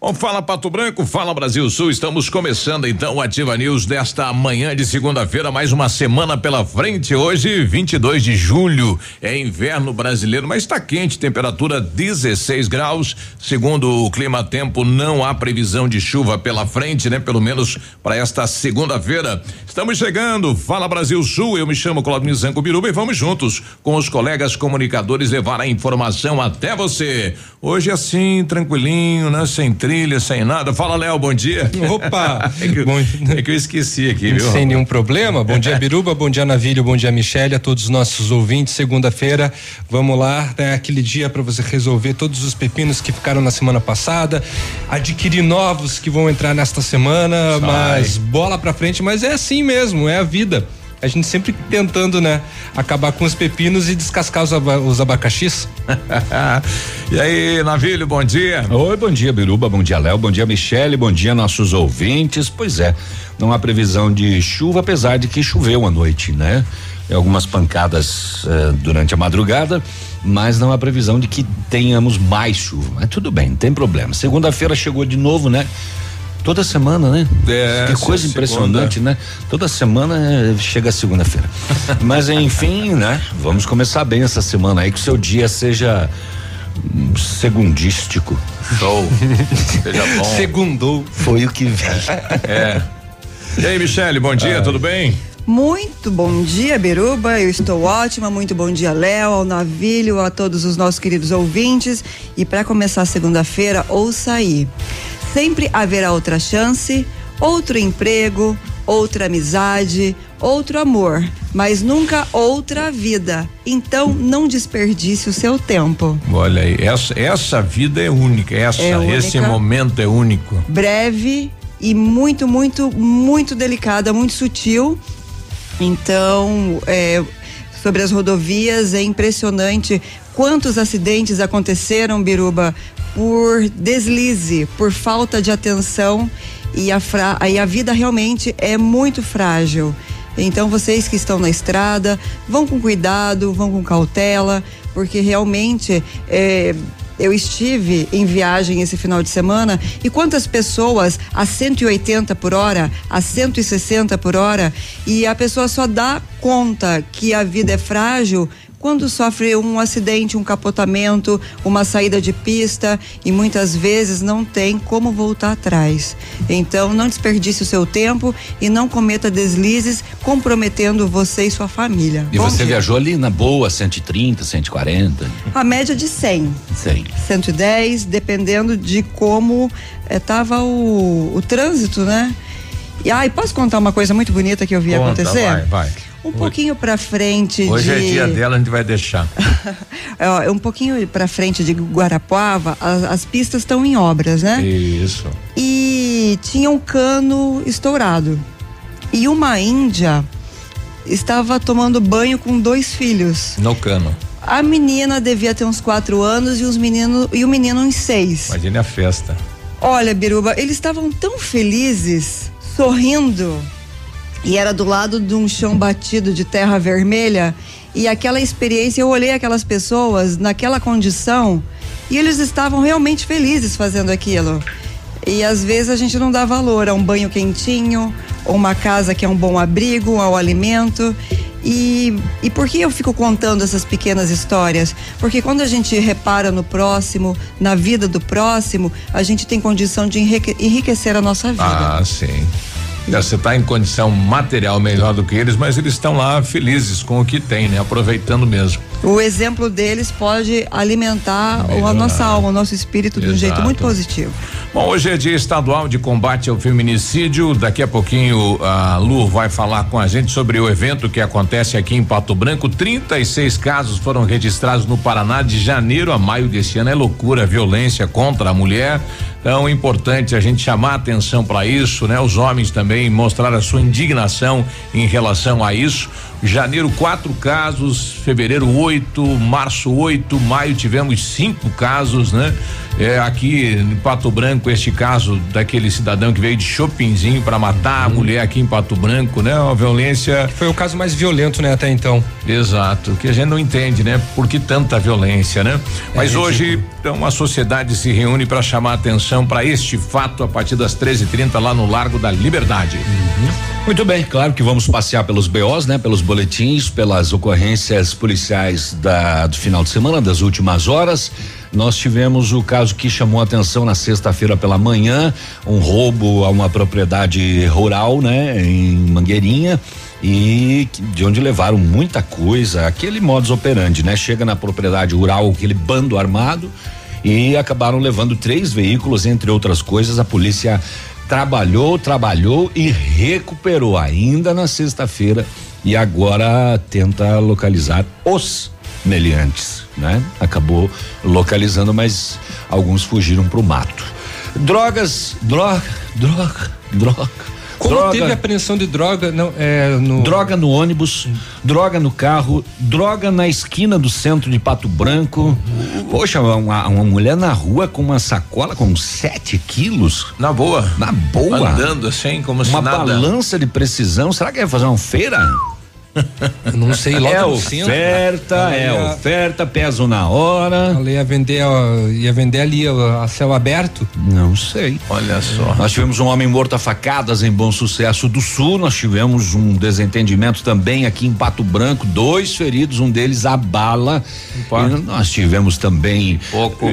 Bom, fala Pato Branco, fala Brasil Sul. Estamos começando então o Ativa News desta manhã de segunda-feira, mais uma semana pela frente. Hoje, 22 de julho, é inverno brasileiro, mas está quente, temperatura 16 graus. Segundo o Clima Tempo, não há previsão de chuva pela frente, né? Pelo menos para esta segunda-feira. Estamos chegando, fala Brasil Sul. Eu me chamo Claudio Zanco Biruba e vamos juntos com os colegas comunicadores levar a informação até você. Hoje assim, tranquilinho, né? Sem trilha, sem nada. Fala, Léo, bom dia. Opa! é, que, bom, é que eu esqueci aqui, viu? Sem nenhum problema. Bom dia, Biruba, bom dia, Navilho, bom dia, Michele, a todos os nossos ouvintes. Segunda-feira, vamos lá, né? Aquele dia para você resolver todos os pepinos que ficaram na semana passada, adquirir novos que vão entrar nesta semana, Sai. mas bola pra frente, mas é assim mesmo, é a vida a gente sempre tentando, né, acabar com os pepinos e descascar os, aba os abacaxis. e aí, Navilho, bom dia. Oi, bom dia, Biruba, bom dia, Léo, bom dia, Michele, bom dia, nossos ouvintes. Pois é, não há previsão de chuva, apesar de que choveu à noite, né? Algumas pancadas eh, durante a madrugada, mas não há previsão de que tenhamos mais chuva. Mas tudo bem, não tem problema. Segunda-feira chegou de novo, né? Toda semana, né? É, que coisa impressionante, segunda. né? Toda semana é, chega segunda-feira. Mas enfim, né? Vamos começar bem essa semana aí, que o seu dia seja segundístico. Show. Seja bom. Segundou. Foi o que veio. É. E aí, Michele, bom dia, ah. tudo bem? Muito bom dia, Beruba. Eu estou ótima. Muito bom dia, Léo, ao Navilho, a todos os nossos queridos ouvintes. E para começar segunda-feira, ouça aí. Sempre haverá outra chance, outro emprego, outra amizade, outro amor, mas nunca outra vida. Então não desperdice o seu tempo. Olha aí, essa, essa vida é única, essa, é única, esse momento é único. Breve e muito, muito, muito delicada, muito sutil. Então, é, sobre as rodovias é impressionante quantos acidentes aconteceram, Biruba, por deslize, por falta de atenção e a, fra, aí a vida realmente é muito frágil. Então vocês que estão na estrada, vão com cuidado, vão com cautela, porque realmente é, eu estive em viagem esse final de semana e quantas pessoas a 180 por hora, a 160 por hora, e a pessoa só dá conta que a vida é frágil quando sofre um acidente, um capotamento, uma saída de pista e muitas vezes não tem como voltar atrás. Então, não desperdice o seu tempo e não cometa deslizes comprometendo você e sua família. E Bom você dia. viajou ali na boa, 130, 140? A média de 100. 100. 110, dependendo de como estava eh, o, o trânsito, né? E ai, posso contar uma coisa muito bonita que eu vi Conta, acontecer? Vai, vai. Um Hoje. pouquinho para frente Hoje é de... é dia dela, a gente vai deixar. é, um pouquinho para frente de Guarapuava, as, as pistas estão em obras, né? Isso. E tinha um cano estourado. E uma índia estava tomando banho com dois filhos. No cano. A menina devia ter uns quatro anos e os meninos e o menino uns seis. Imagine a festa. Olha, Biruba, eles estavam tão felizes, sorrindo e era do lado de um chão batido de terra vermelha. E aquela experiência, eu olhei aquelas pessoas naquela condição e eles estavam realmente felizes fazendo aquilo. E às vezes a gente não dá valor a um banho quentinho, ou uma casa que é um bom abrigo, ao alimento. E, e por que eu fico contando essas pequenas histórias? Porque quando a gente repara no próximo, na vida do próximo, a gente tem condição de enriquecer a nossa vida. Ah, sim. Você está em condição material melhor do que eles, mas eles estão lá felizes com o que tem, né? Aproveitando mesmo. O exemplo deles pode alimentar Melhorar. a nossa alma, o nosso espírito Exato. de um jeito muito positivo. Bom, hoje é dia estadual de combate ao feminicídio. Daqui a pouquinho a Lu vai falar com a gente sobre o evento que acontece aqui em Pato Branco. 36 casos foram registrados no Paraná de janeiro a maio desse ano. É loucura, violência contra a mulher. Então, é importante a gente chamar atenção para isso, né? Os homens também mostrar a sua indignação em relação a isso. Janeiro, quatro casos. Fevereiro, oito. Março, oito. Maio, tivemos cinco casos, né? É, aqui em Pato Branco, este caso daquele cidadão que veio de Chopinzinho para matar a mulher aqui em Pato Branco, né? Uma violência. Foi o caso mais violento, né, até então. Exato, que a gente não entende, né? Por que tanta violência, né? Mas é hoje então a sociedade se reúne para chamar atenção para este fato a partir das 13:30 lá no Largo da Liberdade. Uhum. Muito bem, claro que vamos passear pelos BOs, né? Pelos boletins, pelas ocorrências policiais da, do final de semana, das últimas horas. Nós tivemos o caso que chamou atenção na sexta-feira pela manhã, um roubo a uma propriedade rural, né, em Mangueirinha e de onde levaram muita coisa, aquele modus operandi, né? Chega na propriedade rural aquele bando armado e acabaram levando três veículos, entre outras coisas. A polícia trabalhou, trabalhou e recuperou ainda na sexta-feira e agora tenta localizar os meliantes, né? Acabou localizando, mas alguns fugiram para o mato. Drogas, droga, droga, droga. Como droga, teve apreensão de droga não, é, no... Droga no ônibus, droga no carro, droga na esquina do centro de Pato Branco. Poxa, uma, uma mulher na rua com uma sacola com sete quilos. Na boa. Na boa. Andando assim, como se uma nada. Uma balança de precisão. Será que ia fazer uma feira? Não sei, logo é oferta, é ia, oferta, peso na hora. Ela ia vender, ia vender ali a céu aberto? Não sei. Olha só. Nós tivemos um homem morto a facadas em Bom Sucesso do Sul, nós tivemos um desentendimento também aqui em Pato Branco, dois feridos, um deles a bala. nós tivemos também pouco.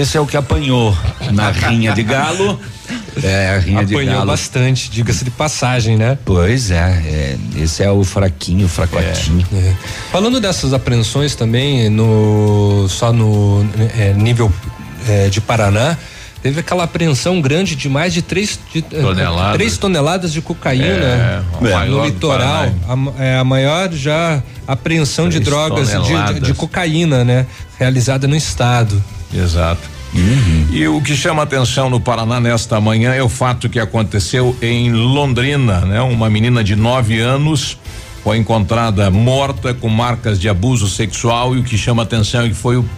Esse é o que apanhou na rinha de galo. É, a rinha Apanhou de galo. bastante, diga-se de passagem, né? Pois é, é, esse é o fraquinho, o fracotinho. É, é. Falando dessas apreensões também, no só no é, nível é, de Paraná, teve aquela apreensão grande de mais de três de, eh, toneladas. três toneladas de cocaína é, no litoral. A, é a maior já apreensão três de drogas de, de, cocaína, né? Realizada no estado. Exato. Uhum. E o que chama atenção no Paraná nesta manhã é o fato que aconteceu em Londrina, né? Uma menina de nove anos foi encontrada morta com marcas de abuso sexual e o que chama atenção é que foi o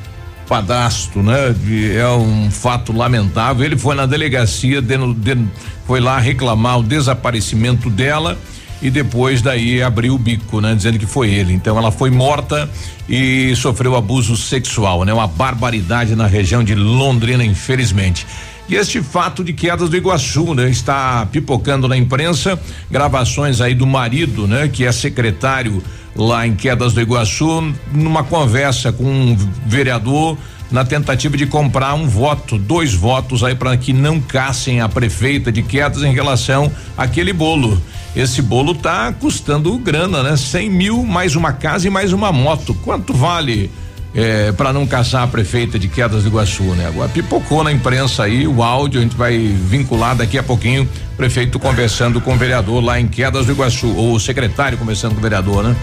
padrasto, né? É um fato lamentável. Ele foi na delegacia, de, de, foi lá reclamar o desaparecimento dela e depois daí abriu o bico, né? Dizendo que foi ele. Então ela foi morta e sofreu abuso sexual, né? Uma barbaridade na região de Londrina, infelizmente. E este fato de quedas do Iguaçu, né? Está pipocando na imprensa gravações aí do marido, né? Que é secretário lá em Quedas do Iguaçu, numa conversa com um vereador na tentativa de comprar um voto, dois votos aí para que não cassem a prefeita de Quedas em relação àquele bolo. Esse bolo tá custando grana, né? Cem mil mais uma casa e mais uma moto. Quanto vale? É, para não caçar a prefeita de Quedas do Iguaçu, né? Agora pipocou na imprensa aí o áudio, a gente vai vincular daqui a pouquinho, prefeito conversando com o vereador lá em Quedas do Iguaçu, ou o secretário conversando com o vereador, né?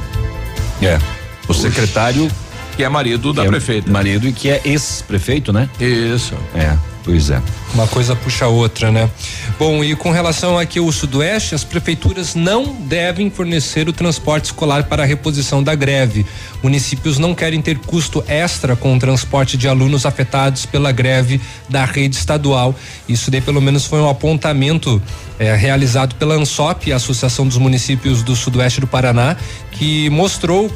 É. O secretário que é marido da é prefeita. Marido e que é ex-prefeito, né? Isso. É. Pois é. Uma coisa puxa a outra, né? Bom, e com relação aqui ao Sudoeste, as prefeituras não devem fornecer o transporte escolar para a reposição da greve. Municípios não querem ter custo extra com o transporte de alunos afetados pela greve da rede estadual. Isso daí pelo menos foi um apontamento eh, realizado pela ANSOP, a Associação dos Municípios do Sudoeste do Paraná, que mostrou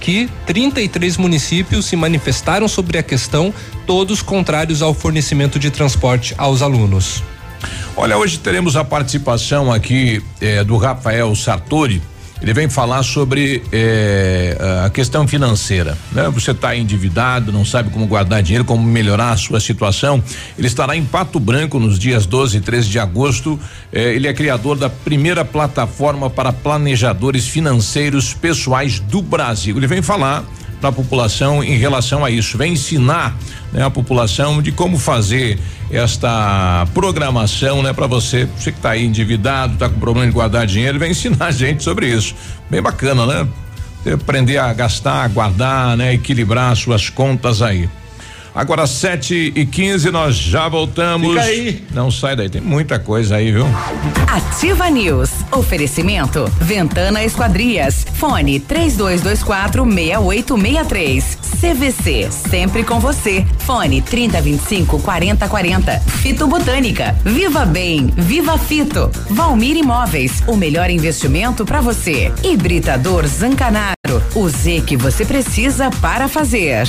que 33 municípios se manifestaram sobre a questão, todos contrários ao fornecimento de transporte aos alunos. Olha, hoje teremos a participação aqui eh, do Rafael Sartori. Ele vem falar sobre eh, a questão financeira. Né? Você está endividado, não sabe como guardar dinheiro, como melhorar a sua situação. Ele estará em Pato Branco nos dias 12 e 13 de agosto. Eh, ele é criador da primeira plataforma para planejadores financeiros pessoais do Brasil. Ele vem falar para a população em relação a isso, vem ensinar né, a população de como fazer esta programação, né, para você, você que está aí endividado, está com problema de guardar dinheiro, vem ensinar a gente sobre isso. Bem bacana, né? Aprender a gastar, guardar, né, equilibrar suas contas aí. Agora 7 e 15 nós já voltamos. Fica aí. Não sai daí, tem muita coisa aí, viu? Ativa News. Oferecimento. Ventana Esquadrias. Fone 3224 6863. CVC. Sempre com você. Fone 3025 4040. Fito Botânica. Viva Bem. Viva Fito. Valmir Imóveis. O melhor investimento para você. Hibridador Zancanaro. O Z que você precisa para fazer.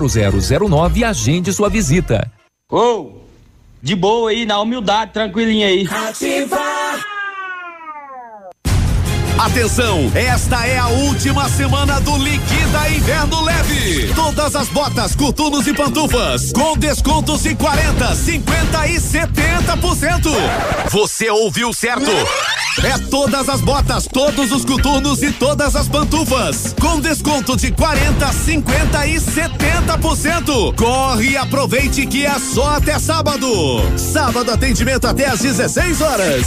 0009 e agende sua visita. Ô, oh, de boa aí, na humildade, tranquilinha aí. Ativa! Atenção, esta é a última semana do Liquida Inverno Leve. Todas as botas, coturnos e pantufas com descontos de 40, 50 e 70%. Você ouviu certo? É todas as botas, todos os coturnos e todas as pantufas com desconto de 40, 50 e 70%. Corre e aproveite que é só até sábado. Sábado atendimento até às 16 horas.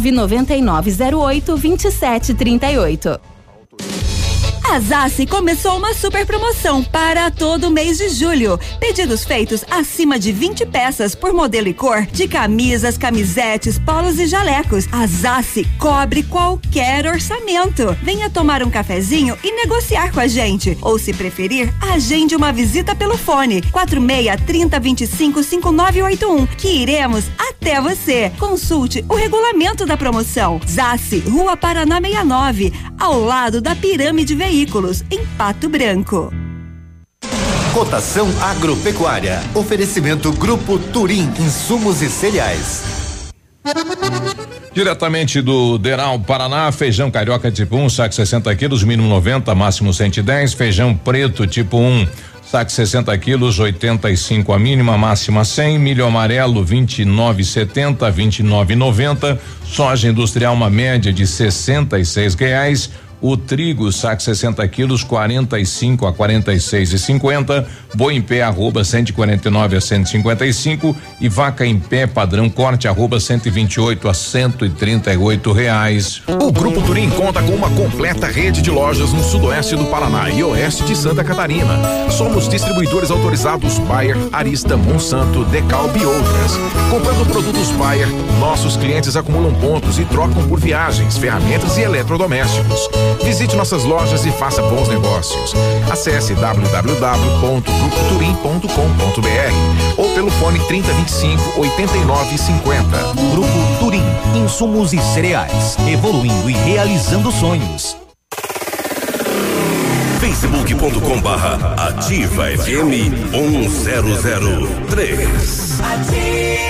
99908 2738. A Zassi começou uma super promoção para todo mês de julho. Pedidos feitos acima de 20 peças por modelo e cor de camisas, camisetes, polos e jalecos. A Zassi cobre qualquer orçamento. Venha tomar um cafezinho e negociar com a gente. Ou se preferir, agende uma visita pelo fone 46 30 25 5981 que iremos até você. Consulte o regulamento da promoção. Zassi, Rua Paraná 69, ao lado da Pirâmide Veículos Veículos, em Pato Branco. Cotação agropecuária. Oferecimento Grupo Turim, insumos e cereais. Diretamente do Deral, Paraná, feijão carioca tipo 1, um, saco 60 quilos, mínimo 90, máximo 110. Feijão preto tipo 1, um, saco 60 quilos, 85 a mínima, máxima 100. Milho amarelo 29,70, 29,90. Soja industrial uma média de 66 reais. O trigo, saco 60 quilos, 45 a 46 e 50. Boi em pé, arroba 149 a 155. E vaca em pé, padrão corte, arroba 128 a 138 reais. O Grupo Turim conta com uma completa rede de lojas no sudoeste do Paraná e oeste de Santa Catarina. Somos distribuidores autorizados Bayer, Arista, Monsanto, Decalb e outras. Comprando produtos Bayer, nossos clientes acumulam pontos e trocam por viagens, ferramentas e eletrodomésticos. Visite nossas lojas e faça bons negócios. Acesse www.grupoturim.com.br ou pelo fone 3025 8950. Grupo Turim, insumos e cereais, evoluindo e realizando sonhos. facebook.com barra ativa FM 1003. Ativa!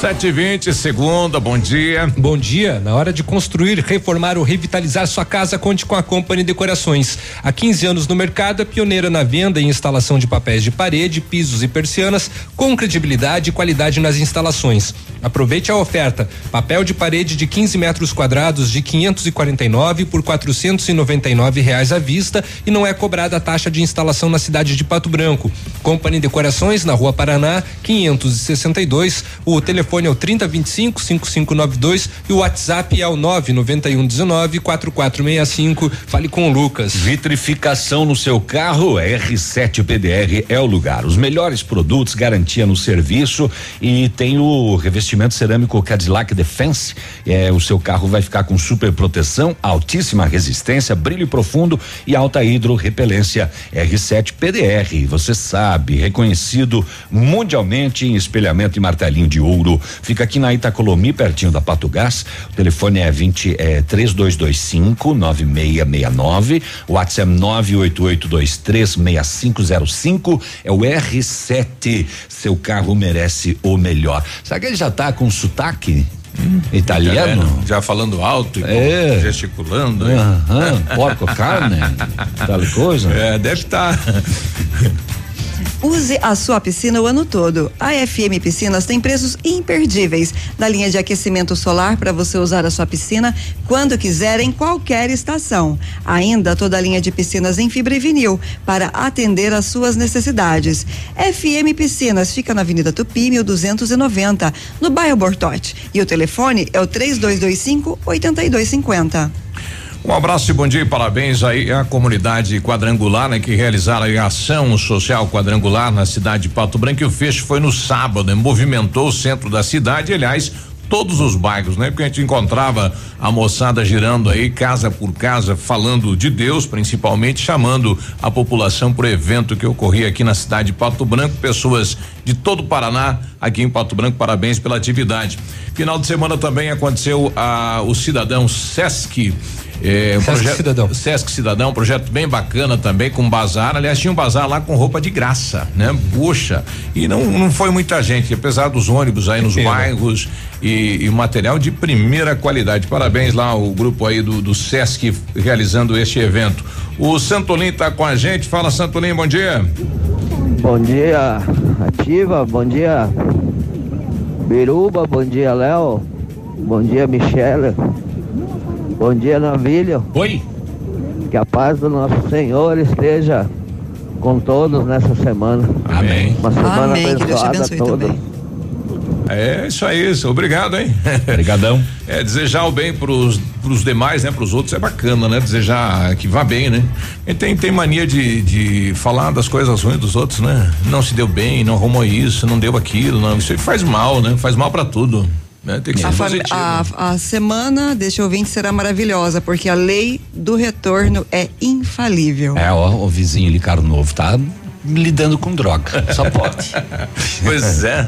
Sete e vinte, segunda, bom dia. Bom dia. Na hora de construir, reformar ou revitalizar sua casa, conte com a Company Decorações. Há 15 anos no mercado, é pioneira na venda e instalação de papéis de parede, pisos e persianas, com credibilidade e qualidade nas instalações. Aproveite a oferta: papel de parede de 15 metros quadrados de 549 por 499 reais à vista e não é cobrada a taxa de instalação na cidade de Pato Branco. Company Decorações na Rua Paraná, 562. O telefone telefone é o 3025 5592 e o WhatsApp é o 99119 4465. Fale com o Lucas. Vitrificação no seu carro, R7 PDR é o lugar. Os melhores produtos, garantia no serviço e tem o revestimento cerâmico Cadillac Defense. É, o seu carro vai ficar com super proteção, altíssima resistência, brilho profundo e alta hidrorrepelência. R7 PDR, você sabe, reconhecido mundialmente em espelhamento e martelinho de ouro Fica aqui na Itacolomi, pertinho da Pato Gás. O telefone é 20 é 3225 9669. O WhatsApp 988236505. É o R7. Seu carro merece o melhor. Será que ele já tá com sotaque? Hum, italiano? Já, já, falando alto e é. gesticulando. Aham, porco carne, tal coisa. É, deve estar. Tá. Use a sua piscina o ano todo. A FM Piscinas tem preços imperdíveis da linha de aquecimento solar para você usar a sua piscina quando quiser em qualquer estação. Ainda toda a linha de piscinas em fibra e vinil para atender às suas necessidades. FM Piscinas fica na Avenida Tupi, 1290, no bairro Bortote. E o telefone é o 3225 8250. Um abraço e bom dia e parabéns aí à comunidade quadrangular, né, que realizaram a ação social quadrangular na cidade de Pato Branco. E o fecho foi no sábado, né, movimentou o centro da cidade, aliás, todos os bairros, né? Porque a gente encontrava a moçada girando aí casa por casa, falando de Deus, principalmente chamando a população para o evento que ocorria aqui na cidade de Pato Branco, pessoas de todo o Paraná aqui em Pato Branco, parabéns pela atividade. Final de semana também aconteceu a o cidadão Sesc é, um Sesc projeto, Cidadão. Sesc Cidadão, um projeto bem bacana também, com bazar. Aliás, tinha um bazar lá com roupa de graça, né? Puxa. E não, não foi muita gente, apesar dos ônibus aí nos bairros e, e material de primeira qualidade. Parabéns lá o grupo aí do, do Sesc realizando este evento. O Santolim está com a gente. Fala, Santolim, bom dia. Bom dia, Ativa. Bom dia, Biruba. Bom dia, Léo. Bom dia, Michele. Bom dia, Navilho. Oi. Que a paz do nosso Senhor esteja com todos nessa semana. Amém. Uma semana Amém. Abençoada abençoe toda. também. É isso aí, isso. obrigado, hein? Obrigadão. É, desejar o bem pros, pros demais, né? Pros outros é bacana, né? Desejar que vá bem, né? E tem, tem mania de, de falar das coisas ruins dos outros, né? Não se deu bem, não arrumou isso, não deu aquilo, não. Isso aí faz mal, né? Faz mal pra tudo. Né? Tem que ser A, a, a semana deste ouvinte será maravilhosa, porque a lei do retorno é infalível. É, ó, o vizinho ali, Caro Novo, tá lidando com droga. Só pode. Pois é.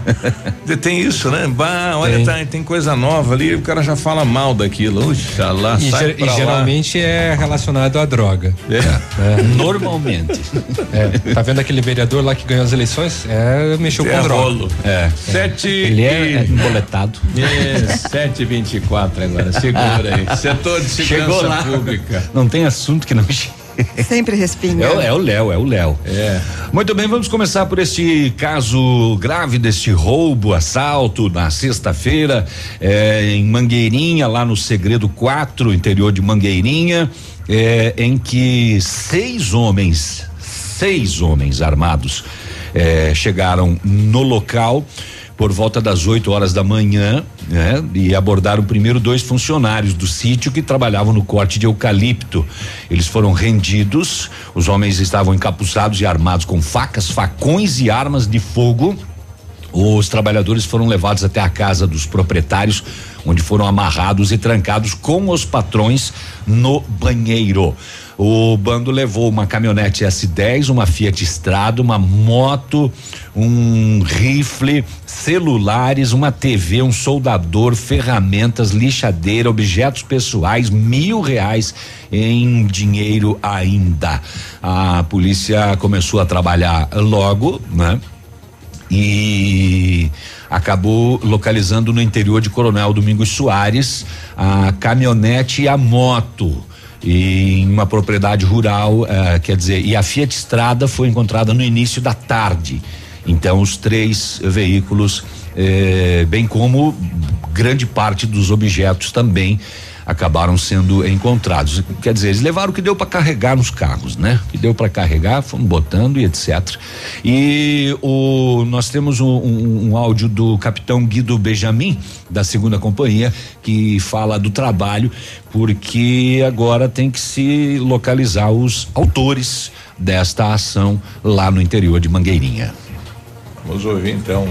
tem isso, né? Bah, olha, Tem. tá- tem coisa nova ali, o cara já fala mal daquilo. Puxa lá, E, sai ger- e pra lá. geralmente é relacionado à droga. É. Normalmente. É, tá vendo aquele vereador lá que ganhou as eleições? É, mexeu É com droga. rolo. É. Sete Ele é, e- é emboletado. É, sete e vinte e quatro agora, segura aí. Setor de segurança Chegou lá. pública. Não tem assunto que não chegue. Sempre respinga. É, o- é o Léo, é o Léo. É. Muito bem, vamos começar por este caso grave deste roubo, assalto na sexta-feira é, em Mangueirinha, lá no Segredo 4, interior de Mangueirinha, é, em que seis homens, seis homens armados é, chegaram no local por volta das 8 horas da manhã, né? E abordaram primeiro dois funcionários do sítio que trabalhavam no corte de eucalipto. Eles foram rendidos, os homens estavam encapuzados e armados com facas, facões e armas de fogo. Os trabalhadores foram levados até a casa dos proprietários, onde foram amarrados e trancados com os patrões no banheiro. O bando levou uma caminhonete S10, uma Fiat Strada, uma moto, um rifle, celulares, uma TV, um soldador, ferramentas, lixadeira, objetos pessoais, mil reais em dinheiro ainda. A polícia começou a trabalhar logo, né? E acabou localizando no interior de Coronel Domingos Soares a caminhonete e a moto em uma propriedade rural, eh, quer dizer, e a Fiat Strada foi encontrada no início da tarde. Então, os três veículos, eh, bem como grande parte dos objetos também acabaram sendo encontrados. Quer dizer, eles levaram o que deu para carregar nos carros, né? O que deu para carregar, foram botando e etc. E o nós temos um, um, um, áudio do capitão Guido Benjamin da segunda companhia que fala do trabalho porque agora tem que se localizar os autores desta ação lá no interior de Mangueirinha. Vamos ouvir então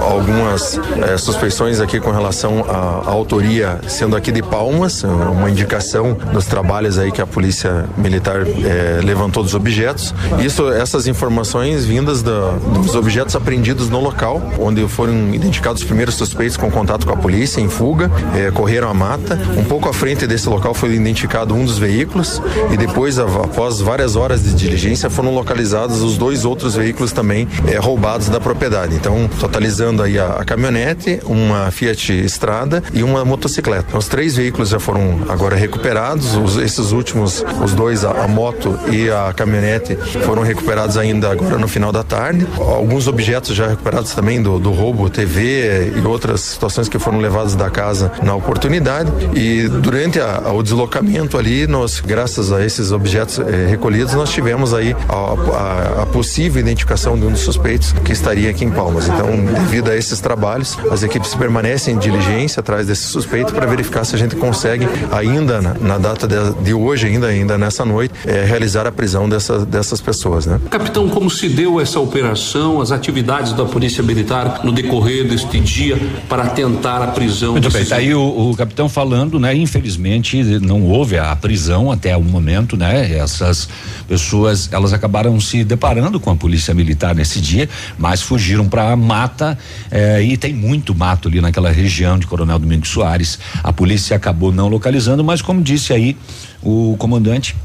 algumas é, suspeições aqui com relação à, autoria, sendo aqui de Palmas, uma indicação dos trabalhos aí que a polícia militar é, levantou dos objetos. Isso, essas informações vindas da, dos objetos apreendidos no local, onde foram identificados os primeiros suspeitos com contato com a polícia em fuga, correram a mata. Um pouco à frente desse local foi identificado um dos veículos e depois, após várias horas de diligência, foram localizados os dois outros veículos também roubados da propriedade. Então, totalizando aí a, a caminhonete, uma Fiat Estrada e uma motocicleta. Os três veículos já foram agora recuperados. Os, esses últimos, os dois, a, a, moto e a caminhonete, foram recuperados ainda agora no final da tarde. Alguns objetos já recuperados também do, do roubo, TV e outras situações que foram levadas da casa na oportunidade. E durante a, o deslocamento ali, nós, graças a esses objetos eh, recolhidos, nós tivemos aí a, a, possível identificação de um dos suspeitos que estaria aqui em Palmas. Então, devido a esses trabalhos, as equipes permanecem em diligência atrás desse suspeito para verificar se a gente consegue, ainda na, na data de, de, hoje, ainda, ainda nessa noite, é, realizar a prisão dessa, dessas pessoas. Né? Capitão, como se deu essa operação, as atividades da Polícia Militar no decorrer deste dia para tentar a prisão? Muito bem, está aí o, o, capitão falando, né? Infelizmente não houve a prisão até o momento, né? Essas pessoas, elas acabaram se deparando com a Polícia Militar nesse dia, mas fugiram para mata eh, e tem muito mato ali naquela região de Coronel Domingos Soares. A polícia acabou não localizando, mas como disse aí o comandante,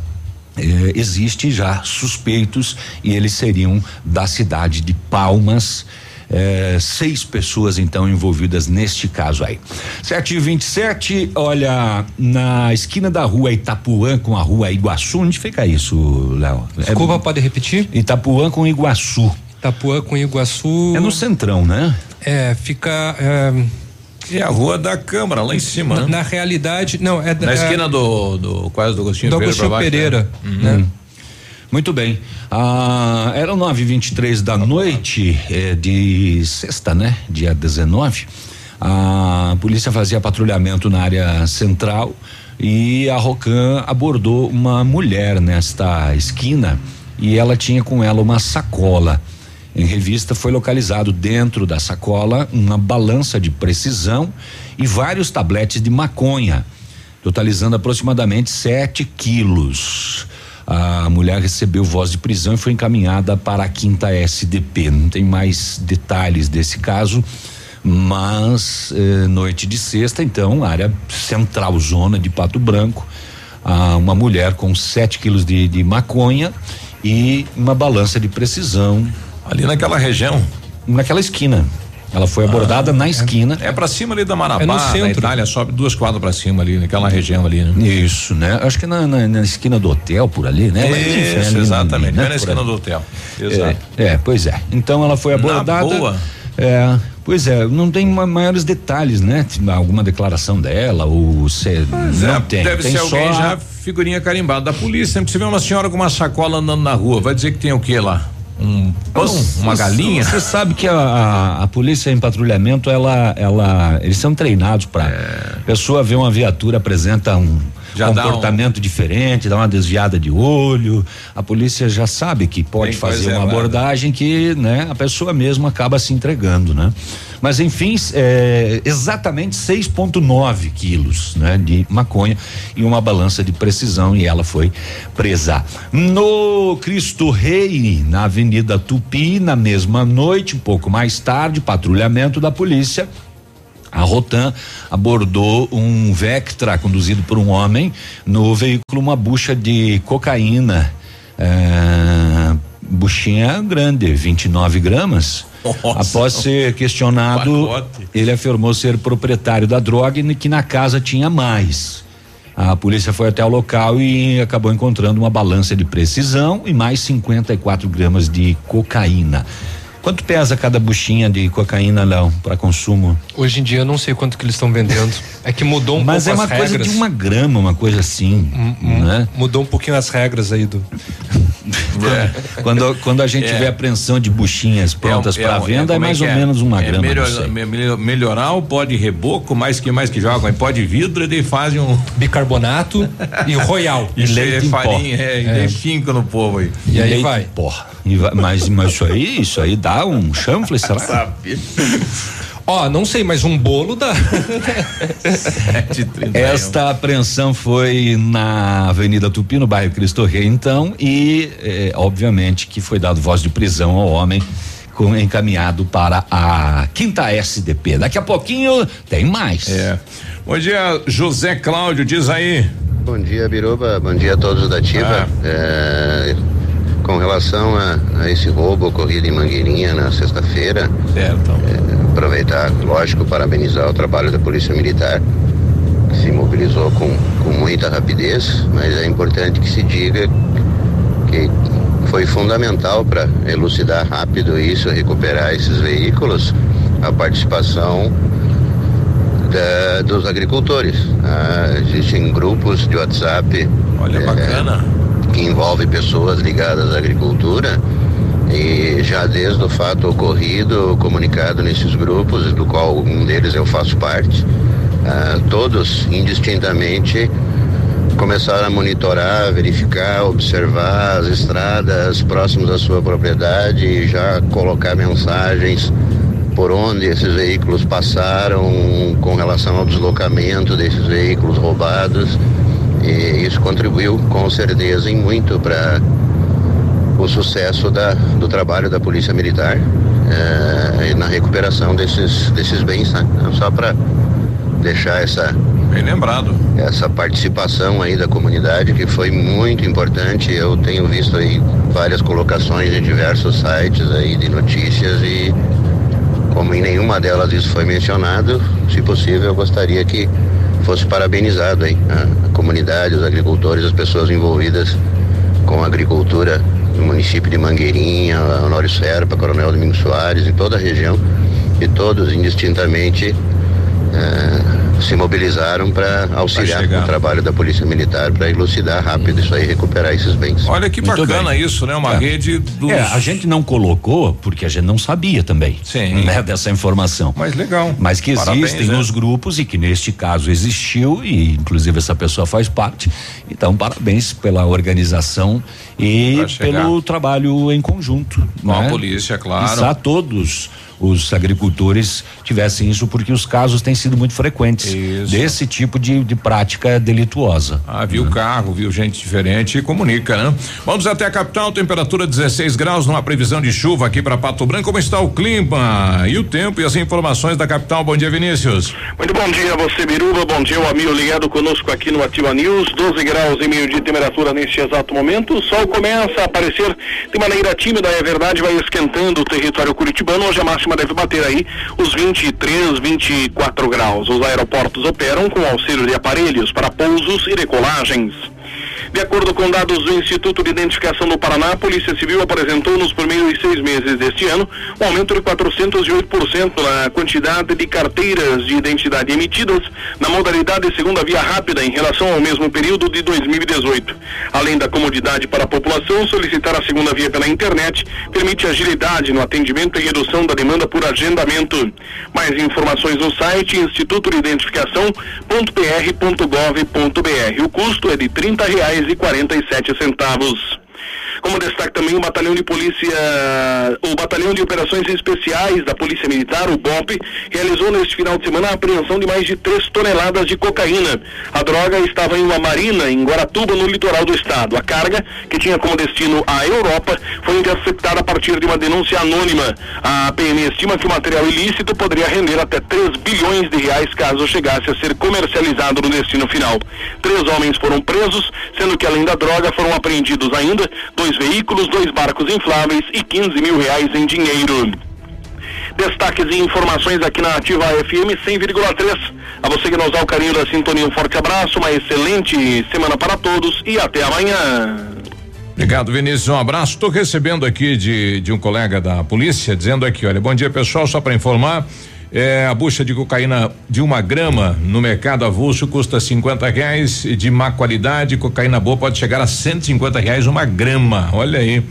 eh, existe já suspeitos e eles seriam da cidade de Palmas. É, seis pessoas então envolvidas neste caso aí. 7 e 27 olha, na esquina da rua Itapuã com a rua Iguaçu, onde fica isso, Léo? Desculpa, é, pode repetir? Itapuã com Iguaçu. Itapuã com Iguaçu. É no centrão, né? É, fica. É, é a rua da Câmara, lá em cima. Na, né? na realidade, não, é Na esquina do, do quase do Agostinho do Pereira. Agostinho Pereira, baixo, né? Uhum. Muito bem. Ah, eram 9 e 23 da noite eh, de sexta, né? Dia 19. A polícia fazia patrulhamento na área central e a Rocan abordou uma mulher nesta esquina e ela tinha com ela uma sacola. Em revista foi localizado dentro da sacola uma balança de precisão e vários tabletes de maconha, totalizando aproximadamente 7 quilos. A mulher recebeu voz de prisão e foi encaminhada para a quinta SDP. Não tem mais detalhes desse caso, mas eh, noite de sexta, então, área central zona de Pato Branco, ah, uma mulher com 7 quilos de, de maconha e uma balança de precisão, Ali naquela região. Naquela esquina. Ela foi abordada ah, na esquina. É, é para cima ali da Marabá, é no centro. na Itália, sobe duas quadras para cima ali, naquela região ali, né? Isso, né? Acho que na, na, na esquina do hotel, por ali, né? Isso, ali, exatamente, né? na esquina do hotel. Exato. É, é, pois é. Então ela foi abordada. Na boa. É, pois é, não tem maiores detalhes, né? Alguma declaração dela ou se pois não é, tem. Deve tem ser alguém já figurinha carimbada da polícia. Sempre que você vê uma senhora com uma sacola andando na rua, vai dizer que tem o que lá? Um pão, uma galinha. Você sabe que a, a, polícia em patrulhamento, ela, ela, eles são treinados para É. pessoa vê uma viatura apresenta um Já comportamento diferente, dá uma desviada de olho, a polícia já sabe que pode Tem fazer uma errada. abordagem que, né, a pessoa mesmo acaba se entregando, né? Mas enfim, é, exatamente 6,9 quilos, né, de maconha e uma balança de precisão e ela foi presa. No Cristo Rei, na Avenida Tupi, na mesma noite, um pouco mais tarde, patrulhamento da polícia. A Rotan abordou um Vectra conduzido por um homem no veículo uma bucha de cocaína, é, buchinha grande, 29 gramas. Nossa. Após ser questionado, Pacote. ele afirmou ser proprietário da droga e que na casa tinha mais. A polícia foi até o local e acabou encontrando uma balança de precisão e mais 54 gramas de cocaína. Quanto pesa cada buchinha de cocaína, Léo, para consumo? Hoje em dia eu não sei quanto que eles estão vendendo. É que mudou um Mas é pouco uma as coisa regras. de uma grama, uma coisa assim, Hum, né? Mudou um pouquinho as regras aí do. Quando, quando a gente É. vê apreensão de buchinhas prontas É, para é, venda, é, como mais ou menos uma é grama. melhor- não sei. me- me- melhorar o pó de reboco, mais que mais que jogam, aí pó de vidro, e daí fazem um. Bicarbonato e Royal. E leite em pó. farinha, é, e É. daí finca no povo aí. E aí Leite, vai. Porra. E vai- mas, mas isso aí, isso aí dá um chanfle, será? Sabe? Ó, não sei, mas um bolo dá. 7,31. Esta apreensão foi na Avenida Tupi, no bairro Cristo Rei, então, e eh, obviamente que foi dado voz de prisão ao homem com, encaminhado para a quinta SDP. Daqui a pouquinho tem mais. É. Bom dia, José Cláudio, diz aí. Bom dia, Biruba. Bom dia a todos da Ativa. É, com relação a, a esse roubo ocorrido em Mangueirinha na sexta-feira, é, aproveitar, lógico, parabenizar o trabalho da Polícia Militar, que se mobilizou com, com muita rapidez, mas é importante que se diga que foi fundamental para elucidar rápido isso, recuperar esses veículos, a participação da- dos agricultores. Ah, existem grupos de WhatsApp Olha, eh, bacana. Que envolve pessoas ligadas à agricultura e já desde o fato ocorrido, comunicado nesses grupos, do qual um deles eu faço parte, ah, todos indistintamente começaram a monitorar, verificar, observar as estradas próximas à sua propriedade e já colocar mensagens por onde esses veículos passaram com relação ao deslocamento desses veículos roubados e isso contribuiu com certeza em muito para o sucesso da, do trabalho da Polícia Militar eh, na recuperação desses, desses bens, né? Só para deixar essa Bem lembrado. essa participação aí da comunidade que foi muito importante. Eu tenho visto aí várias colocações em diversos sites aí de notícias e como em nenhuma delas isso foi mencionado, se possível eu gostaria que fosse parabenizado aí a, a comunidade, os agricultores, as pessoas envolvidas com a agricultura no município de Mangueirinha, Honório Serpa, Coronel Domingos Soares, em toda a região, e todos indistintamente eh, se mobilizaram para auxiliar chegar. o trabalho da Polícia Militar para elucidar rápido isso aí e recuperar esses bens. Olha que Muito bacana bem. isso, né? Uma É. rede dos. É, a gente não colocou porque a gente não sabia também, Sim. né, dessa informação. Mas legal. Mas que Parabéns, existem né? os grupos e que neste caso existiu e inclusive essa pessoa faz parte. Então, parabéns pela organização e pelo trabalho em conjunto. Com a né? polícia, claro. Quizá todos os agricultores tivessem isso porque os casos têm sido muito frequentes Isso. desse tipo de, de prática delituosa. Ah, viu carro, viu gente diferente e comunica, né? Vamos até a capital, temperatura 16 graus, numa previsão de chuva aqui para Pato Branco. Como está o clima e o tempo e as informações da capital? Bom dia, Vinícius. Muito bom dia a você, Biruba. Bom dia, o amigo ligado conosco aqui no Ativa News. 12 graus e meio de temperatura neste exato momento. O sol começa a aparecer de maneira tímida, é verdade, vai esquentando o território curitibano. Hoje a máxima deve bater aí os 23, 24 graus. Os aeroportos operam com auxílio de aparelhos para pousos e decolagens. De acordo com dados do Instituto de Identificação do Paraná, a Polícia Civil apresentou nos primeiros seis meses deste ano um aumento de 408% na quantidade de carteiras de identidade emitidas na modalidade segunda via rápida em relação ao mesmo período de 2018. Além da comodidade para a população, solicitar a segunda via pela internet permite agilidade no atendimento e redução da demanda por agendamento. Mais informações no site instituto de identificação.pr.gov.br. O custo é de trinta reais e quarenta e sete centavos. Como destaque também o Batalhão de Polícia, o Batalhão de Operações Especiais da Polícia Militar, o BOP, realizou neste final de semana a apreensão de mais de 3 toneladas de cocaína. A droga estava em uma marina em Guaratuba, no litoral do estado. A carga, que tinha como destino a Europa, foi interceptada a partir de uma denúncia anônima. A PM estima que o material ilícito poderia render até 3 bilhões de reais caso chegasse a ser comercializado no destino final. Três homens foram presos, sendo que além da droga foram apreendidos ainda dois veículos, dois barcos infláveis e 15 mil reais em dinheiro. Destaques e informações aqui na Ativa FM 100,3. A você que nos dá o carinho da sintonia, um forte abraço, uma excelente semana para todos e até amanhã. Obrigado, Vinícius. Um abraço. Estou recebendo aqui de, de um colega da polícia dizendo aqui, olha, bom dia pessoal, só para informar. É, a bucha de cocaína de uma grama no mercado avulso custa 50 reais. De má qualidade, cocaína boa pode chegar a 150 reais uma grama. Olha aí.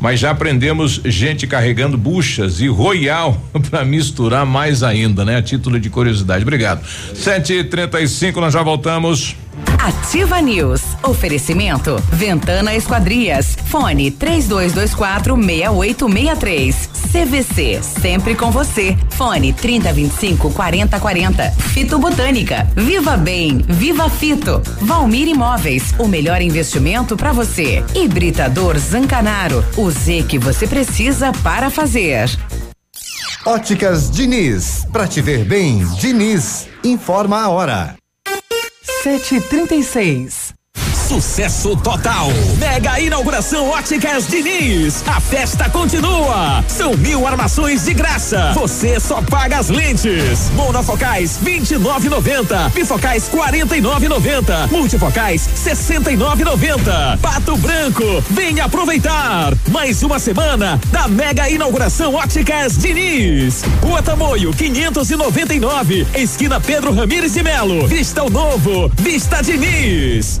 Mas já aprendemos gente carregando buchas e royal para misturar mais ainda, né? A título de curiosidade. Obrigado. 7h35, nós já voltamos. Ativa News. Oferecimento. Ventana Esquadrias. Fone 3224 6863. CVC. Sempre com você. Fone 3025 4040. Fito Botânica. Viva Bem. Viva Fito. Valmir Imóveis. O melhor investimento para você. Hibridador Zancanaro. O Z que você precisa para fazer. Óticas Diniz. Pra te ver bem, Diniz. Informa a hora. Sete trinta e seis. Sucesso total. Mega inauguração Óticas Diniz. A festa continua. São mil armações de graça. Você só paga as lentes. Monofocais 29,90. Bifocais 49,90. Multifocais 69,90. Pato Branco. Venha aproveitar. Mais uma semana da mega inauguração Óticas Diniz. Rua Tamoio 599. Esquina Pedro Ramires de Melo. Vista o novo. Vista Diniz.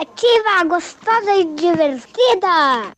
Ativa, gostosa e divertida.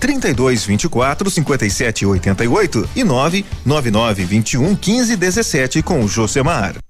32 24 57 88 e 999 21 15 17 com o Josemar.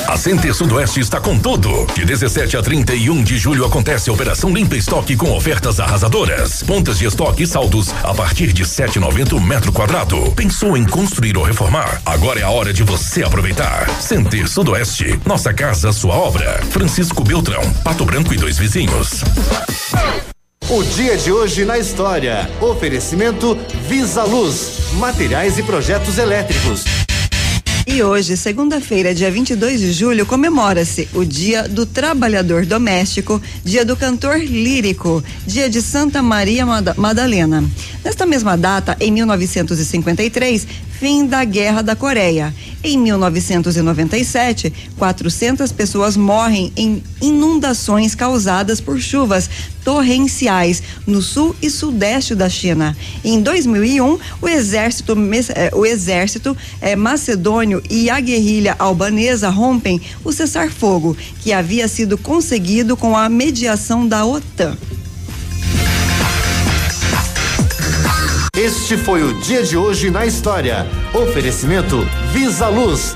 A Center Sudoeste está com tudo. De 17 a 31 de julho acontece a Operação Limpa Estoque com ofertas arrasadoras. Pontas de estoque e saldos a partir de 7,90 metro quadrado. Pensou em construir ou reformar? Agora é a hora de você aproveitar. Center Sudoeste, nossa casa, sua obra. Francisco Beltrão, Pato Branco e dois vizinhos. O dia de hoje na história. Oferecimento Visa Luz, materiais e projetos elétricos. E hoje, segunda-feira, dia 22 de julho, comemora-se o Dia do Trabalhador Doméstico, Dia do Cantor Lírico, Dia de Santa Maria Mada- Madalena. Nesta mesma data, em 1953, fim da Guerra da Coreia. Em 1997, 400 pessoas morrem em inundações causadas por chuvas torrenciais no sul e sudeste da China. Em 2001, o exército, eh, o exército eh, macedônio e a guerrilha albanesa rompem o cessar-fogo, que havia sido conseguido com a mediação da OTAN. Este foi o dia de hoje na história. Oferecimento Visa Luz.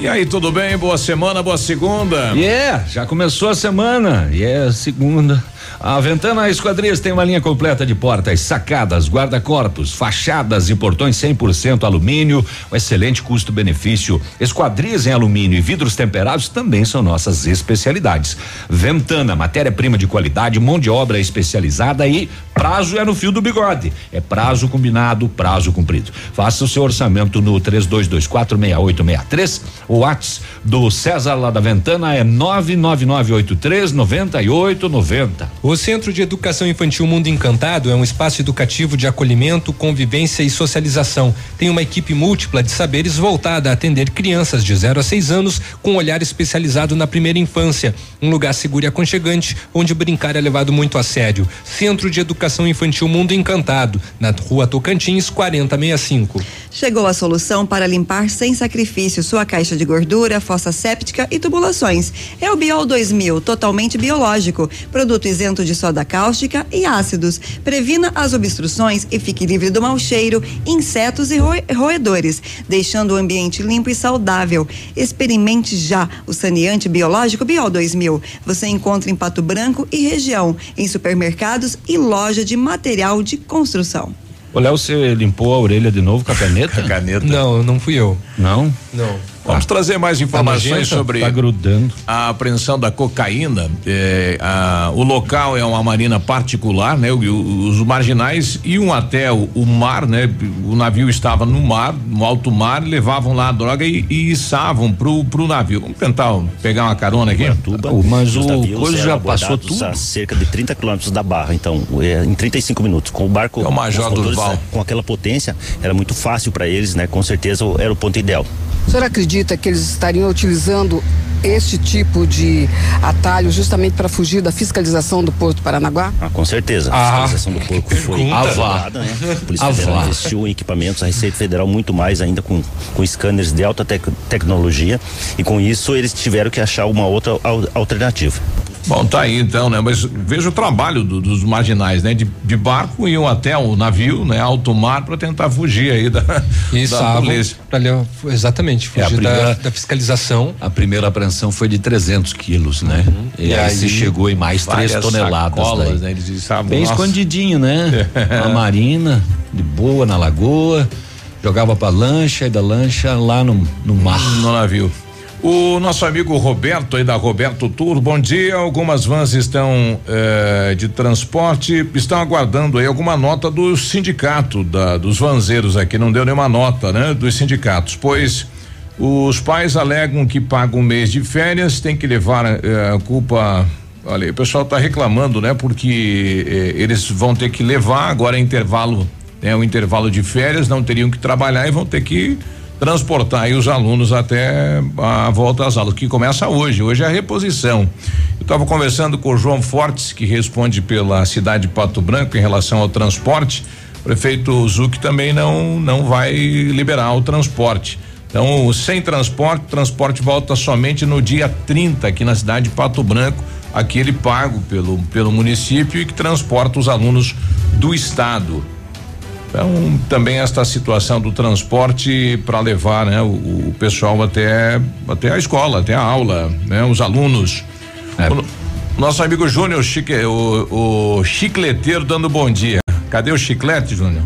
E aí, tudo bem? Boa semana, boa segunda. Yeah, já começou a semana. E é segunda. A Ventana Esquadrias tem uma linha completa de portas, sacadas, guarda-corpos, fachadas e portões 100% alumínio, um excelente custo-benefício. Esquadrias em alumínio e vidros temperados também são nossas especialidades. Ventana, matéria-prima de qualidade, mão de obra especializada e prazo é no fio do bigode. É prazo combinado, prazo cumprido. Faça o seu orçamento no 32246863. O WhatsApp do César lá da Ventana é 99983 9890. O Centro de Educação Infantil Mundo Encantado é um espaço educativo de acolhimento, convivência e socialização. Tem uma equipe múltipla de saberes voltada a atender crianças de 0 a 6 anos com um olhar especializado na primeira infância. Um lugar seguro e aconchegante onde brincar é levado muito a sério. Centro de Educação Infantil Mundo Encantado, na Rua Tocantins 4065. Chegou a solução para limpar sem sacrifício sua caixa de gordura, fossa séptica e tubulações. É o Biol 2000, totalmente biológico, produto isento de soda cáustica e ácidos. Previna as obstruções e fique livre do mau cheiro, insetos e roe- roedores, deixando o ambiente limpo e saudável. Experimente já o saneante biológico Biol 2000. Você encontra em Pato Branco e região, em supermercados e loja de material de construção. O Léo, você limpou a orelha de novo com a caneta? caneta. Não, não fui eu. Não? Não. Vamos trazer mais informações nojenta? sobre Tá grudando. a apreensão da cocaína. É, a- o local é uma marina particular, né? O- o- os marginais iam até o, o mar, né? O navio estava no mar, no alto mar, levavam lá a droga e, e içavam pro, pro navio. Vamos tentar pegar uma carona aqui? mas o coisa já passou tudo. A cerca de 30 quilômetros da barra, então, é, em 35 minutos. Com o barco. É o Major com os motores, Durval. né, Com aquela potência, era muito fácil para eles, né? Com certeza era o ponto ideal. O senhor acredita que eles estariam utilizando este tipo de atalho justamente para fugir da fiscalização do Porto Paranaguá? Ah, com certeza. Ah, a fiscalização do porco foi aprovada, né? A Polícia Ah, Federal investiu em equipamentos, a Receita Federal muito mais ainda com, com scanners de alta tec- tecnologia e com isso eles tiveram que achar uma outra al- alternativa. Bom, tá aí então, né? Mas veja o trabalho do- dos marginais, né? De, de barco iam até o navio, né? Alto mar para tentar fugir aí da, E da polícia. pra exatamente, É, fugir da, primeira- da fiscalização. A primeira apreensão foi de 300 quilos, né? E, E aí, aí, se chegou em mais três toneladas. sacolas, né? Eles estavam, Bem nossa. escondidinho, né? Na marina, de boa, na lagoa. jogava pra lancha e da lancha lá no, no mar. No navio. O nosso amigo Roberto aí da Roberto Tour, bom dia. Algumas vans estão eh, de transporte, estão aguardando aí alguma nota do sindicato da, dos vanzeiros aqui. Não deu nenhuma nota, né? Dos sindicatos, pois os pais alegam que pagam um mês de férias, tem que levar eh, a culpa. Olha, o pessoal está reclamando, né? Porque eh, eles vão ter que levar agora é intervalo, né? O intervalo de férias, não teriam que trabalhar e vão ter que transportar os alunos até a volta às aulas, que começa hoje. Hoje é a reposição. Eu estava conversando com o João Fortes, que responde pela cidade de Pato Branco em relação ao transporte. O prefeito Zuc também não não vai liberar o transporte. Então, sem transporte, transporte volta somente no dia 30 aqui na cidade de Pato Branco, aquele pago pelo pelo município e que transporta os alunos do estado. Então, também esta situação do transporte para levar, né, o, o, pessoal até até a escola, até a aula, né, os alunos. É. O, nosso amigo Júnior Chique, o, o chicleteiro dando bom dia. Cadê o chiclete, Júnior?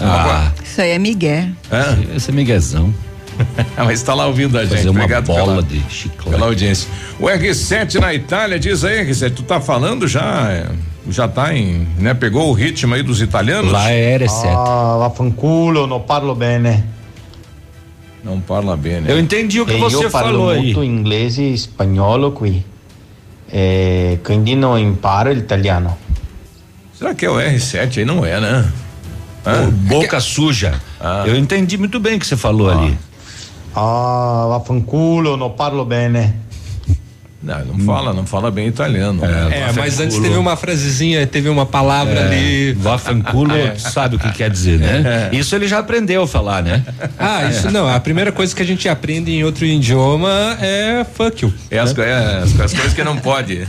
Ah, isso aí é Miguel. É? Esse é Miguezão. Mas está lá ouvindo a gente. Fazer uma Obrigado bola pela, de chiclete. pela audiência. O R7 na Itália, diz aí, R7, tu tá falando já? É, já tá em, né? Pegou o ritmo aí dos italianos? Lá é R7. Ah, vaffanculo, non parlo bene. Não parla bem, né? Eu entendi o que E você falou aí. molto inglese e spagnolo qui. E quindi non imparo l'italiano. Será que é o R7 aí? Não é, né? Ô, boca suja. Eu entendi muito bem o que você falou ali. Ah, vaffanculo, non parlo bene. Não, não fala, não fala bem italiano. É, mas antes teve uma frasezinha, teve uma palavra É, ali. Vaffanculo, sabe o que quer dizer, né? Isso ele já aprendeu a falar, né? Ah, isso não. A primeira coisa que a gente aprende em outro idioma é fuck you. É as, co- é, as, as coisas que não pode.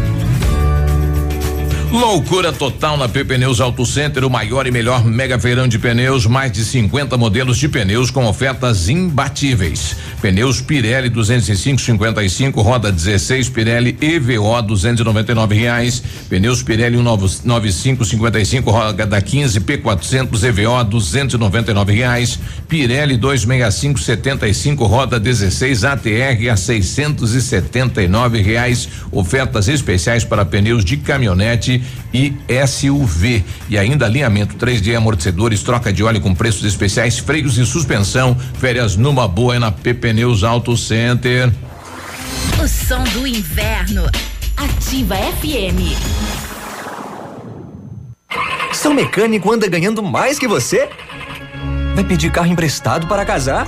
Loucura total na PP Pneus Auto Center, o maior e melhor mega feirão de pneus, mais de 50 modelos de pneus com ofertas imbatíveis. Pneus Pirelli 205 55, roda 16, Pirelli EVO 299 reais. Pneus Pirelli 195 55, roda 15 P400 EVO 299 reais. Pirelli 265 75, roda 16 ATR a 679 reais. Ofertas especiais para pneus de caminhonete e SUV. E ainda alinhamento 3D, amortecedores, troca de óleo com preços especiais, freios e suspensão. Férias numa boa é na PP Neus Auto Center. O som do inverno. Ativa FM. Seu mecânico anda ganhando mais que você? Vai pedir carro emprestado para casar?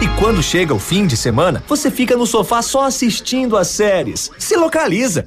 E quando chega o fim de semana, você fica no sofá só assistindo as séries. Se localiza!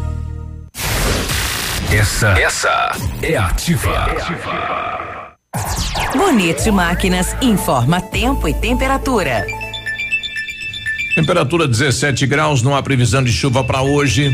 Essa, essa é ativa. Bonito Máquinas informa tempo e temperatura. Temperatura 17 graus, não há previsão de chuva para hoje.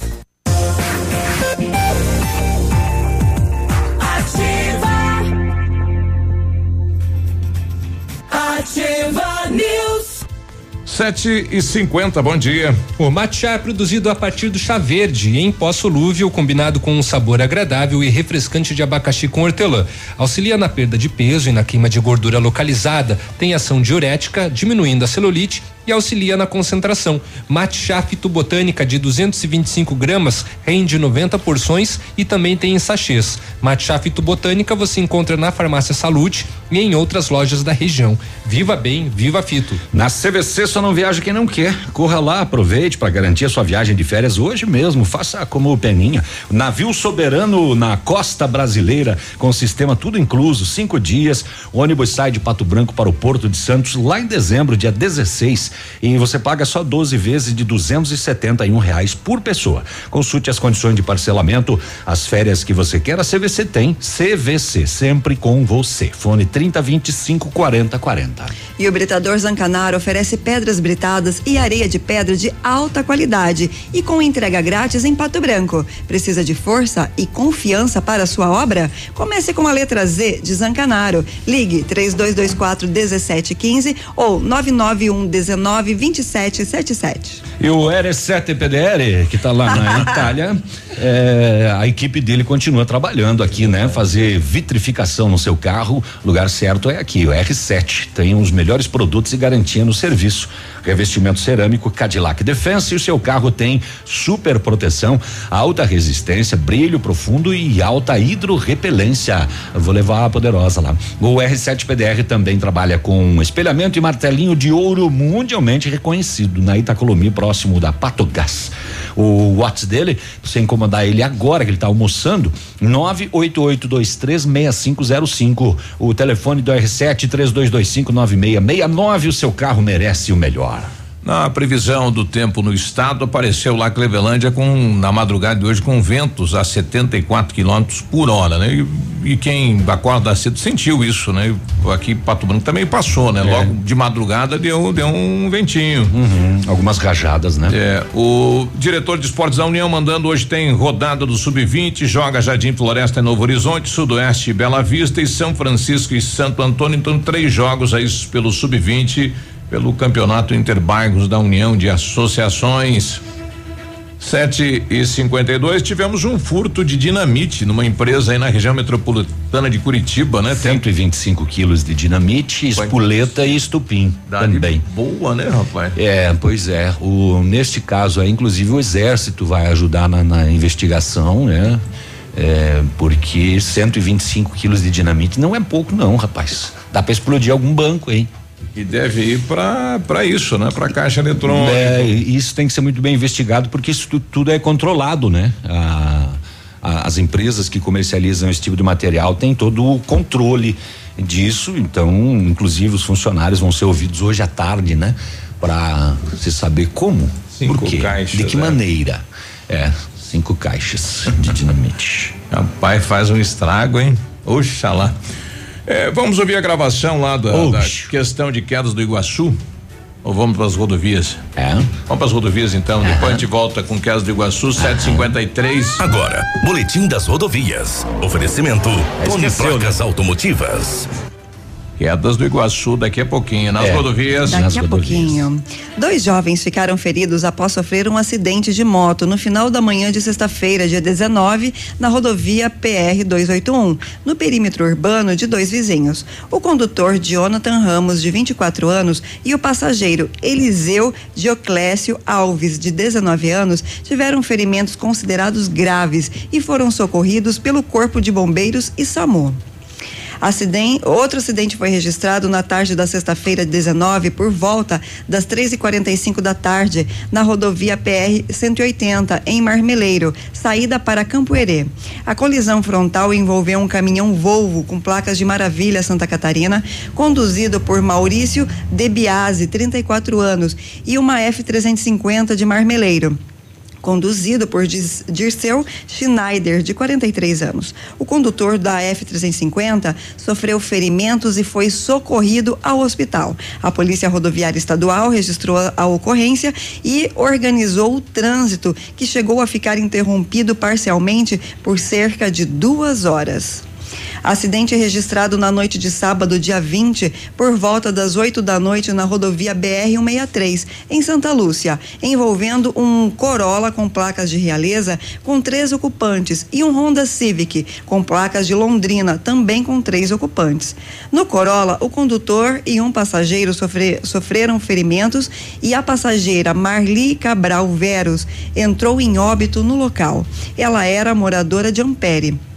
News. Sete e cinquenta, bom dia. O matcha é produzido a partir do chá verde em pó solúvel, combinado com um sabor agradável e refrescante de abacaxi com hortelã. Auxilia na perda de peso e na queima de gordura localizada. Tem ação diurética, diminuindo a celulite e auxilia na concentração. Matcha fitobotânica de 225 gramas rende 90 porções e também tem em sachês. Matcha fitobotânica você encontra na Farmácia Salute e em outras lojas da região. Viva bem, viva fito. Na CVC só não viaja quem não quer. Corra lá, aproveite para garantir a sua viagem de férias hoje mesmo. Faça como o Peninha. Navio soberano na costa brasileira, com sistema tudo incluso, cinco dias. O ônibus sai de Pato Branco para o Porto de Santos lá em dezembro, dia 16. E você paga só 12 vezes de 271 reais por pessoa. Consulte as condições de parcelamento, as férias que você quer, a CVC tem. CVC, sempre com você. Fone 30 25 40 40. E o Britador Zancanaro oferece pedras britadas e areia de pedra de alta qualidade e com entrega grátis em Pato Branco. Precisa de força e confiança para sua obra? Comece com a letra Z de Zancanaro. Ligue 3224 1715 ou 991 19 2777. E o R7 PDR, que está lá na Itália, é, a equipe dele continua trabalhando aqui, né? Fazer vitrificação no seu carro. Lugar certo é aqui, o R7. Tem os melhores produtos e garantia no serviço. Revestimento cerâmico Cadillac Defense e o seu carro tem super proteção, alta resistência, brilho profundo e alta hidrorrepelência. Vou levar a poderosa lá. O R7 PDR também trabalha com espelhamento e martelinho de ouro mundialmente reconhecido na Itacolomi, próximo da Patogás. O WhatsApp dele, você incomodar ele agora que ele está almoçando, 988236505. O telefone do R7 32259669. O seu carro merece o melhor. Na previsão do tempo no estado, apareceu lá Clevelândia com na madrugada de hoje com ventos a 74 quilômetros por hora, né? E, e, quem acorda cedo sentiu isso, né? Aqui Pato Branco também passou, né? É. Logo de madrugada deu deu um ventinho. Uhum, algumas rajadas, né? É, o diretor de esportes da União mandando hoje tem rodada do sub-20, joga Jardim Floresta em Novo Horizonte, Sudoeste Bela Vista e São Francisco e Santo Antônio, então três jogos aí pelo sub-20 pelo Campeonato Interbairros da União de Associações. 7 e 52 tivemos um furto de dinamite numa empresa aí na região metropolitana de Curitiba, né? 125 quilos de dinamite, espoleta e estupim também. Boa, né, rapaz? É, pois é. O, neste caso aí, inclusive, o exército vai ajudar na, na investigação, né? É, porque 125 quilos de dinamite não é pouco, não, rapaz. Dá para explodir algum banco, hein? E deve ir para isso, né? Para caixa eletrônica. É, isso tem que ser muito bem investigado porque isso tudo, tudo é controlado, né? A, a, as empresas que comercializam esse tipo de material têm todo o controle disso, então, inclusive os funcionários vão ser ouvidos hoje à tarde, né? Para se saber como, Cinco por quê, caixas, de que né? maneira. É, cinco caixas de dinamite. Rapaz, faz um estrago, hein? Oxalá. É, vamos ouvir a gravação lá da, da questão de quedas do Iguaçu. Ou vamos para as rodovias? É. Vamos para as rodovias então. Depois a gente volta com Queiroz do Iguaçu, 753. Agora, Boletim das Rodovias. Oferecimento Tony esqueceu, Placas Automotivas. Quedas do Iguaçu daqui a pouquinho. Nas É. rodovias. Daqui a pouquinho. Dois jovens ficaram feridos após sofrer um acidente de moto no final da manhã de sexta-feira, dia 19, na rodovia PR 281, no perímetro urbano de dois vizinhos. O condutor Jonathan Ramos, de 24 anos, e o passageiro Eliseu Dioclésio Alves, de 19 anos, tiveram ferimentos considerados graves e foram socorridos pelo Corpo de Bombeiros e SAMU. Acidente, outro acidente foi registrado na tarde da sexta-feira 19 por volta das 3h45 da tarde na rodovia PR 180 em Marmeleiro, saída para Campo Herê. A colisão frontal envolveu um caminhão Volvo com placas de Maravilha Santa Catarina, conduzido por Maurício Debiase, 34 anos, e uma F350 de Marmeleiro conduzido por Dirceu Schneider, de 43 anos. O condutor da F-350 sofreu ferimentos e foi socorrido ao hospital. A Polícia Rodoviária Estadual registrou a ocorrência e organizou o trânsito, que chegou a ficar interrompido parcialmente por cerca de duas horas. Acidente registrado na noite de sábado, dia 20, por volta das 8 da noite na rodovia BR-163, em Santa Lúcia, envolvendo um Corolla com placas de Realeza com três ocupantes e um Honda Civic com placas de Londrina, também com três ocupantes. No Corolla, o condutor e um passageiro sofre- sofreram ferimentos e a passageira Marli Cabral Veros entrou em óbito no local. Ela era moradora de Ampere.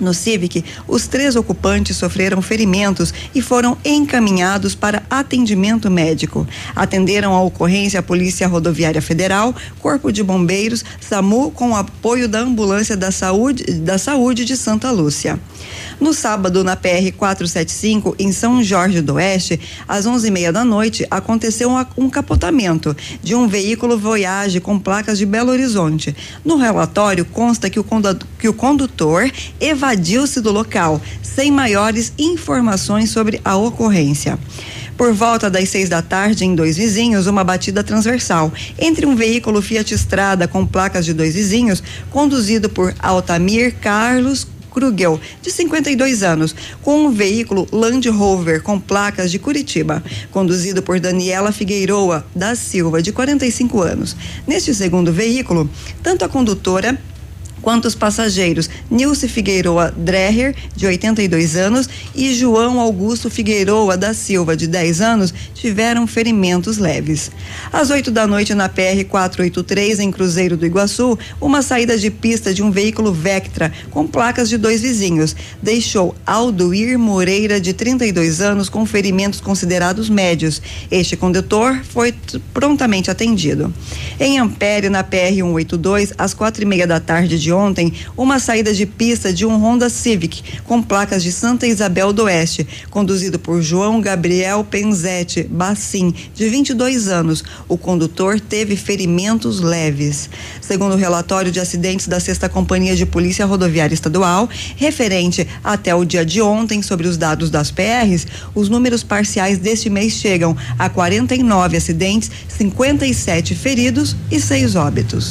No Civic, os três ocupantes sofreram ferimentos e foram encaminhados para atendimento médico. Atenderam a ocorrência a Polícia Rodoviária Federal, Corpo de Bombeiros, SAMU, com apoio da Ambulância da Saúde, da Saúde de Santa Lúcia. No sábado, na PR 475, em São Jorge do Oeste, às 11h30 da noite, aconteceu um, capotamento de um veículo Voyage com placas de Belo Horizonte. No relatório consta que o, que o condutor evadiu-se do local, sem maiores informações sobre a ocorrência. Por volta das seis da tarde, em dois vizinhos, uma batida transversal entre um veículo Fiat Strada com placas de dois vizinhos, conduzido por Altamir Carlos Krugel, de 52 anos, com um veículo Land Rover com placas de Curitiba, conduzido por Daniela Figueiroa da Silva, de 45 anos. Neste segundo veículo, tanto a condutora quanto os passageiros Nilce Figueiroa Dreher, de 82 anos, e João Augusto Figueiroa da Silva, de 10 anos, tiveram ferimentos leves. Às 8 da noite, na PR 483, em Cruzeiro do Iguaçu, uma saída de pista de um veículo Vectra com placas de dois vizinhos deixou Aldoir Moreira, de 32 anos, com ferimentos considerados médios. Este condutor foi prontamente atendido. Em Ampere, na PR 182, às quatro e meia da tarde de ontem, uma saída de pista de um Honda Civic com placas de Santa Isabel do Oeste, conduzido por João Gabriel Penzetti Bacim, de 22 anos. O condutor teve ferimentos leves. Segundo o relatório de acidentes da Sexta Companhia de Polícia Rodoviária Estadual, referente até o dia de ontem sobre os dados das PRs, os números parciais deste mês chegam a 49 acidentes, 57 feridos e 6 óbitos.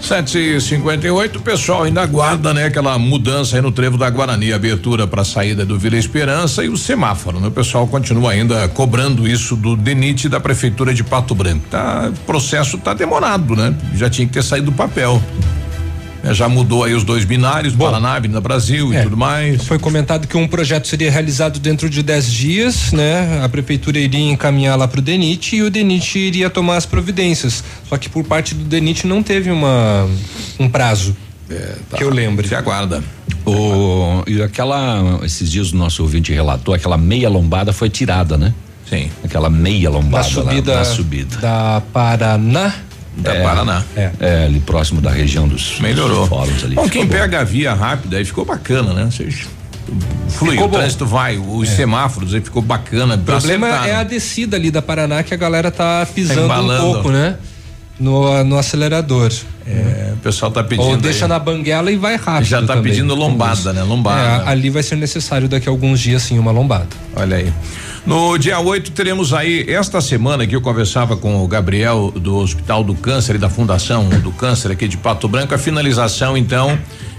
758, o pessoal ainda aguarda, né, aquela mudança aí no trevo da Guarani, abertura para saída do Vila Esperança e o semáforo, né? O pessoal continua ainda cobrando isso do DENIT da prefeitura de Pato Branco. Tá, o processo tá demorado, né? Já tinha que ter saído do papel. É, já mudou aí os dois binários, Paraná, Avenida Brasil É, e tudo mais. Foi comentado que um projeto seria realizado dentro de 10 dias, né? A prefeitura iria encaminhar lá para o DENIT e o DENIT iria tomar as providências. Só que por parte do DENIT não teve uma um prazo. que eu lembre. Se aguarda. O, e aquela, esses dias o nosso ouvinte relatou, aquela meia lombada foi tirada, né? Sim. Aquela meia Da lombada subida, lá, na subida. da Paraná. Da É, Paraná. É. É, ali próximo da região dos, Melhorou. dos fóruns ali. Bom, quem pega a via rápida aí ficou bacana, né? Vocês flui, Ficou o bom. trânsito vai, os É. semáforos aí ficou bacana. O problema acertaram. é a descida ali da Paraná que a galera tá pisando um pouco, né? No, no acelerador. É, o pessoal tá pedindo. Ou deixa aí. na banguela e vai rápido. Já tá também, pedindo lombada, né? Lombada. É, ali vai ser necessário daqui a alguns dias sim uma lombada. Olha aí. No dia 8 teremos aí, esta semana que eu conversava com o Gabriel do Hospital do Câncer e da Fundação do Câncer aqui de Pato Branco, a finalização então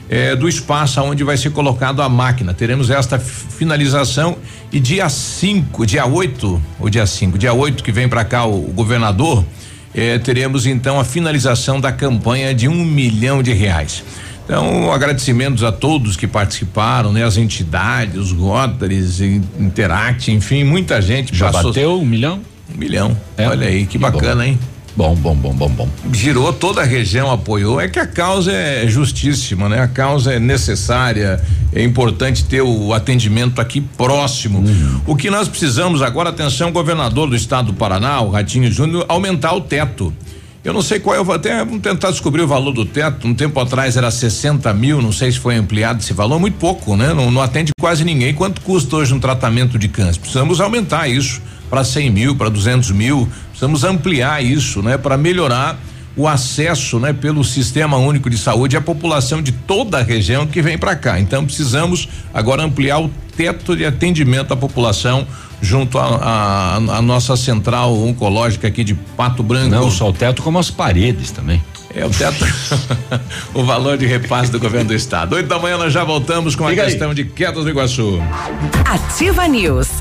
eh, do espaço onde vai ser colocado a máquina. Teremos esta finalização e dia 5, dia 8 ou dia 5, dia 8 que vem para cá o, o governador, eh, teremos então a finalização da campanha de um milhão de reais. Então, agradecimentos a todos que participaram, né? As entidades, os Rotaries, In- Interact, enfim, muita gente Já passou. bateu um milhão? Um milhão. É? Olha aí, que, Que bacana, bom. hein? Bom, bom, bom, bom, bom. Girou toda a região, apoiou. É que a causa é justíssima, né? A causa é necessária. É importante ter o atendimento aqui próximo. Uhum. O que nós precisamos agora, atenção, governador do estado do Paraná, o Ratinho Júnior, aumentar o teto. Eu não sei qual é o até vamos tentar descobrir o valor do teto. Um tempo atrás era 60 mil, não sei se foi ampliado esse valor, muito pouco, né? Não, não atende quase ninguém. Quanto custa hoje um tratamento de câncer? Precisamos aumentar isso para 100 mil, para 200 mil. Precisamos ampliar isso, né? Para melhorar o acesso, né? Pelo sistema único de saúde à população de toda a região que vem para cá. Então precisamos agora ampliar o teto de atendimento à população junto à nossa central oncológica aqui de Pato Branco. Não só o teto, como as paredes também. É o teto. o valor de repasse do governo do estado. Oito da manhã nós já voltamos com a Liga aí. questão de quedas do Iguaçu. Ativa News.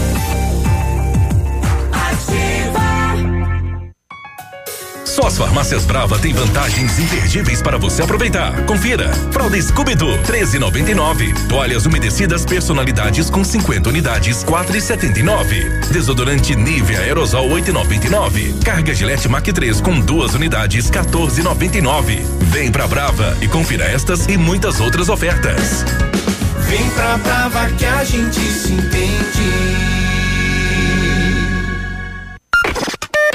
Só as farmácias Brava têm vantagens imperdíveis para você aproveitar. Confira. Fralda Scooby-Doo, 13,99. Toalhas umedecidas personalidades com 50 unidades, 4,79. Desodorante Nivea Aerosol, 8,99. Carga Gillette Mac 3 com duas unidades, 14,99. Vem pra Brava e confira estas e muitas outras ofertas. Vem pra Brava que a gente se entende.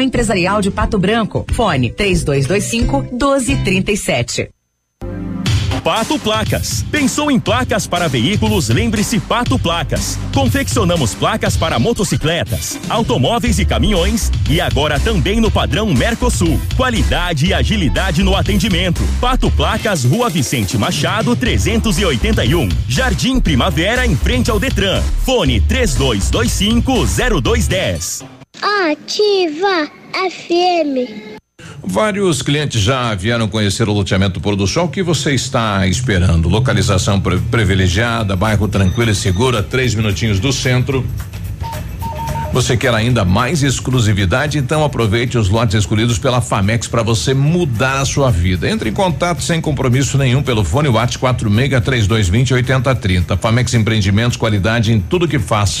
Empresarial de Pato Branco. Fone 3225 1237. Pato Placas. Pensou em placas para veículos? Lembre-se Pato Placas. Confeccionamos placas para motocicletas, automóveis e caminhões e agora também no padrão Mercosul. Qualidade e agilidade no atendimento. Pato Placas, Rua Vicente Machado, 381. Jardim Primavera, em frente ao Detran. Fone 3225 0210. Ativa FM. Vários clientes já vieram conhecer o loteamento Pôr do Sol. O que você está esperando? Localização pri- privilegiada, bairro tranquilo e seguro, a três minutinhos do centro. Você quer ainda mais exclusividade? Então aproveite os lotes escolhidos pela Famex para você mudar a sua vida. Entre em contato sem compromisso nenhum pelo fone WhatsApp 46 3220 8030. Famex Empreendimentos, qualidade em tudo que faz.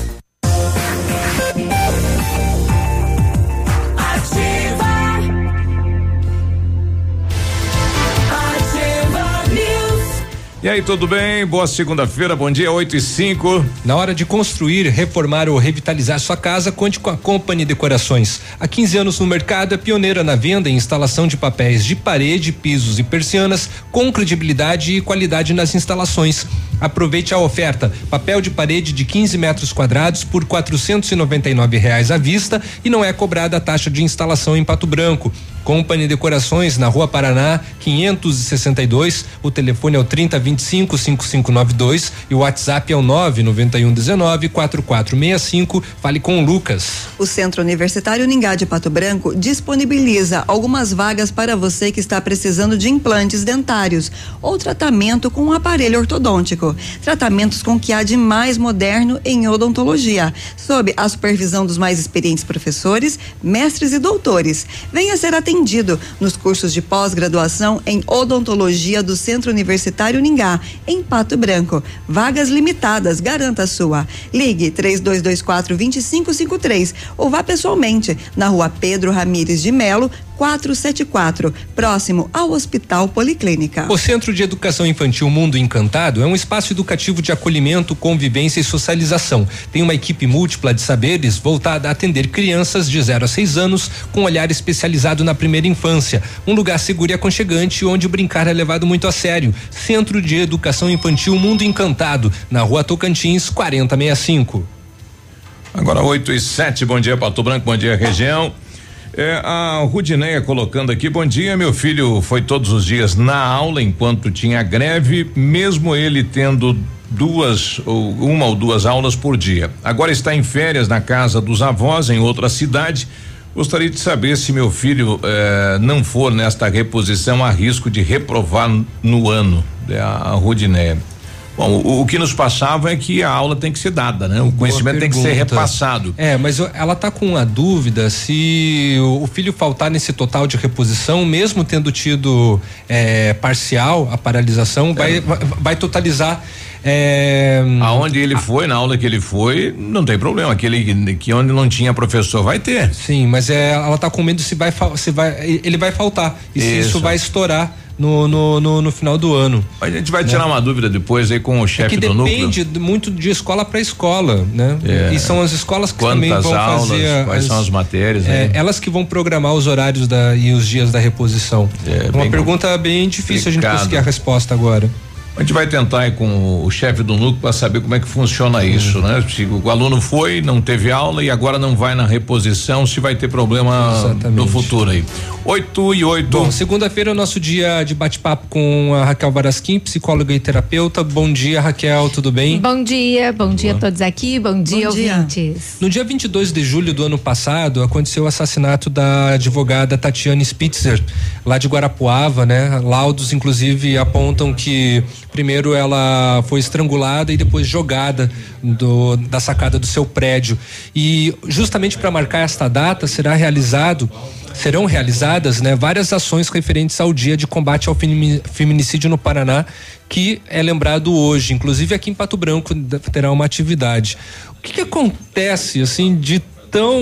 E aí, tudo bem? Boa segunda-feira, bom dia, 8 e 5. Na hora de construir, reformar ou revitalizar sua casa, conte com a Company Decorações. Há 15 anos no mercado, é pioneira na venda e instalação de papéis de parede, pisos e persianas, com credibilidade e qualidade nas instalações. Aproveite a oferta: papel de parede de 15 metros quadrados por R$ reais à vista e não é cobrada a taxa de instalação em Pato Branco. Company Decorações na Rua Paraná, 562. O telefone é o 3025 5592 e o WhatsApp é o 99119 4465. Fale com o Lucas. O Centro Universitário Ningá de Pato Branco disponibiliza algumas vagas para você que está precisando de implantes dentários ou tratamento com um aparelho ortodôntico. Tratamentos com o que há de mais moderno em odontologia, sob a supervisão dos mais experientes professores, mestres e doutores. Venha ser atendido nos cursos de pós-graduação em odontologia do Centro Universitário Ningá, em Pato Branco. Vagas limitadas, garanta a sua. Ligue 3224 2553 ou vá pessoalmente na rua Pedro Ramires de Melo, 474, próximo ao Hospital Policlínica. O Centro de Educação Infantil Mundo Encantado é um espaço educativo de acolhimento, convivência e socialização. Tem uma equipe múltipla de saberes voltada a atender crianças de 0 a 6 anos com olhar especializado na primeira infância. Um lugar seguro e aconchegante onde brincar é levado muito a sério. Centro de Educação Infantil Mundo Encantado, na rua Tocantins, 4065. Agora 8 e 7, bom dia, Pato Branco, bom dia, região. É, a Rudineia colocando aqui, bom dia, meu filho foi todos os dias na aula enquanto tinha greve, mesmo ele tendo duas ou uma ou duas aulas por dia. Agora está em férias na casa dos avós em outra cidade. Gostaria de saber se meu filho eh, não for nesta reposição a risco de reprovar no ano. É a Rudineia. Bom, o, o, que nos passava é que a aula tem que ser dada, né? O conhecimento tem que ser repassado. É, mas ela tá com uma dúvida se o, o filho faltar nesse total de reposição, mesmo tendo tido é, parcial a paralisação, é. vai, vai, vai totalizar. É, Aonde ele foi, na aula que ele foi, não tem problema. Aquele que onde não tinha professor vai ter. Sim, mas é, ela tá com medo se vai, se vai, ele vai faltar e isso. se isso vai estourar no, no, no, no, final do ano. A gente vai né? tirar uma dúvida depois aí com o chefe é do núcleo. Depende muito de escola para escola, né? É. E são as escolas que Quantas também vão aulas, fazer quais as, são as matérias? É, né? elas que vão programar os horários da, e os dias da reposição. É, uma pergunta bem difícil complicado. a gente conseguir a resposta agora. A gente vai tentar ir com o chefe do núcleo para saber como é que funciona isso, Uhum. né? Se o aluno foi, não teve aula e agora não vai na reposição, se vai ter problema Exatamente. no futuro aí. 8 e 8. Bom, segunda-feira é o nosso dia de bate-papo com a Raquel Varasquim, psicóloga e terapeuta. Bom dia, Raquel, tudo bem? Bom dia, bom dia a todos aqui, bom dia, Bom dia. ouvintes. No dia 22 de julho do ano passado, aconteceu o assassinato da advogada Tatiane Spitzer, lá de Guarapuava, né? Laudos, inclusive, apontam que primeiro ela foi estrangulada e depois jogada do- da sacada do seu prédio. E justamente para marcar esta data, será realizado serão realizadas né, várias ações referentes ao dia de combate ao femi- feminicídio no Paraná, que é lembrado hoje. Inclusive aqui em Pato Branco terá uma atividade. O que, que acontece assim de tão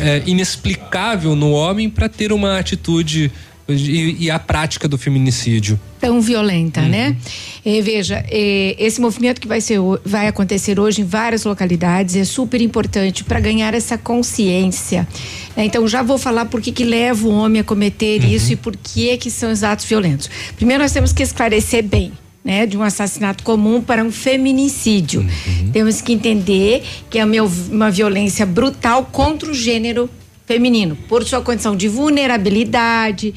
é, inexplicável no homem para ter uma atitude e, e a prática do feminicídio? Tão violenta, né? Eh, veja, eh, esse movimento que vai, ser, vai acontecer hoje em várias localidades é super importante para ganhar essa consciência. né? Então, já vou falar por que que leva o homem a cometer isso e por que que são os atos violentos. Primeiro, nós temos que esclarecer bem. Né, de um assassinato comum para um feminicídio. Temos que entender que é uma violência brutal contra o gênero feminino, por sua condição de vulnerabilidade,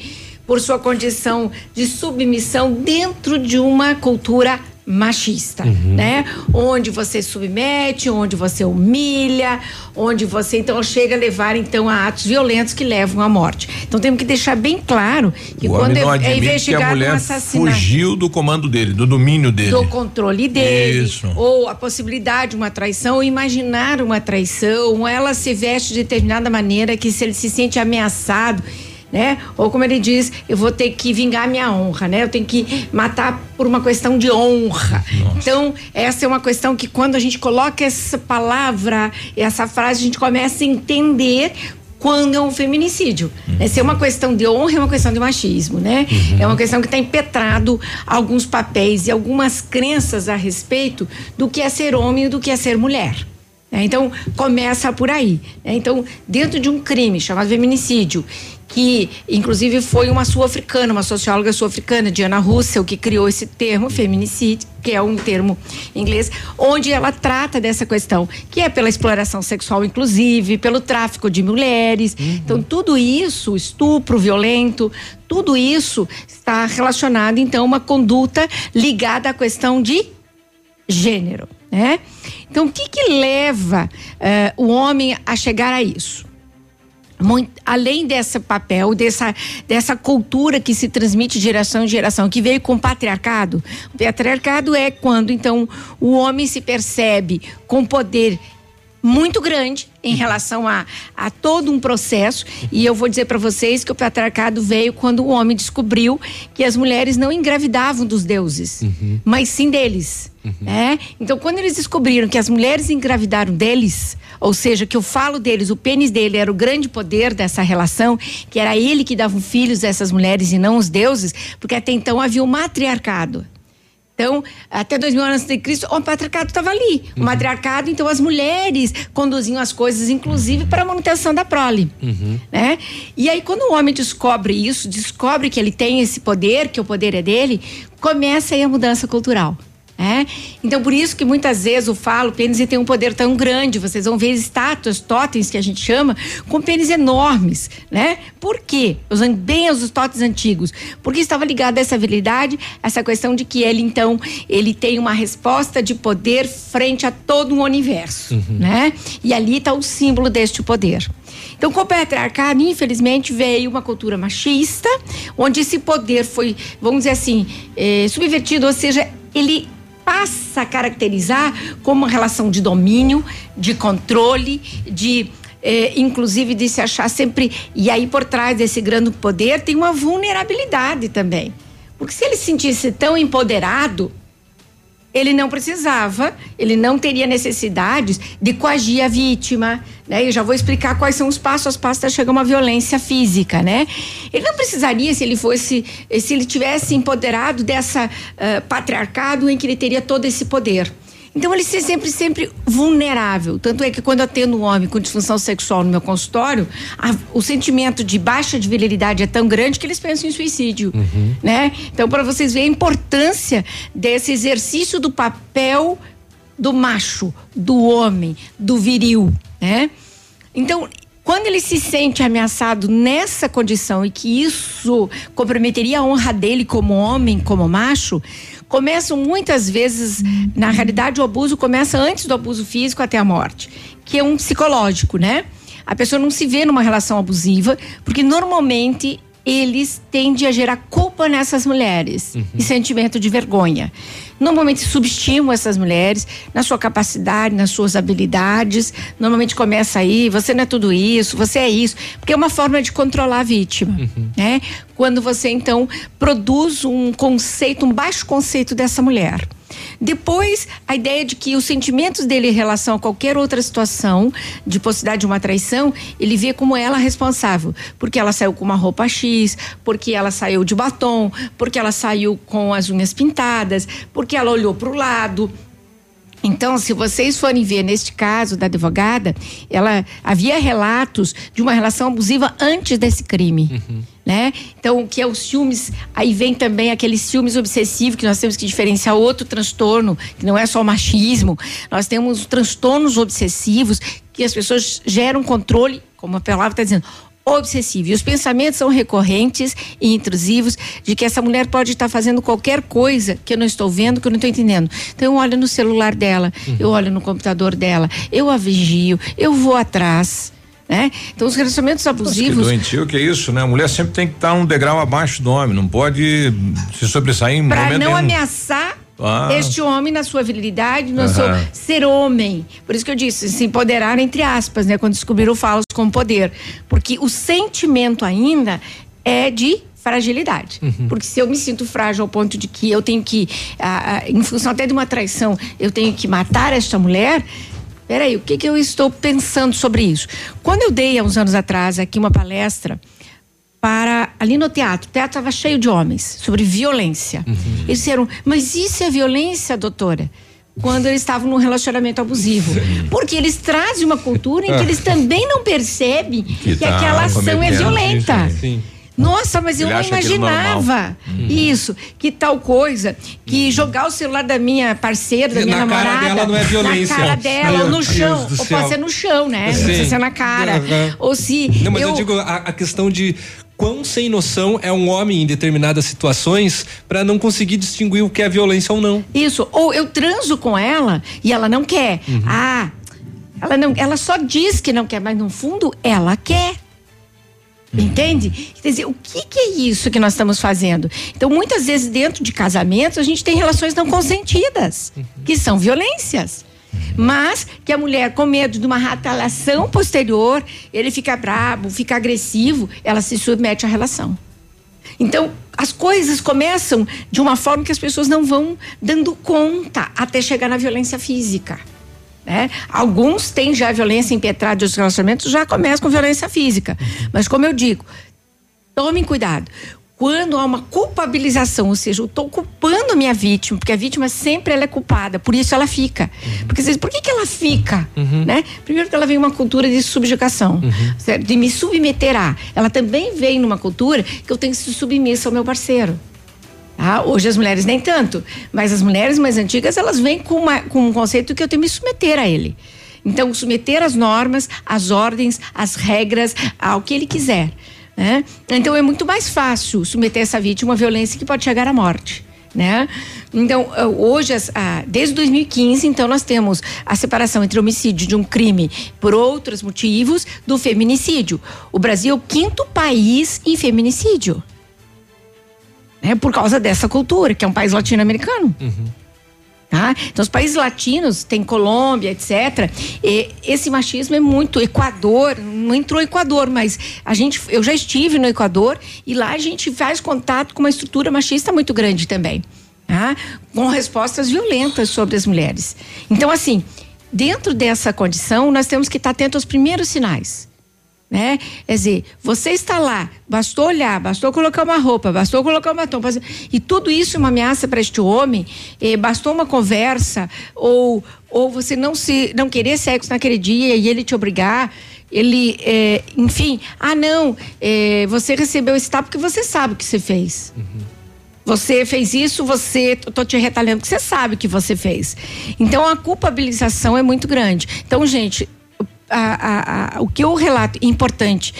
por sua condição de submissão dentro de uma cultura machista, né? Onde você submete, onde você humilha, onde você então chega a levar então a atos violentos que levam à morte. Então temos que deixar bem claro que o quando é, é admite que a investigado um assassinato fugiu do comando dele, do domínio dele. do controle dele, Isso. ou a possibilidade de uma traição, ou imaginar uma traição, ou ela se veste de determinada maneira que se ele se sente ameaçado, né? Ou como ele diz, eu vou ter que vingar minha honra, né? Eu tenho que matar por uma questão de honra. Então, essa é uma questão que quando a gente coloca essa palavra, essa frase, a gente começa a entender quando é um feminicídio. né? Se é uma questão de honra, é uma questão de machismo, né? É uma questão que está impetrado alguns papéis e algumas crenças a respeito do que é ser homem e do que é ser mulher. né? Então, começa por aí. né? Então, dentro de um crime chamado feminicídio, que inclusive foi uma sul-africana, uma socióloga sul-africana, Diana Russell, que criou esse termo, feminicídio, que é um termo em inglês, onde ela trata dessa questão, que é pela exploração sexual, inclusive, pelo tráfico de mulheres. Então, tudo isso, estupro violento, tudo isso está relacionado, então, a uma conduta ligada à questão de gênero, né? Então, o que que leva eh, o homem a chegar a isso? Muito- além desse papel, dessa, dessa cultura que se transmite de geração em geração, que veio com o patriarcado. O patriarcado é quando, então, o homem se percebe com poder muito grande em relação a, a todo um processo. E eu vou dizer para vocês que o patriarcado veio quando o homem descobriu que as mulheres não engravidavam dos deuses, mas sim deles. né? Então, quando eles descobriram que as mulheres engravidaram deles, ou seja, que eu falo deles, o pênis dele era o grande poder dessa relação, que era ele que dava filhos a essas mulheres e não os deuses, porque até então havia o matriarcado. Então, até dois mil anos antes de Cristo, o patriarcado estava ali. O matriarcado, então, as mulheres conduziam as coisas, inclusive para a manutenção da prole. Né? E aí, quando o homem descobre isso, descobre que ele tem esse poder, que o poder é dele, começa aí a mudança cultural. Né? Então, por isso que muitas vezes eu falo, o pênis tem um poder tão grande. Vocês vão ver estátuas, totens, que a gente chama, com pênis enormes, né? Por quê? Usando bem os totens antigos. Porque estava ligado a essa habilidade, essa questão de que ele, então, ele tem uma resposta de poder frente a todo um universo, né? E ali está o símbolo deste poder. Então, com o patriarcado, infelizmente, veio uma cultura machista, onde esse poder foi, vamos dizer assim, eh, subvertido, ou seja, ele passa a caracterizar como uma relação de domínio, de controle, de eh, inclusive de se achar sempre. E aí, por trás desse grande poder, tem uma vulnerabilidade também. Porque se ele se sentisse tão empoderado, ele não precisava, ele não teria necessidades de coagir a vítima, né? Eu já vou explicar quais são os passos a passo até chegar a uma violência física, né? Ele não precisaria se ele fosse, se ele tivesse empoderado dessa ah, patriarcado em que ele teria todo esse poder. Então ele se sempre, sempre vulnerável. Tanto é que quando atendo um homem com disfunção sexual no meu consultório, a- o sentimento de baixa de virilidade é tão grande que eles pensam em suicídio né? Então, para vocês verem a importância desse exercício do papel do macho, do homem, do viril, né? Então, Quando ele se sente ameaçado nessa condição e que isso comprometeria a honra dele como homem, como macho, começam muitas vezes, na realidade, o abuso começa antes do abuso físico até a morte, que é um psicológico, né? A pessoa não se vê numa relação abusiva, porque normalmente eles tendem a gerar culpa nessas mulheres e sentimento de vergonha. Normalmente subestimam essas mulheres na sua capacidade, nas suas habilidades. Normalmente começa aí, você não é tudo isso, você é isso, porque é uma forma de controlar a vítima, né? Quando você então produz um conceito, um baixo conceito dessa mulher. Depois, a ideia de que os sentimentos dele em relação a qualquer outra situação, de possibilidade de uma traição, ele vê como ela responsável. Porque ela saiu com uma roupa X, porque ela saiu de batom, porque ela saiu com as unhas pintadas, porque ela olhou para o lado. Então, se vocês forem ver neste caso da advogada, ela havia relatos de uma relação abusiva antes desse crime. Né? Então, o que é os ciúmes, aí vem também aquele ciúmes obsessivo que nós temos que diferenciar outro transtorno, que não é só o machismo. Nós temos transtornos obsessivos que as pessoas geram controle, como a palavra está dizendo, obsessivo. E os pensamentos são recorrentes e intrusivos de que essa mulher pode estar fazendo qualquer coisa que eu não estou vendo, que eu não estou entendendo. Então eu olho no celular dela, eu olho no computador dela, eu a vigio, eu vou atrás. Né? Então os relacionamentos Que abusivos. doentio que é isso, né? A mulher sempre tem que estar um degrau abaixo do homem, não pode se sobressair em Para momento não nenhum. ameaçar Ah. este homem na sua virilidade, no Aham. seu ser homem. Por isso que eu disse, se empoderar entre aspas, né? Quando descobriram o falos como poder. Porque o sentimento ainda é de fragilidade. Porque se eu me sinto frágil ao ponto de que eu tenho que, ah, ah, em função até de uma traição, eu tenho que matar esta mulher. Peraí, o que, que eu estou pensando sobre isso? Quando eu dei há uns anos atrás aqui uma palestra para ali no teatro, o teatro estava cheio de homens sobre violência. Eles disseram, mas isso é violência, doutora? Quando eles estavam num relacionamento abusivo. Porque eles trazem uma cultura em que eles também não percebem que, tá aquela ação é cometendo. violenta. Sim. Nossa, mas eu Ele não acha aquilo imaginava normal. isso, que tal coisa, que jogar o celular da minha parceira, da Na minha cara namorada, dela não é violência. na cara dela, Meu no Deus chão, ou pode ser no chão, né? Não Sim. precisa ser na cara. Aham. Ou se Não, mas eu, eu digo a, a questão de quão sem noção é um homem em determinadas situações para não conseguir distinguir o que é violência ou não. Isso, ou eu transo com ela e ela não quer. Uhum. Ah, ela não, ela só diz que não quer, mas no fundo ela quer. Entende? Quer dizer, o que, que é isso que nós estamos fazendo? Então, muitas vezes, dentro de casamentos, a gente tem relações não consentidas, que são violências. Mas que a mulher, com medo de uma retaliação posterior, ele fica brabo, fica agressivo, ela se submete à relação. Então, as coisas começam de uma forma que as pessoas não vão dando conta até chegar na violência física. Né? Alguns têm já violência impetrada dos relacionamentos, já começam com violência física. Mas, como eu digo, tomem cuidado. Quando há uma culpabilização, ou seja, eu estou culpando a minha vítima, porque a vítima sempre ela é culpada, por isso ela fica. Porque vocês, por que, que ela fica? Né? Primeiro que ela vem uma cultura de subjugação, certo? de me submeter a. Ela também vem numa cultura que eu tenho que ser submissa ao meu parceiro. Tá? Hoje as mulheres nem tanto, mas as mulheres mais antigas elas vêm com, uma, com um conceito que eu tenho que me submeter a ele. Então, submeter as normas, as ordens, as regras, ao que ele quiser. Né? Então, é muito mais fácil submeter essa vítima a violência que pode chegar à morte. Né? Então, eh, hoje, ah, desde 2015, então, nós temos a separação entre homicídio de um crime por outros motivos do feminicídio. O Brasil é o quinto país em feminicídio né, por causa dessa cultura, que é um país latino-americano. Tá? Então, os países latinos, tem Colômbia, etc. Esse machismo é muito. Equador, não entrou Equador, mas a gente, eu já estive no Equador e lá a gente faz contato com uma estrutura machista muito grande também. Tá? Com respostas violentas sobre as mulheres. Então, assim, dentro dessa condição, nós temos que estar atentos aos primeiros sinais né? Quer dizer, você está lá, bastou olhar, bastou colocar uma roupa, bastou colocar uma tom, e tudo isso é uma ameaça para este homem, eh, bastou uma conversa, ou, ou você não se não querer sexo naquele dia e ele te obrigar, ele, eh, enfim, ah não, eh, você recebeu esse tapa porque você sabe o que você fez. Você fez isso, você, tô te retalhando, porque você sabe o que você fez. Então a culpabilização é muito grande. Então, gente, a- a- a- o que eu relato importante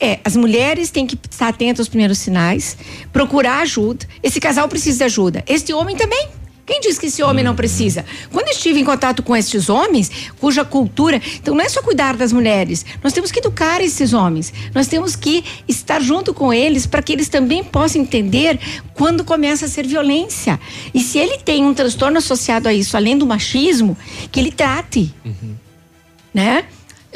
é as mulheres têm que estar atentas aos primeiros sinais, procurar ajuda. Esse casal precisa de ajuda. Este homem também. Quem diz que esse homem não precisa? Quando estive em contato com estes homens, cuja cultura. Então, não é só cuidar das mulheres. Nós temos que educar esses homens. Nós temos que estar junto com eles para que eles também possam entender quando começa a ser violência. E se ele tem um transtorno associado a isso, além do machismo, que ele trate né?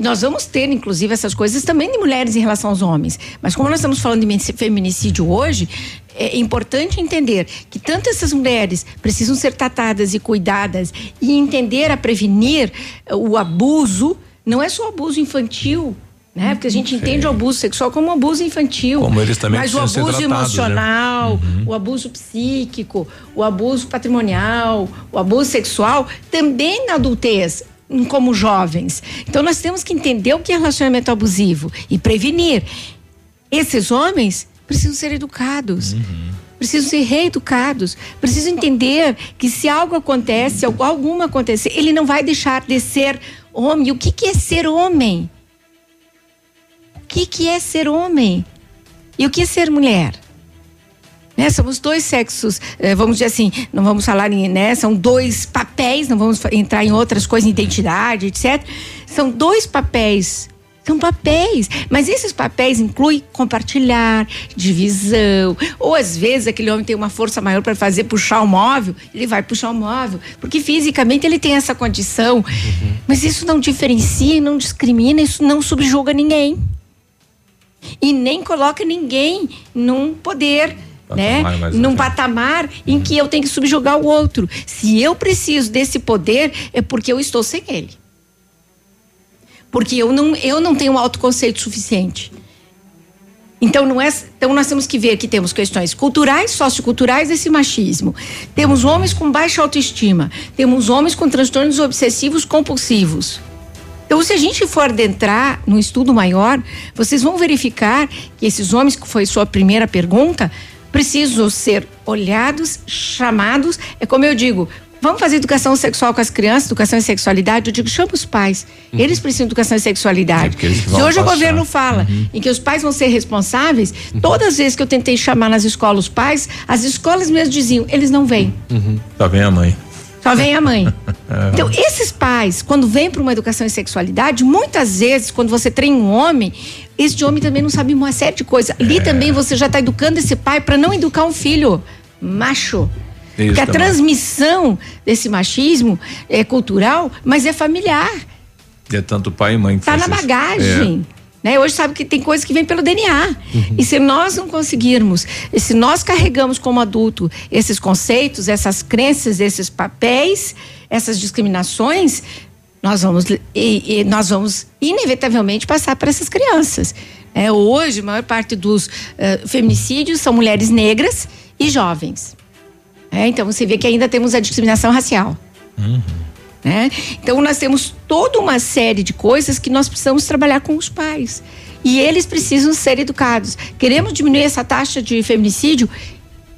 Nós vamos ter, inclusive, essas coisas também de mulheres em relação aos homens. Mas como nós estamos falando de feminicídio hoje, é importante entender que tanto essas mulheres precisam ser tratadas e cuidadas e entender a prevenir eh, o abuso, não é só o abuso infantil. Né? Porque a gente entende o abuso sexual como abuso infantil. Como eles também Mas o abuso tratados, né? emocional, o abuso psíquico, o abuso patrimonial, o abuso sexual, também na adultez, como jovens. Então nós temos que entender o que é relacionamento abusivo e prevenir. Esses homens precisam ser educados. Precisam ser reeducados, precisam entender que se algo acontece, algo- alguma acontecer, ele não vai deixar de ser homem. O que, que é ser homem? O que, que é ser homem? E o que é ser mulher? Né? Somos dois sexos, eh, vamos dizer assim, não vamos falar em, né? São dois papéis, não vamos entrar em outras coisas, identidade, etc. São dois papéis. São papéis, mas esses papéis incluem compartilhar, divisão, ou às vezes aquele homem tem uma força maior para fazer puxar o móvel, ele vai puxar o móvel, porque fisicamente ele tem essa condição. Mas isso não diferencia, não discrimina, isso não subjuga ninguém e nem coloca ninguém num poder, né? mais Num elevado. patamar em que eu tenho que subjugar o outro. Se eu preciso desse poder, é porque eu estou sem ele. Porque eu não, eu não tenho um autoconceito suficiente. Então, não é, então nós temos que ver que temos questões culturais, socioculturais desse machismo. Temos homens com baixa autoestima. Temos homens com transtornos obsessivos compulsivos. Então, se a gente for adentrar num estudo maior, vocês vão verificar que esses homens, que foi sua primeira pergunta, precisam ser olhados, chamados. É como eu digo, vamos fazer educação sexual com as crianças, educação e sexualidade. Eu digo, chama os pais. Eles precisam de educação e sexualidade. que se hoje o passar. governo fala em que os pais vão ser responsáveis, todas as vezes que eu tentei chamar nas escolas os pais, as escolas mesmo diziam, eles não vêm. Tá bem a mãe. Só vem a mãe. É. Então, esses pais, quando vêm para uma educação em sexualidade, muitas vezes, quando você treina um homem, esse homem também não sabe uma série de coisas. É. Ali também você já está educando esse pai para não educar um filho macho. Isso Porque a também. transmissão desse machismo é cultural, mas é familiar. É tanto pai e mãe que Tá faz na isso. bagagem. Né? Hoje sabe que tem coisa que vem pelo DNA. E se nós não conseguirmos, se nós carregamos como adulto esses conceitos, essas crenças, esses papéis, essas discriminações, nós vamos, e- e nós vamos inevitavelmente passar para essas crianças. É, hoje, a maior parte dos eh, feminicídios são mulheres negras e jovens. É, então você vê que ainda temos a discriminação racial. Né? Então nós temos toda uma série de coisas que nós precisamos trabalhar com os pais. E eles precisam ser educados. Queremos diminuir essa taxa de feminicídio?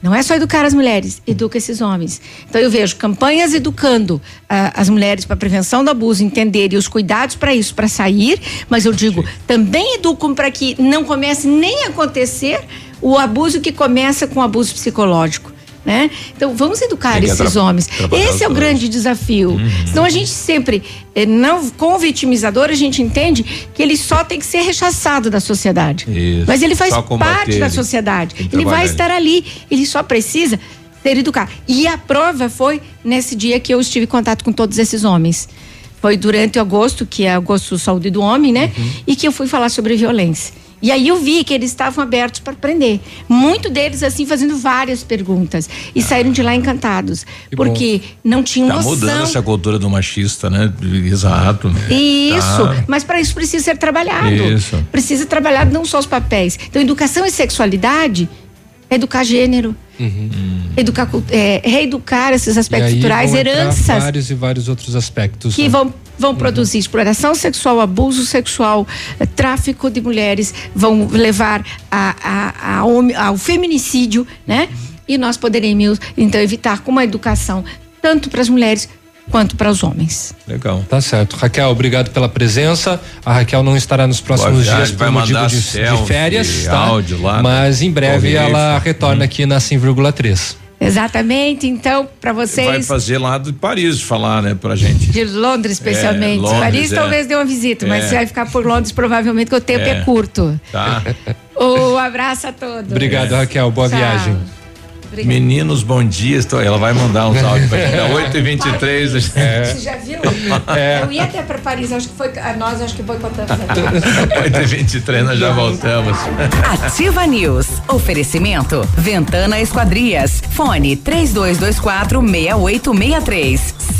Não é só educar as mulheres, educa esses homens. Então eu vejo campanhas educando ah, as mulheres para prevenção do abuso, entender e os cuidados para isso, para sair, mas eu digo, também educam para que não comece nem a acontecer o abuso que começa com o abuso psicológico. Né? Então vamos educar esses homens. Esse é o grande desafio. Senão a gente sempre, eh, não, com o vitimizador, a gente entende que ele só tem que ser rechaçado da sociedade. Isso. Mas ele faz parte da ele. sociedade. Tem que Ele vai estar ali. Ele só precisa ser educado. E a prova foi nesse dia que eu estive em contato com todos esses homens. Foi durante o agosto, que é agosto Saúde do Homem, né? Uhum. E que eu fui falar sobre violência. E aí eu vi que eles estavam abertos para aprender. Muito deles, assim, fazendo várias perguntas. E saíram de lá encantados. Bom. porque não tinham Tá noção. mudando essa cultura do machista, né? Exato. Isso, Tá. mas para isso precisa ser trabalhado. Isso. Precisa trabalhar não só os papéis. Então, educação e sexualidade, educar gênero, educar, cult- é, reeducar esses aspectos culturais, heranças vários e vários outros aspectos. que né? vão, vão produzir exploração sexual, abuso sexual, eh, tráfico de mulheres, vão levar a, a- a homi- ao feminicídio, né? E nós poderemos, então, evitar com uma educação, tanto para as mulheres quanto para os homens. Legal. Tá certo. Raquel, obrigado pela presença. A Raquel não estará nos próximos viagem, dias vai por motivo de, de férias, tá? áudio lá, Mas em breve ela Hum. retorna aqui na 100,3. Exatamente, então, para Vai vocês. fazer lá de Paris falar, né, pra gente. De Londres, especialmente. É, Londres, Paris é. talvez dê uma visita, mas É. você vai ficar por Londres provavelmente, porque o tempo é, É. curto. Tá? Um abraço a todos. Obrigado, Raquel. Boa Tchau. viagem. Obrigada. Meninos, bom dia. Estou, ela vai mandar uns áudios pra gente. 8 e 23 Você já viu? É. Eu ia até para Paris, acho que foi. a Nós acho que boicotamos. 8 e 23 nós já voltamos. Ativa News. Oferecimento. Ventana Esquadrias. Fone 3224 6863.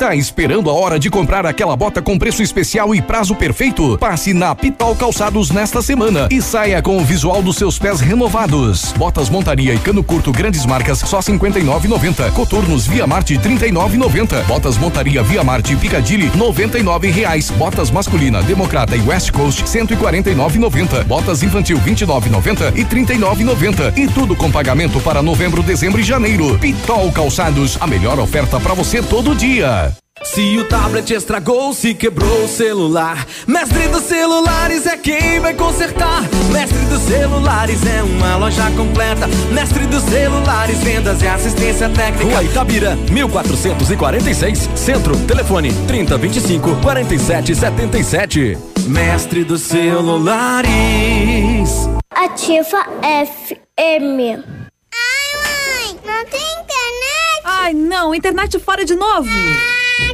Tá esperando a hora de comprar aquela bota com preço especial e prazo perfeito? Passe na Pitol Calçados nesta semana e saia com o visual dos seus pés renovados. Botas montaria e cano curto grandes marcas só 59,90. Coturnos Via Marte 39,90. Botas montaria Via Marte Picadilly 99 reais. Botas masculina Democrata e West Coast 149,90. Botas infantil 29,90 e 39,90. E tudo com pagamento para novembro, dezembro e janeiro. Pitol Calçados, a melhor oferta para você todo dia. Se o tablet estragou, se quebrou o celular, Mestre dos Celulares é quem vai consertar. Mestre dos Celulares é uma loja completa. Mestre dos Celulares, vendas e assistência técnica. Rua Itabira, 1446, Centro, telefone 3025 4777. Mestre dos Celulares. Ativa FM. Ai, mãe, não tem internet? Ai, não, internet fora de novo. Ah,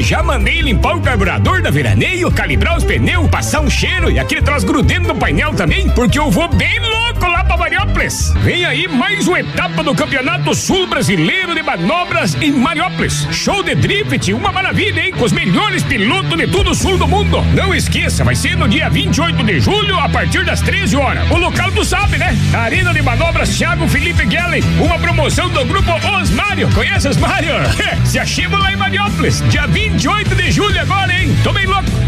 Já mandei limpar o carburador da veraneio, calibrar os pneus, passar um cheiro e aquele troço grudento no painel também, porque eu vou bem louco lá pra Mariópolis. Vem aí mais uma etapa do Campeonato Sul Brasileiro de Manobras em Mariópolis. Show de drift, uma maravilha, hein? Com os melhores pilotos de todo o sul do mundo. Não esqueça, vai ser no dia 28 de julho, a partir das 13 horas. O local tu sabe, né? Arena de Manobras Thiago Felipe Gellen, uma promoção do grupo Os Mário. Conhece os Mário? Se achamos lá em Mariópolis, dia 28 de julho agora, hein? Tô bem louco.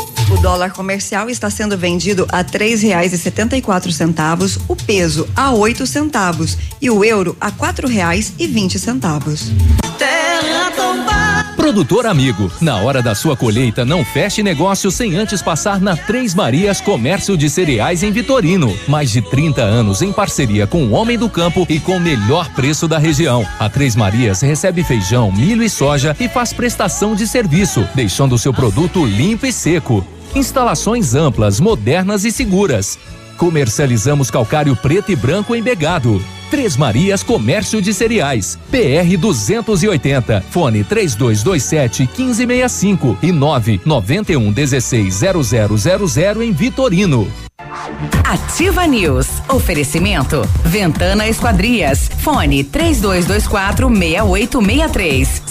O dólar comercial está sendo vendido a três reais e setenta e quatro centavos, o peso a oito centavos e o euro a quatro reais e vinte centavos. Terra tombada. Produtor amigo, na hora da sua colheita, não feche negócio sem antes passar na Três Marias Comércio de Cereais em Vitorino. Mais de 30 anos em parceria com o Homem do Campo e com o melhor preço da região. A Três Marias recebe feijão, milho e soja e faz prestação de serviço, deixando o seu produto limpo e seco. Instalações amplas, modernas e seguras. Comercializamos calcário preto e branco embegado. Três Marias Comércio de Cereais. PR 280. Fone 3227 1565 e 991 16 0000 em Vitorino. Ativa News. Oferecimento. Ventana Esquadrias. Fone 3224 6863.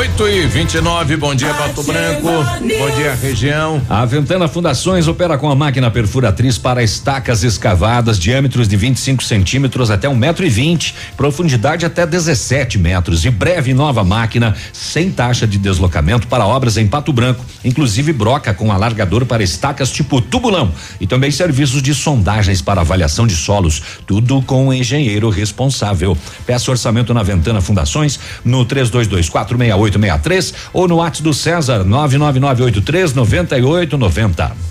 8 e 29 bom dia Pato Branco, bom dia região. A Ventana Fundações opera com a máquina perfuratriz para estacas escavadas, diâmetros de 25 centímetros até um metro e vinte, profundidade até 17 metros. E breve nova máquina sem taxa de deslocamento para obras em Pato Branco, inclusive broca com alargador para estacas tipo tubulão. E também serviços de sondagens para avaliação de solos, tudo com o engenheiro responsável. Peça orçamento na Ventana Fundações no 3224 6863 ou no WhatsApp do César 99983 9890.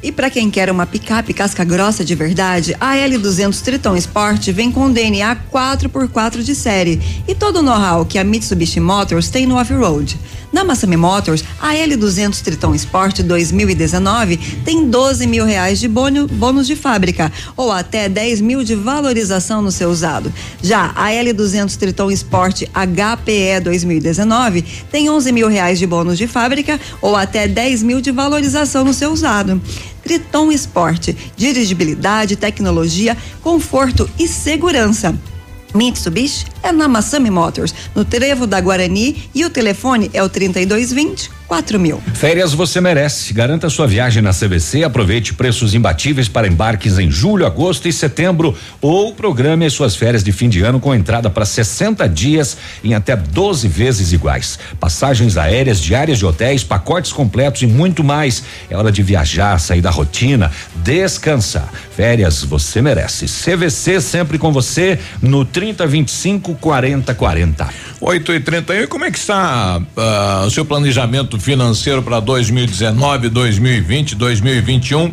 E para quem quer uma picape casca grossa de verdade, a L200 Triton Sport vem com DNA 4x4 de série e todo o know-how que a Mitsubishi Motors tem no off-road. Na Massami Motors, a L200 Triton Sport 2019 tem 12 mil reais de bônus, de fábrica ou até 10 mil de valorização no seu usado. Já a L200 Triton Sport HPE 2019 tem 11 mil reais de bônus de fábrica ou até 10 mil de valorização no seu usado. Triton Sport, dirigibilidade, tecnologia, conforto e segurança. Mitsubishi é na Massami Motors, no Trevo da Guarani e o telefone é o 3220 4 mil. Férias você merece. Garanta sua viagem na CVC. Aproveite preços imbatíveis para embarques em julho, agosto e setembro. Ou programe as suas férias de fim de ano com entrada para 60 dias em até 12 vezes iguais. Passagens aéreas, diárias de hotéis, pacotes completos e muito mais. É hora de viajar, sair da rotina, descansar. Férias você merece. CVC sempre com você no 3025 40 40. 8 e 31 como é que está uh, o seu planejamento financeiro para 2019, 2020, 2021?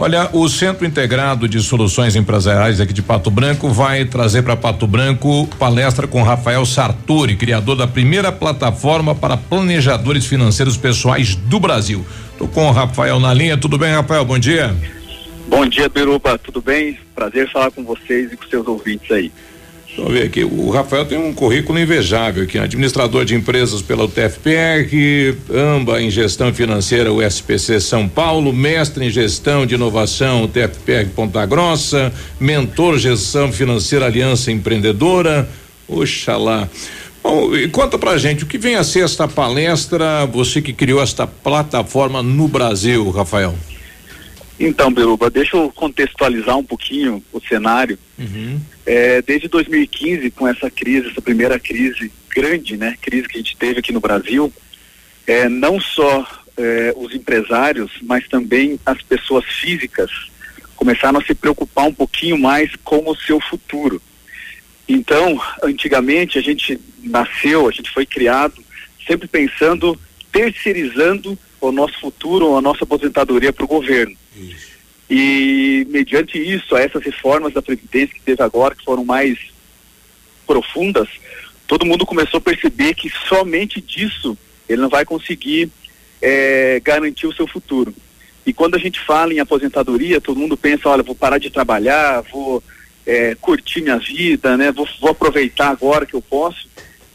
Olha, o Centro Integrado de Soluções Empresariais aqui de Pato Branco vai trazer para Pato Branco palestra com Rafael Sartori, criador da primeira plataforma para planejadores financeiros pessoais do Brasil. Tô com o Rafael na linha. Tudo bem, Rafael? Bom dia. Bom dia, Biruba. Tudo bem? Prazer falar com vocês e com seus ouvintes aí. Eu ver aqui. O Rafael tem um currículo invejável aqui. Administrador de empresas pela UTFPR, AMBA em gestão financeira USPC São Paulo, mestre em gestão de inovação UTFPR Ponta Grossa, mentor gestão financeira Aliança Empreendedora. Oxalá. Bom, e conta pra gente o que vem a ser esta palestra, você que criou esta plataforma no Brasil, Rafael. Então, Beruba, deixa eu contextualizar um pouquinho o cenário. Uhum. É, desde 2015, com essa crise, essa primeira crise grande, né, crise que a gente teve aqui no Brasil, é, não só é, os empresários, mas também as pessoas físicas começaram a se preocupar um pouquinho mais com o seu futuro. Então, antigamente a gente nasceu, a gente foi criado sempre pensando, terceirizando o nosso futuro, a nossa aposentadoria para o governo. E mediante isso, a essas reformas da Previdência que teve agora, que foram mais profundas, todo mundo começou a perceber que somente disso ele não vai conseguir é, garantir o seu futuro. E quando a gente fala em aposentadoria, todo mundo pensa, olha, vou parar de trabalhar, vou é, curtir minha vida, né? Vou, vou aproveitar agora que eu posso.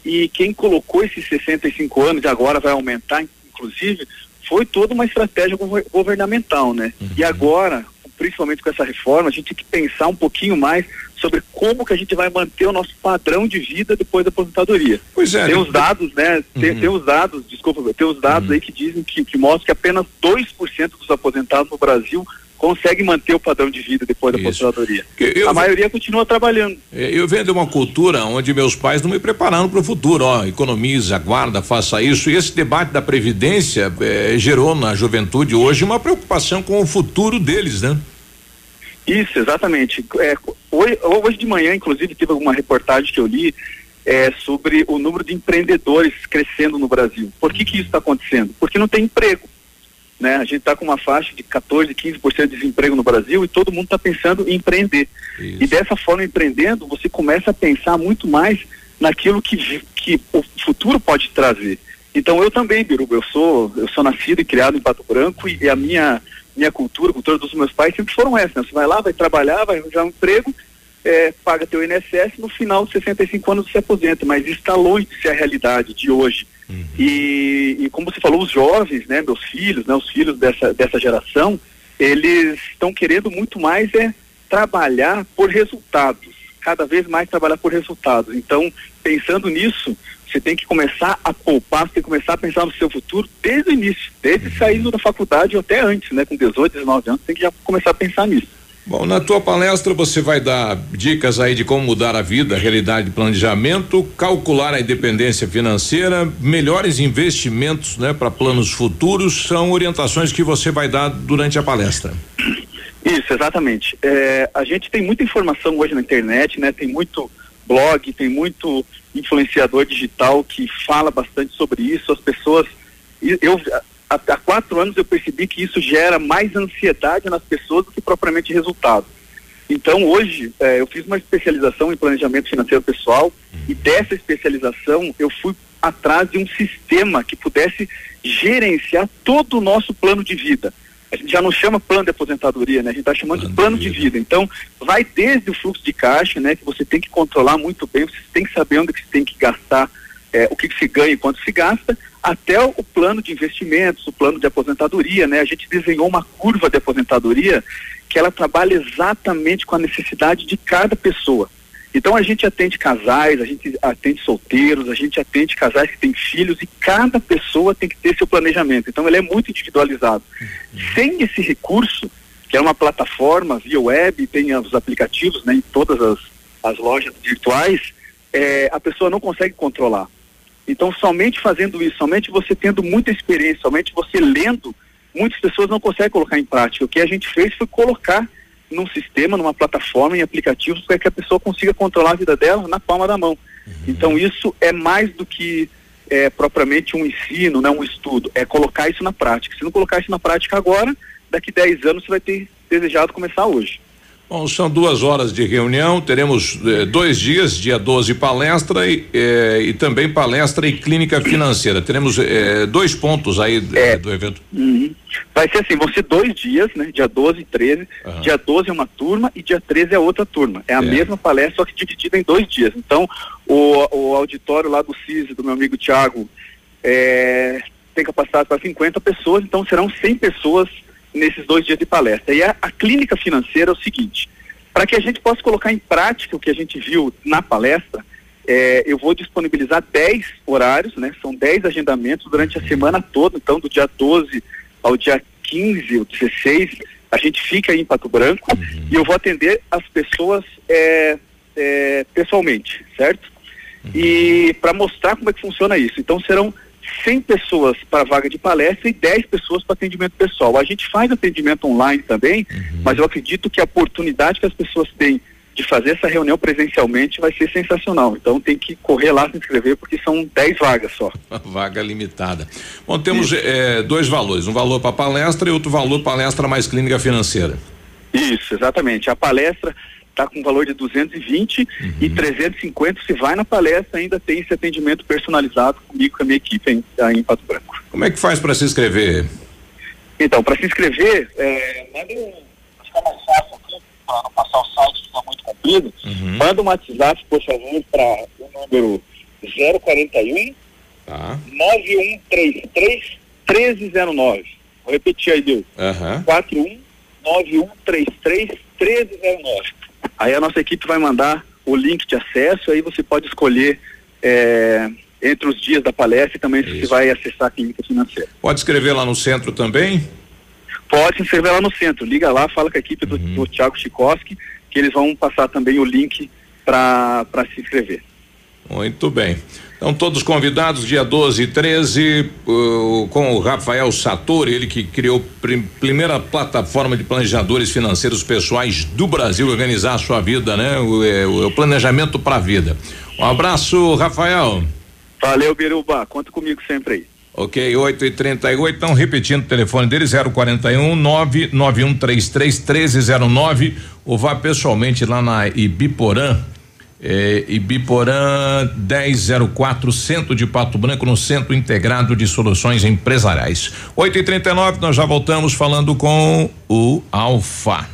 E quem colocou esses 65 anos e agora vai aumentar, inclusive, foi toda uma estratégia governamental, né? Uhum. E agora, principalmente com essa reforma, a gente tem que pensar um pouquinho mais sobre como que a gente vai manter o nosso padrão de vida depois da aposentadoria. Pois é. Tem né? os dados, né? Tem, Uhum. tem os dados, desculpa, tem os dados aí que dizem que, que mostram que apenas 2% dos aposentados no Brasil conseguem manter o padrão de vida depois da aposentadoria. eu- a maioria continua trabalhando. É, Eu venho de uma cultura onde meus pais não me prepararam para o futuro, ó, economiza, guarda, faça isso. E esse debate da previdência eh, gerou na juventude hoje uma preocupação com o futuro deles, né? Isso, exatamente. É, hoje, hoje de manhã, inclusive, teve alguma reportagem que eu li é, sobre o número de empreendedores crescendo no Brasil. Por que, que isso está acontecendo? Porque não tem emprego. Né? A gente está com uma faixa de 14, 15% de desemprego no Brasil e todo mundo está pensando em empreender. E dessa forma, empreendendo, você começa a pensar muito mais naquilo que, que o futuro pode trazer. Então eu também, Biruba, eu sou, eu sou nascido e criado em Pato Branco e, a minha, minha cultura, a cultura dos meus pais sempre foram essas. Né? Você vai lá, vai trabalhar, vai arranjar um emprego, é, paga teu INSS, no final de 65 anos você se aposenta, mas isso está longe de ser a realidade de hoje. E, e como você falou, os jovens, né, meus filhos, né, os filhos dessa, dessa geração, eles estão querendo muito mais é trabalhar por resultados, cada vez mais trabalhar por resultados. Então, pensando nisso, você tem que começar a poupar, você tem que começar a pensar no seu futuro desde o início, desde saindo da faculdade ou até antes, né, com 18, 19 anos, tem que já começar a pensar nisso. Bom, na tua palestra você vai dar dicas aí de como mudar a vida, a realidade de planejamento, calcular a independência financeira, melhores investimentos, né, para planos futuros, são orientações que você vai dar durante a palestra. Isso, exatamente. É, a gente tem muita informação hoje na internet, né? Tem muito blog, tem muito influenciador digital que fala bastante sobre isso. As pessoas, eu há, há quatro anos eu percebi que isso gera mais ansiedade nas pessoas do que propriamente resultado. Então hoje eh, eu fiz uma especialização em planejamento financeiro pessoal e dessa especialização eu fui atrás de um sistema que pudesse gerenciar todo o nosso plano de vida. A gente já não chama plano de aposentadoria, né? A gente está chamando de plano de vida. Então, vai desde o fluxo de caixa, né? Que você tem que controlar muito bem, você tem que saber onde que você tem que gastar, eh, o que, que se ganha e quanto se gasta, até o, plano de investimentos, o plano de aposentadoria, né? A gente desenhou uma curva de aposentadoria que ela trabalha exatamente com a necessidade de cada pessoa. Então a gente atende casais, a gente atende solteiros, a gente atende casais que têm filhos e cada pessoa tem que ter seu planejamento. Então ele é muito individualizado. Sem esse recurso, que é uma plataforma via web, tem os aplicativos né, em todas as, as lojas virtuais, eh, a pessoa não consegue controlar. Então, somente fazendo isso, somente você tendo muita experiência, somente você lendo, muitas pessoas não conseguem colocar em prática. O que a gente fez foi colocar num sistema, numa plataforma, em aplicativos, para que a pessoa consiga controlar a vida dela na palma da mão. Então, isso é mais do que é, propriamente um ensino, né, um estudo, é colocar isso na prática. Se não colocar isso na prática agora, daqui 10 anos você vai ter desejado começar hoje. Bom, são duas horas de reunião, teremos eh, dois dias, dia 12 palestra e, eh, e também palestra e clínica financeira. Teremos eh, dois pontos aí eh, do evento. Uhum. Vai ser assim, vão ser dois dias, né? Dia 12 e 13. Dia 12 é uma turma e dia 13 é outra turma. É a mesma palestra, só que dividida em dois dias. Então, o, o auditório lá do CIS, do meu amigo Tiago, é, tem capacidade para 50 pessoas, então serão 100 pessoas nesses dois dias de palestra. E a, a clínica financeira é o seguinte: para que a gente possa colocar em prática o que a gente viu na palestra, é, eu vou disponibilizar 10 horários, né? São 10 agendamentos durante a semana toda, então do dia 12 ao dia 15 ou 16, a gente fica aí em Pato Branco e eu vou atender as pessoas é, é, pessoalmente, certo? E para mostrar como é que funciona isso. Então serão 100 pessoas para vaga de palestra e 10 pessoas para atendimento pessoal. A gente faz atendimento online também, mas eu acredito que a oportunidade que as pessoas têm de fazer essa reunião presencialmente vai ser sensacional. Então tem que correr lá se inscrever porque são 10 vagas só. Vaga limitada. Bom, temos eh, dois valores, um valor para palestra e outro valor palestra mais clínica financeira. Isso, exatamente. A palestra está com um valor de 220 e 350 se vai na palestra ainda tem esse atendimento personalizado comigo com a minha equipe em, em Pato Branco. Como é que faz para se inscrever? Então, para se inscrever, é, que é mais fácil aqui, para não passar o site que está muito comprido, manda um WhatsApp, por favor, para o número 041 Tá. 9133 1309. Vou repetir aí, Deus. Aham. 41 9133 1309. Aí a nossa equipe vai mandar o link de acesso, aí você pode escolher é, entre os dias da palestra e também se você vai acessar a clínica financeira. Pode escrever lá no centro também? Pode se inscrever lá no centro. Liga lá, fala com a equipe do, Uhum. do Thiago Chikoski, que eles vão passar também o link para se inscrever. Muito bem. Então, todos convidados, dia 12 e 13, uh, com o Rafael Satori, ele que criou a prim- primeira plataforma de planejadores financeiros pessoais do Brasil, organizar a sua vida, né? O, é, o planejamento para a vida. Um abraço, Rafael. Valeu, Biruba. Conta comigo sempre aí. Ok, 8 e 38 então repetindo o telefone dele, 041 99133 1309 ou vá pessoalmente lá na Ibiporã, é, Ibiporã 1004, centro de Pato Branco, no Centro Integrado de Soluções Empresariais. 8 e 39 nós já voltamos falando com o Alfa.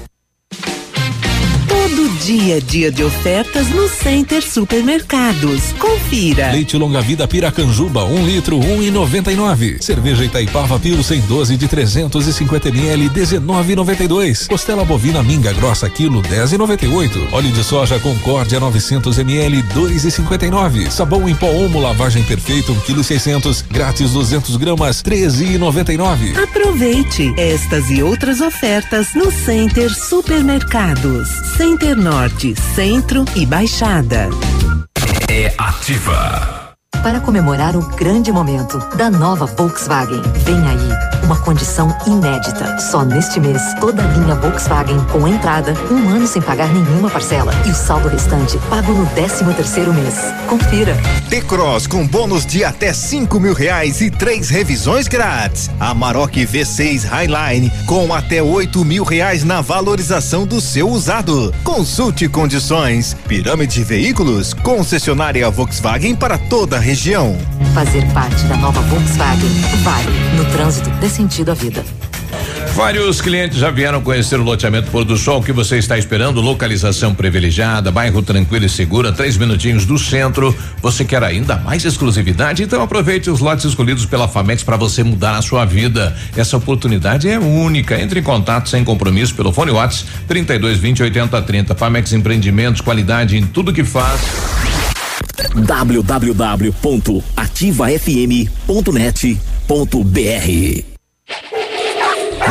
Todo dia dia de ofertas no Center Supermercados. Confira. Leite longa vida Piracanjuba, 1 um litro, um e noventa e nove. Cerveja Itaipava Pilsen 12 de 350 ml, 19,92. Costela bovina minga grossa quilo, 10,98. Óleo de soja Concórdia 900 ml, 2,59. Sabão em pó Omo lavagem perfeita, 1 kg 600, grátis 200 gramas, 13,99. Aproveite estas e outras ofertas no Center Supermercados. Center Norte, Centro e Baixada. É ativa. Para comemorar o grande momento da nova Volkswagen, vem aí uma condição inédita. Só neste mês, toda a linha Volkswagen com entrada, um ano sem pagar nenhuma parcela e o saldo restante pago no 13 terceiro mês. Confira. T-Cross com bônus de até cinco mil reais e três revisões grátis. Amarok V6 Highline com até oito mil reais na valorização do seu usado. Consulte condições. Pirâmide de Veículos, concessionária Volkswagen para toda a região. Fazer parte da nova Volkswagen vale. No trânsito, dê sentido à vida. Vários clientes já vieram conhecer o loteamento Pôr do Sol. O que você está esperando? Localização privilegiada, bairro tranquilo e segura, três minutinhos do centro. Você quer ainda mais exclusividade? Então aproveite os lotes escolhidos pela Famex para você mudar a sua vida. Essa oportunidade é única. Entre em contato sem compromisso pelo fone Whats 32 20 80 30. Famex Empreendimentos, qualidade em tudo que faz. www.ativafm.net.br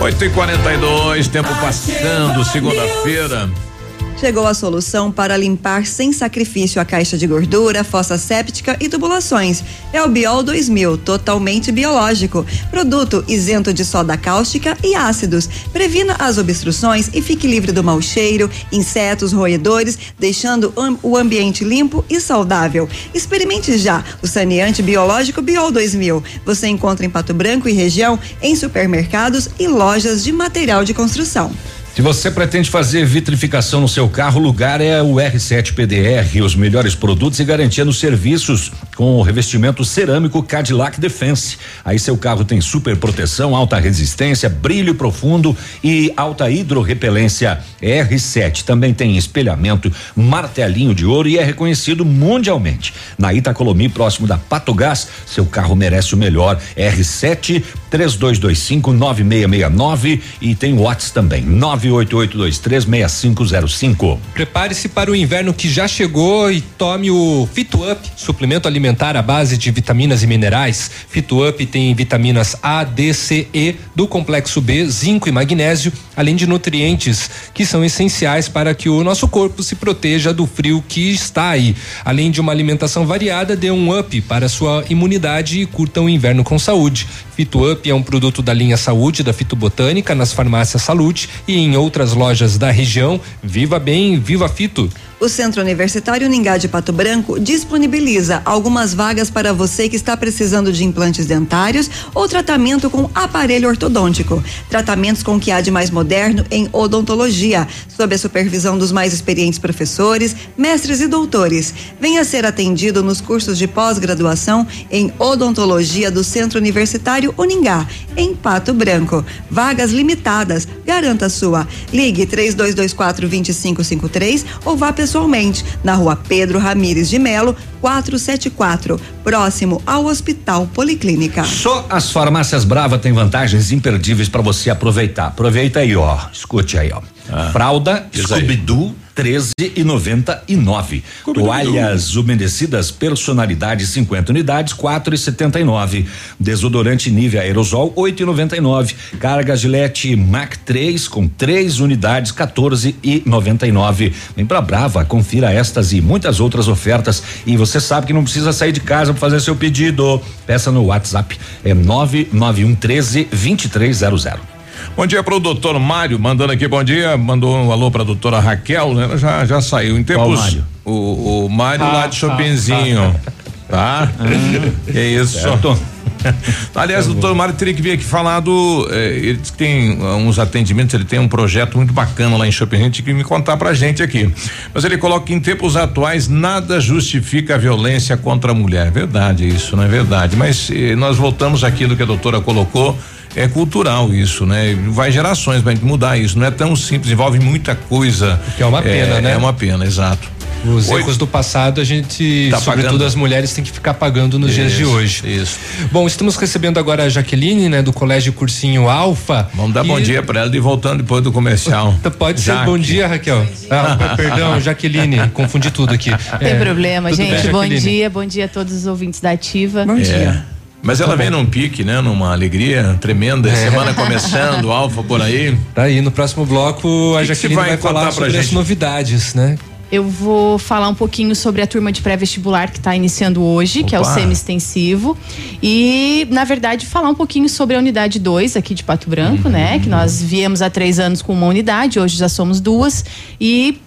8 e 42 tempo passando, segunda-feira. Chegou a solução para limpar sem sacrifício a caixa de gordura, fossa séptica e tubulações. É o Biol 2000, totalmente biológico. Produto isento de soda cáustica e ácidos. Previna as obstruções e fique livre do mau cheiro, insetos, roedores, deixando o ambiente limpo e saudável. Experimente já o saneante biológico Biol 2000. Você encontra em Pato Branco e região em supermercados e lojas de material de construção. Se você pretende fazer vitrificação no seu carro, o lugar é o R7 PDR, os melhores produtos e garantia nos serviços com o revestimento cerâmico Cadillac Defense. Aí seu carro tem super proteção, alta resistência, brilho profundo e alta hidrorrepelência. R7 também tem espelhamento, martelinho de ouro e é reconhecido mundialmente. Na Itacolomi, próximo da Pato Gás, seu carro merece o melhor. R7 3225 9669 e tem WhatsApp também. 9 988236505. Prepare-se para o inverno que já chegou e tome o Fito Up, suplemento alimentar à base de vitaminas e minerais. Fito Up tem vitaminas A, D, C, E do complexo B, zinco e magnésio, além de nutrientes que são essenciais para que o nosso corpo se proteja do frio que está aí. Além de uma alimentação variada, dê um up para sua imunidade e curta o inverno com saúde. Fito Up é um produto da linha Saúde da Fitobotânica nas farmácias Saúde e em outras lojas da região. Viva bem, viva Fito! O Centro Universitário Ningá de Pato Branco disponibiliza algumas vagas para você que está precisando de implantes dentários ou tratamento com aparelho ortodôntico. Tratamentos com o que há de mais moderno em odontologia, sob a supervisão dos mais experientes professores, mestres e doutores. Venha ser atendido nos cursos de pós-graduação em odontologia do Centro Universitário Uningá, em Pato Branco. Vagas limitadas. Garanta sua. Ligue 3224 2553 ou vá pessoalmente na rua Pedro Ramires de Melo, 474, próximo ao Hospital Policlínica. Só as farmácias Brava têm vantagens imperdíveis para você aproveitar. Aproveita aí, ó. Escute aí, ó. Ah, Fralda Scooby-Doo 13 e 99. Toalhas umedecidas personalidade 50 unidades 4 e 79. Desodorante Nivea aerosol 8 e 99. Carga Gillette Mac 3 com 3 unidades 14 e 99. Vem pra Brava, confira estas e muitas outras ofertas e você sabe que não precisa sair de casa para fazer seu pedido. Peça no WhatsApp é 991 13 2300. Bom dia para o doutor Mário, mandando aqui bom dia, mandou um alô para a doutora Raquel, né? Ela já, já saiu. Em tempos. Qual Mário? O, o Mário ah, lá de Chopinzinho. Ah, tá? Ah, é isso. Certo. Aliás, o doutor Mário teria que vir aqui falar do. Eh, ele diz que tem uh, uns atendimentos, ele tem um projeto muito bacana lá em Shopping, a gente que me contar pra gente aqui. Mas ele coloca que em tempos atuais nada justifica a violência contra a mulher. É verdade isso, não é verdade? Mas eh, nós voltamos àquilo que a doutora colocou é cultural isso, né? Vai gerações para mudar isso. Não é tão simples, envolve muita coisa. Que é uma pena, é, né? É uma pena, exato. Os erros do passado a gente, tá sobretudo pagando. as mulheres, tem que ficar pagando nos isso, dias de hoje. Isso. Bom, estamos recebendo agora a Jaqueline, né, do Colégio Cursinho Alfa. Vamos dar e... bom dia para ela e voltando depois do comercial. Pode ser bom dia, Raquel. Ah, perdão, Jaqueline, confundi tudo aqui. Não tem é, problema, gente. Bem, bom dia, bom dia a todos os ouvintes da Ativa. Bom é. dia. Mas ela tá vem num pique, né? Numa alegria tremenda. É. Semana começando, Alfa por aí. Tá aí, no próximo bloco a que Jaqueline que vai, vai falar sobre as novidades, né? Eu vou falar um pouquinho sobre a turma de pré-vestibular que está iniciando hoje, Opa. que é o semi-extensivo. E, na verdade, falar um pouquinho sobre a unidade 2 aqui de Pato Branco, uhum. né? Que nós viemos há três anos com uma unidade, hoje já somos duas. E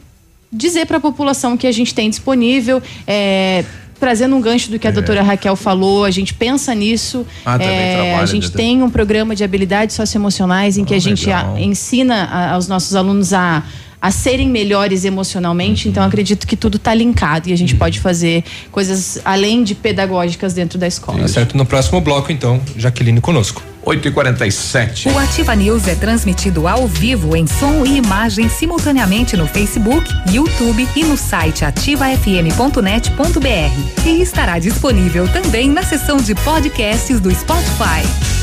dizer para a população que a gente tem disponível. É, trazendo um gancho do que a é. doutora Raquel falou, a gente pensa nisso. Ah, é, a gente tem um programa de habilidades socioemocionais em que ah, a gente a, ensina a, aos nossos alunos a a serem melhores emocionalmente, então acredito que tudo está linkado e a gente pode fazer coisas além de pedagógicas dentro da escola. Tá certo, no próximo bloco então, Jaqueline conosco. 8 e 47 O Ativa News é transmitido ao vivo em som e imagem simultaneamente no Facebook, YouTube e no site ativafm.net.br. E estará disponível também na seção de podcasts do Spotify.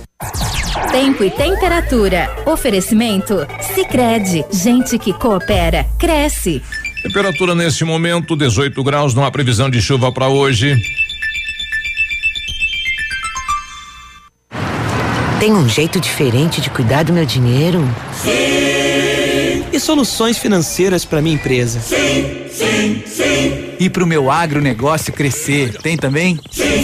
Tempo e temperatura. Oferecimento? Sicredi Gente que coopera, cresce. Temperatura nesse momento, 18 graus, não há previsão de chuva para hoje. Tem um jeito diferente de cuidar do meu dinheiro? Sim. E soluções financeiras para minha empresa? Sim, sim, sim. E para o meu agronegócio crescer, tem também? Sim,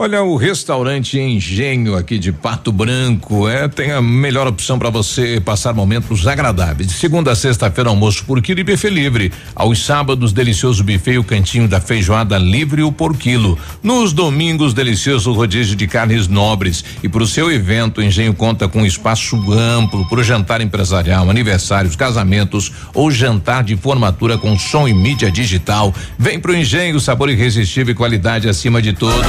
Olha, o restaurante Engenho aqui de Pato Branco é tem a melhor opção para você passar momentos agradáveis. De segunda a sexta-feira almoço por quilo e buffet livre. Aos sábados delicioso buffet e o cantinho da feijoada livre o por quilo. Nos domingos delicioso rodízio de carnes nobres e para o seu evento o Engenho conta com espaço amplo para o jantar empresarial, aniversários, casamentos ou jantar de formatura com som e mídia digital. Vem pro Engenho, sabor irresistível e qualidade acima de tudo.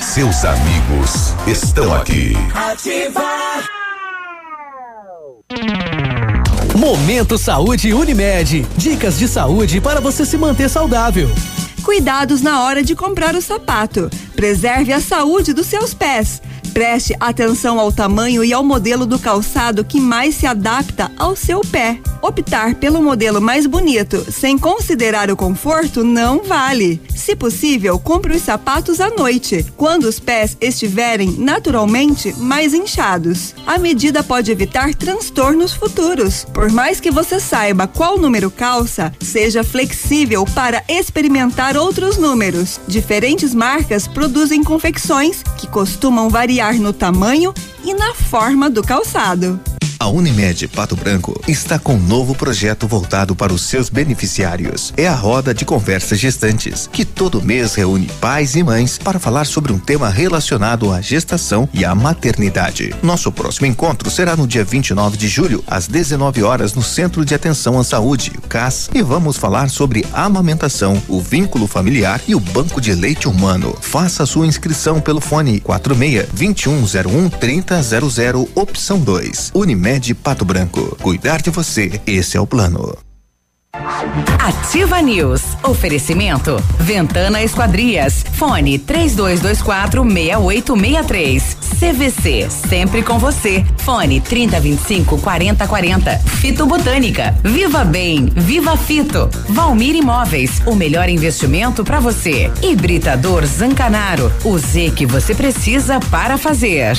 Seus amigos estão aqui. Ativa. Momento Saúde Unimed. Dicas de saúde para você se manter saudável. Cuidados na hora de comprar o sapato. Preserve a saúde dos seus pés. Preste atenção ao tamanho e ao modelo do calçado que mais se adapta ao seu pé. Optar pelo modelo mais bonito sem considerar o conforto não vale. Se possível, compre os sapatos à noite, quando os pés estiverem naturalmente mais inchados. A medida pode evitar transtornos futuros. Por mais que você saiba qual número calça, seja flexível para experimentar outros números. Diferentes marcas produzem confecções que costumam variar no tamanho e na forma do calçado. A Unimed Pato Branco está com um novo projeto voltado para os seus beneficiários. É a roda de conversas gestantes, que todo mês reúne pais e mães para falar sobre um tema relacionado à gestação e à maternidade. Nosso próximo encontro será no dia 29 de julho, às 19 horas, no Centro de Atenção à Saúde, CAS, e vamos falar sobre amamentação, o vínculo familiar e o banco de leite humano. Faça sua inscrição pelo fone 46 2101 3000 opção 2. Unimed Pato Branco. Cuidar de você, esse é o plano. Ativa News. Oferecimento. Ventana Esquadrias. Fone 3224 6863. CVC. Sempre com você. Fone 3025 4040. Fito Botânica. Viva Bem. Viva Fito. Valmir Imóveis. O melhor investimento para você. Hibridador Zancanaro. O Z que você precisa para fazer.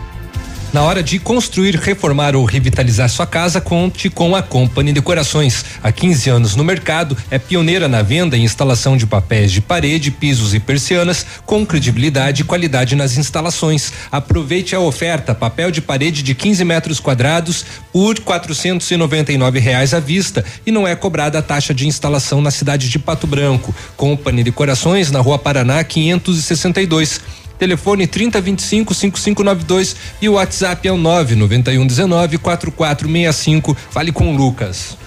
Na hora de construir, reformar ou revitalizar sua casa, conte com a Company Decorações. Há 15 anos no mercado, é pioneira na venda e instalação de papéis de parede, pisos e persianas, com credibilidade e qualidade nas instalações. Aproveite a oferta: papel de parede de 15 metros quadrados por 499 reais à vista e não é cobrada a taxa de instalação na cidade de Pato Branco. Company Decorações, na Rua Paraná 562. Telefone 3025 5592 e o WhatsApp é o 99119 4465. Fale com o Lucas.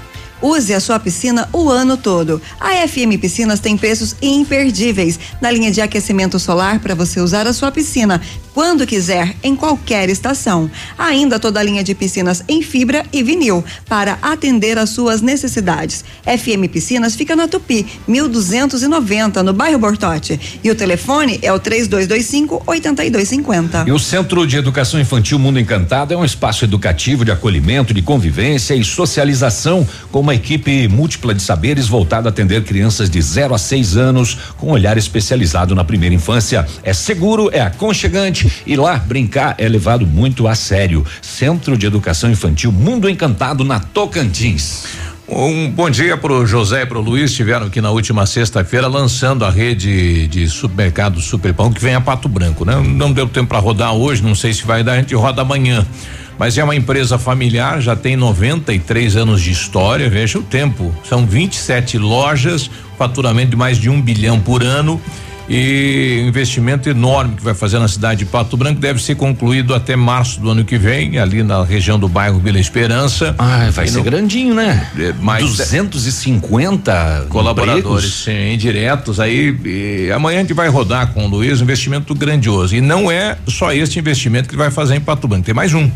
Use a sua piscina o ano todo. A FM Piscinas tem preços imperdíveis na linha de aquecimento solar para você usar a sua piscina quando quiser, em qualquer estação. Ainda toda a linha de piscinas em fibra e vinil para atender às suas necessidades. FM Piscinas fica na Tupi, 1290, no bairro Bortote. E o telefone é o 3225 8250. E o Centro de Educação Infantil Mundo Encantado é um espaço educativo de acolhimento, de convivência e socialização com uma equipe múltipla de saberes voltada a atender crianças de 0 a 6 anos com olhar especializado na primeira infância. É seguro, é aconchegante e lá brincar é levado muito a sério. Centro de Educação Infantil Mundo Encantado na Tocantins. Um bom dia para o José e para o Luiz. Estiveram aqui na última sexta-feira lançando a rede de supermercado Superpão que vem a Pato Branco, né? Não deu tempo para rodar hoje, não sei se vai dar, a gente roda amanhã. Mas é uma empresa familiar, já tem 93 anos de história, veja o tempo. São 27 lojas, faturamento de mais de um bilhão por ano e investimento enorme que vai fazer na cidade de Pato Branco deve ser concluído até março do ano que vem, ali na região do bairro Vila Esperança. Ah, vai ser no, grandinho, né? É, mais 250 colaboradores sim, indiretos aí. E amanhã a gente vai rodar com o Luiz um investimento grandioso. E não é só este investimento que vai fazer em Pato Branco, tem mais um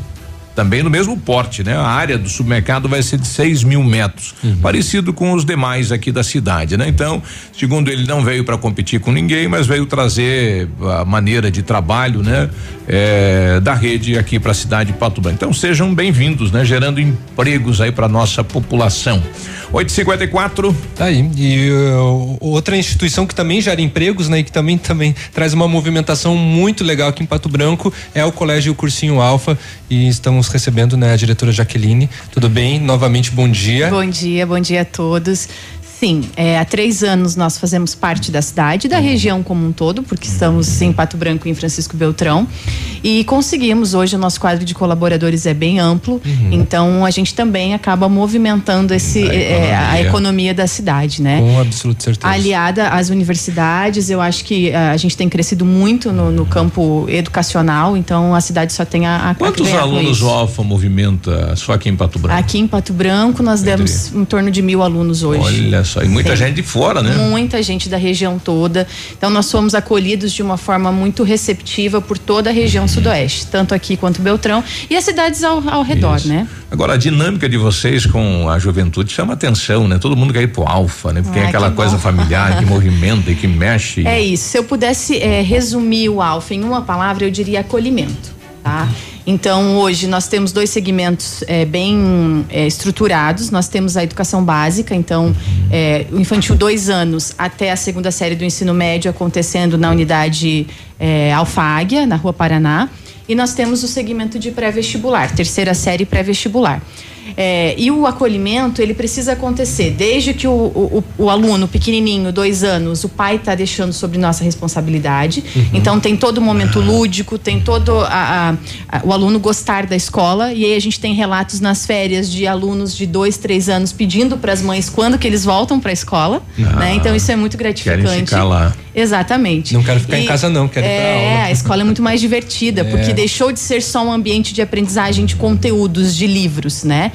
também no mesmo porte, né? A área do supermercado vai ser de 6 mil metros, uhum. parecido com os demais aqui da cidade, né? Então, segundo ele, não veio para competir com ninguém, mas veio trazer a maneira de trabalho, né? É, da rede aqui para a cidade de Pato Branco. Então, sejam bem-vindos, né? Gerando empregos aí para nossa população. 854. Tá aí. E uh, outra instituição que também gera empregos, né? E que também também traz uma movimentação muito legal aqui em Pato Branco é o Colégio Cursinho Alfa e estamos recebendo né, a diretora Jaqueline. Tudo bem? Novamente, bom dia. Bom dia, bom dia a todos. Sim, é, há três anos nós fazemos parte da cidade, da região como um todo, porque estamos em Pato Branco e em Francisco Beltrão. E conseguimos, hoje o nosso quadro de colaboradores é bem amplo, uhum. então a gente também acaba movimentando esse, a, economia. É, a economia da cidade, né? Com absoluta certeza. Aliada às universidades, eu acho que a, a gente tem crescido muito no, no, campo educacional, então a cidade só tem a. a Quantos alunos o Alfa movimenta só aqui em Pato Branco? Aqui em Pato Branco nós Entre. demos em torno de mil alunos hoje. Olha só, e muita Sim. gente de fora, né? Muita gente da região toda. Então nós fomos acolhidos de uma forma muito receptiva por toda a região uhum. sudoeste, tanto aqui quanto Beltrão e as cidades ao, ao redor, Isso. né? Agora a dinâmica de vocês com a juventude chama atenção, né? Todo mundo quer ir pro alfa, né? Porque Ai, é aquela coisa bom. familiar que movimenta e que mexe. É isso. Se eu pudesse é, resumir o alfa em uma palavra, eu diria acolhimento, tá? Então, hoje nós temos dois segmentos é, bem é, estruturados. Nós temos a educação básica, então, é, o infantil dois anos até a segunda série do ensino médio acontecendo na unidade é, Alfáguia, na Rua Paraná. E nós temos o segmento de pré-vestibular, terceira série pré-vestibular. É, e o acolhimento, ele precisa acontecer desde que o, o, o aluno pequenininho, dois anos, o pai está deixando sobre nossa responsabilidade. Uhum. Então, tem todo o momento lúdico, tem todo a, a, a, o aluno gostar da escola. E aí a gente tem relatos nas férias de alunos de dois, três anos pedindo para as mães quando que eles voltam para a escola. Ah, né? Então, isso é muito gratificante. Querem ficar lá. Exatamente. Não quero ficar e, em casa, não, quero é, ir pra aula. É, a escola é muito mais divertida, é. porque deixou de ser só um ambiente de aprendizagem de conteúdos, de livros, né?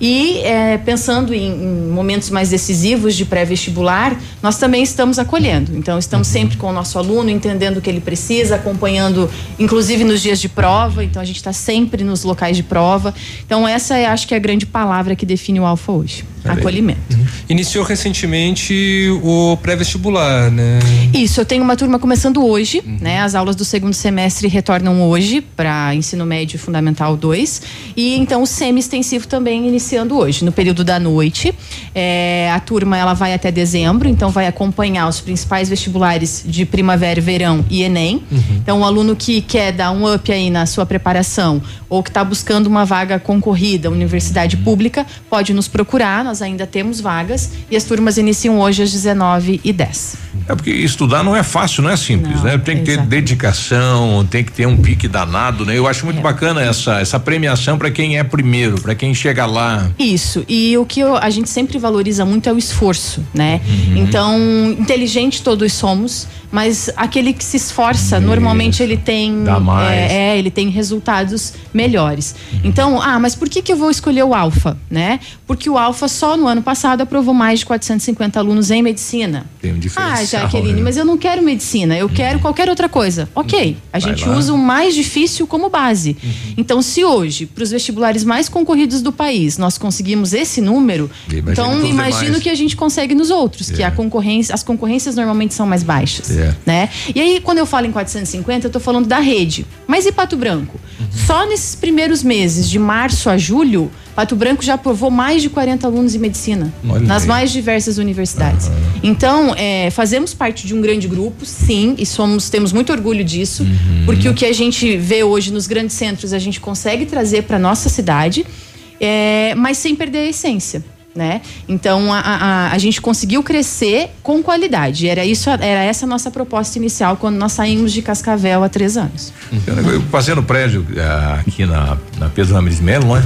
E é, pensando em, em, momentos mais decisivos de pré-vestibular, nós também estamos acolhendo. Então, estamos uhum. sempre com o nosso aluno, entendendo o que ele precisa, acompanhando, inclusive nos dias de prova. Então, a gente está sempre nos locais de prova. Então, essa é, acho que é a grande palavra que define o Alfa hoje: acolhimento. Uhum. Iniciou recentemente o pré-vestibular, né? Isso, eu tenho uma turma começando hoje, uhum. né? As aulas do segundo semestre retornam hoje para ensino médio fundamental 2. E então o semi-extensivo também inicia iniciando hoje, no período da noite. É, a turma ela vai até dezembro, então vai acompanhar os principais vestibulares de primavera verão e Enem. Uhum. Então, o aluno que quer dar um up aí na sua preparação ou que está buscando uma vaga concorrida, universidade uhum. pública, pode nos procurar, nós ainda temos vagas e as turmas iniciam hoje às 19 e 10 É porque estudar não é fácil, não é simples, não, né? Tem que ter dedicação, tem que ter um pique danado, né? Eu acho muito é. bacana essa essa premiação para quem é primeiro, para quem chega lá, lá. Isso. E o que eu- a gente sempre valoriza muito é o esforço, né? Uhum. Então, inteligente todos somos, mas aquele que se esforça, normalmente ele tem. Dá mais. É, é, ele tem resultados melhores. Então, ah, mas por que, que eu vou escolher o Alfa, né? Porque o Alfa só no ano passado aprovou mais de 450 alunos em medicina. Tem um Ah, diferencial. Jaqueline, né? mas eu não quero medicina, eu quero qualquer outra coisa. Ok, a Vai gente lá. usa o mais difícil como base. Então, se hoje, para os vestibulares mais concorridos do país, nós conseguimos esse número, então imagino demais. que a gente consegue nos outros, que É. a concorrência, as concorrências normalmente são mais baixas. É. Né? E aí, quando eu falo em 450, eu estou falando da rede. Mas e Pato Branco? Uhum. Só nesses primeiros meses, de março a julho, Pato Branco já aprovou mais de 40 alunos em medicina, Olha nas aí. mais diversas universidades. Então, é, fazemos parte de um grande grupo, sim, e somos, temos muito orgulho disso, Uhum. porque o que a gente vê hoje nos grandes centros, a gente consegue trazer para nossa cidade, é, mas sem perder a essência. Né? Então a, a, a gente conseguiu crescer com qualidade. Era isso, era essa a nossa proposta inicial quando nós saímos de Cascavel há três anos. Eu passei no prédio ah, aqui na, na Pedro Ramirez Melo, né?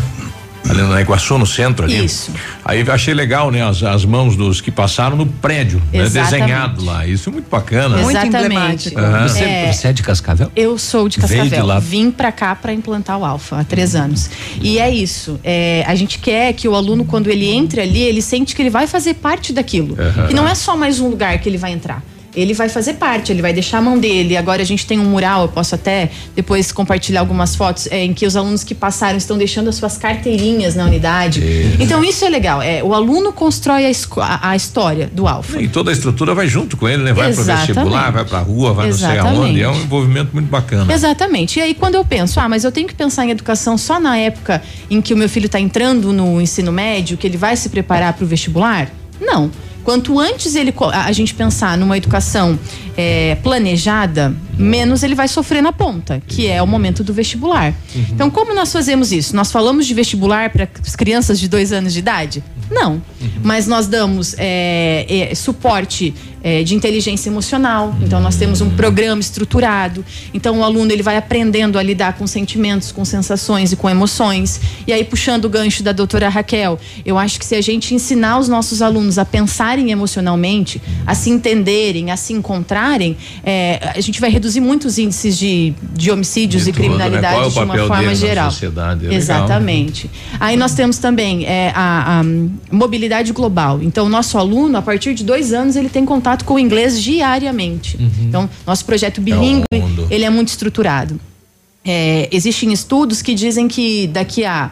Ali na Iguaçu, no centro ali. Isso. Aí eu achei legal, né? As, as mãos dos que passaram no prédio, né? Desenhado lá. Isso é muito bacana. Exatamente. Aham. Você, É. você é de Cascavel? Eu sou de Veio de Cascavel. lá. Vim pra cá pra implantar o Alfa há três anos. E é isso. é, a gente quer que o aluno, quando ele entra ali, ele sente que ele vai fazer parte daquilo. Aham. Que não é só mais um lugar que ele vai entrar. Ele vai fazer parte, ele vai deixar a mão dele. Agora a gente tem um mural, eu posso até depois compartilhar algumas fotos é, em que os alunos que passaram estão deixando as suas carteirinhas na unidade. Então isso é legal. É, o aluno constrói a, a- história do Alfa. E toda a estrutura vai junto com ele, né? Vai pro Exatamente. vestibular, vai pra rua, vai não sei Exatamente. aonde. É um envolvimento muito bacana. Exatamente. E aí, quando eu penso, ah, mas eu tenho que pensar em educação só na época em que o meu filho está entrando no ensino médio, que ele vai se preparar para o vestibular? Não. Quanto antes ele, a gente pensar numa educação eh, planejada, menos ele vai sofrer na ponta, que é o momento do vestibular. Então, como nós fazemos isso? Nós falamos de vestibular para as crianças de dois anos de idade? Não. Mas nós damos eh, eh, suporte eh, de inteligência emocional. Então, nós temos um programa estruturado. Então, o aluno ele vai aprendendo a lidar com sentimentos, com sensações e com emoções. E aí, puxando o gancho da doutora Raquel, eu acho que se a gente ensinar os nossos alunos a pensarem emocionalmente, a se entenderem, a se encontrarem, eh, a gente vai reduzir muitos índices de, de homicídios De e tudo, né? criminalidade é o de uma forma geral. sociedade? É legal. Exatamente. Aí nós temos também é, a, a, mobilidade global. Então, o nosso aluno, a partir de dois anos, ele tem contato com o inglês diariamente. Então, nosso projeto bilíngue, mundo. ele é muito estruturado. É, existem estudos que dizem que daqui a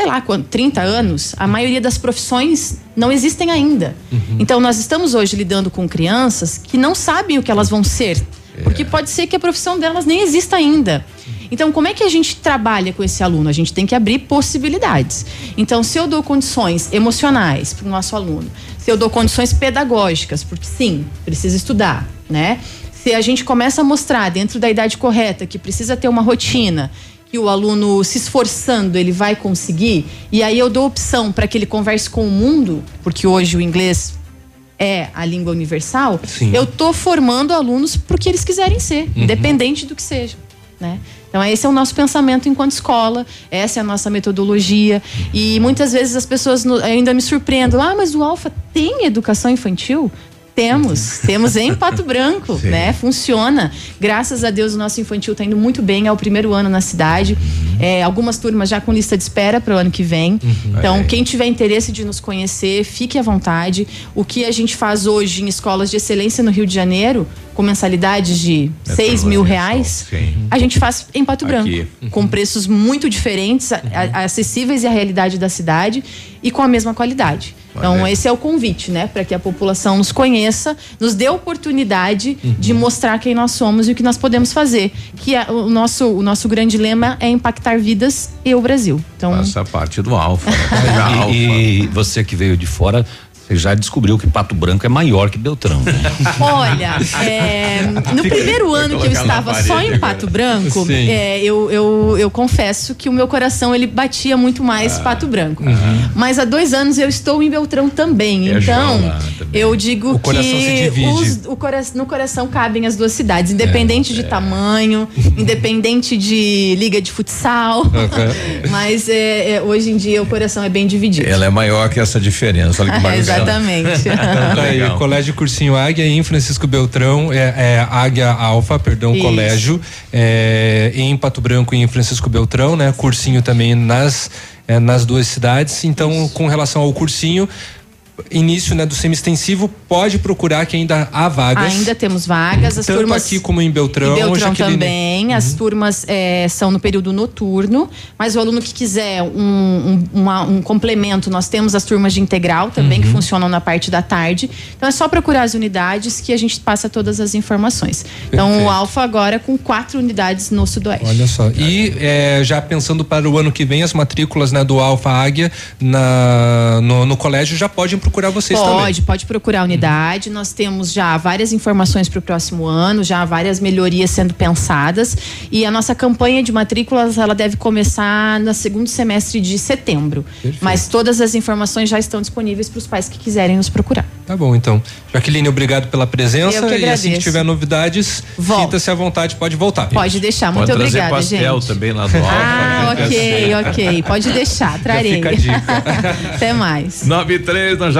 sei lá, quanto, 30 anos, a maioria das profissões não existem ainda. Então, nós estamos hoje lidando com crianças que não sabem o que elas vão ser. Porque pode ser que a profissão delas nem exista ainda. Então, como é que a gente trabalha com esse aluno? A gente tem que abrir possibilidades. Então, se eu dou condições emocionais para o nosso aluno, se eu dou condições pedagógicas, porque sim, precisa estudar, né? Se a gente começa a mostrar dentro da idade correta que precisa ter uma rotina, que o aluno se esforçando ele vai conseguir, e aí eu dou opção para que ele converse com o mundo, porque hoje o inglês é a língua universal, Sim. eu tô formando alunos para o que eles quiserem ser, Uhum. independente do que seja, né? Então esse é o nosso pensamento enquanto escola, essa é a nossa metodologia e muitas vezes as pessoas ainda me surpreendem, ah, mas o Alfa tem educação infantil? Temos, temos em Pato Branco, Sim. né? Funciona. Graças a Deus o nosso infantil está indo muito bem, é o primeiro ano na cidade. É, algumas turmas já com lista de espera para o ano que vem. Então, Olha aí. quem tiver interesse de nos conhecer, fique à vontade. O que a gente faz hoje em escolas de excelência no Rio de Janeiro, com mensalidades de É 6 mil reais, a gente faz em Pato Branco. Aqui. Com preços muito diferentes, a- acessíveis à realidade da cidade e com a mesma qualidade. Então, esse é o convite, né? Para que a população nos conheça, nos dê a oportunidade de mostrar quem nós somos e o que nós podemos fazer. Que é, o, nosso, o nosso grande lema é impactar vidas e o Brasil. Então, Essa parte do Alfa. né? E, e você que veio de fora, você já descobriu que Pato Branco é maior que Beltrão. Né? Olha, é, no Fica- primeiro ano que eu estava só em agora. Pato Branco, é, eu, eu, eu confesso que o meu coração ele batia muito mais Ah, Pato Branco. aham. Mas há dois anos eu estou em Beltrão também. Viajou então, lá também. Eu digo O que os- o cora- no coração cabem as duas cidades, independente É, de tamanho, independente de liga de futsal. Mas é, é, hoje em dia o coração é bem dividido. Ela é maior que essa diferença. Olha que bacana. Exatamente. Tá aí. Colégio Cursinho Águia em Francisco Beltrão, é, é Águia Alfa, perdão, Isso. colégio, é, em Pato Branco e em Francisco Beltrão, né? Cursinho também nas, é, nas duas cidades. Então, com relação ao cursinho, início né, do semi-extensivo, pode procurar que ainda há vagas. Ainda temos vagas, as Tanto turmas. aqui como em Beltrão. Em Beltrão também. As turmas eh, são no período noturno, mas o aluno que quiser um, um, uma- um complemento, nós temos as turmas de integral também, que Uhum. funcionam na parte da tarde. Então é só procurar as unidades que a gente passa todas as informações. Então Perfeito. o Alfa agora com quatro unidades no Sudoeste. Olha só. E é, já pensando para o ano que vem, as matrículas né, do Alfa Águia na, no, no colégio já podem procurar vocês também. Pode, pode procurar a unidade. Nós temos já várias informações para o próximo ano, já várias melhorias sendo pensadas. E a nossa campanha de matrículas ela deve começar no segundo semestre de setembro. Perfeito. Mas todas as informações já estão disponíveis para os pais que quiserem nos procurar. Tá bom, então. Jaqueline, obrigado pela presença. Eu que e assim que tiver novidades, sinta-se à vontade, pode voltar. Pode deixar. Muito Pode obrigada, pastel gente. também lá do Alfa. Ah, gente, ok, ok. Pode deixar, trarei. fica a dica. Até mais. 9 e 3, nós já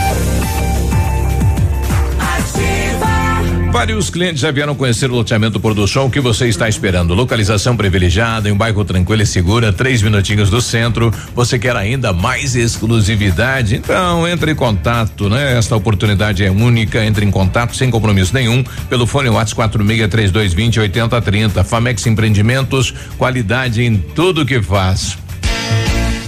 Vários clientes já vieram conhecer o loteamento Pôr do Sol. O que você está esperando? Localização privilegiada, em um bairro tranquilo e segura, três minutinhos do centro. Você quer ainda mais exclusividade? Então entre em contato, né? Esta oportunidade é única. Entre em contato sem compromisso nenhum pelo fone WhatsApp 463220 8030. Famex Empreendimentos, qualidade em tudo que faz.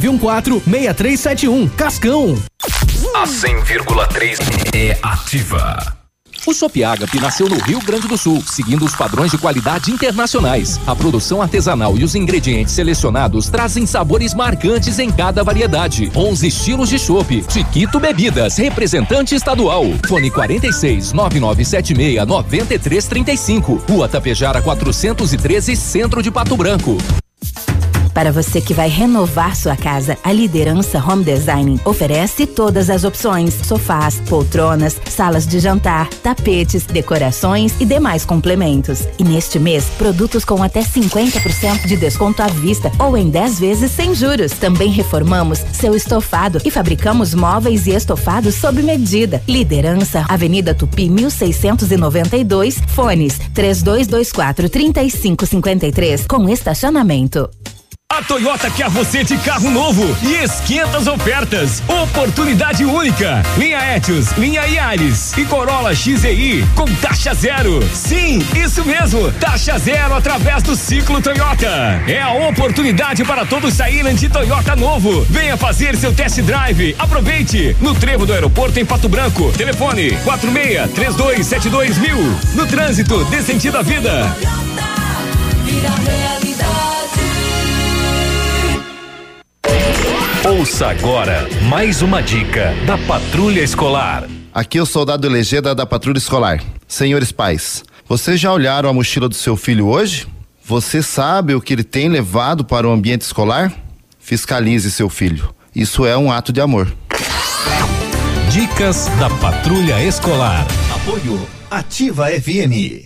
6371. Cascão. A 100,3 é ativa. O Chopp Agape nasceu no Rio Grande do Sul, seguindo os padrões de qualidade internacionais. A produção artesanal e os ingredientes selecionados trazem sabores marcantes em cada variedade. 11 estilos de chopp. Chiquito Bebidas, representante estadual. Fone 46 9976 9335. Rua Tapejara 413, Centro de Pato Branco. Para você que vai renovar sua casa, a Liderança Home Design oferece todas as opções: sofás, poltronas, salas de jantar, tapetes, decorações e demais complementos. E neste mês, produtos com até 50% de desconto à vista ou em 10 vezes sem juros. Também reformamos seu estofado e fabricamos móveis e estofados sob medida. Liderança, Avenida Tupi 1692, fones 3224 3553 com estacionamento. A Toyota quer você de carro novo e esquenta as ofertas. Oportunidade única. Linha Etios, linha Yaris e Corolla XEI com taxa zero. Sim, isso mesmo. Taxa zero através do ciclo Toyota. É a oportunidade para todos saírem de Toyota novo. Venha fazer seu test drive. Aproveite. No trevo do aeroporto em Pato Branco. Telefone 46 3272 mil. No trânsito, dê sentido à vida. Ouça agora mais uma dica da Patrulha Escolar. Aqui é o soldado Legenda da Patrulha Escolar. Senhores pais, vocês já olharam a mochila do seu filho hoje? Você sabe o que ele tem levado para o ambiente escolar? Fiscalize seu filho. Isso é um ato de amor. Dicas da Patrulha Escolar. Apoio Ativa FM.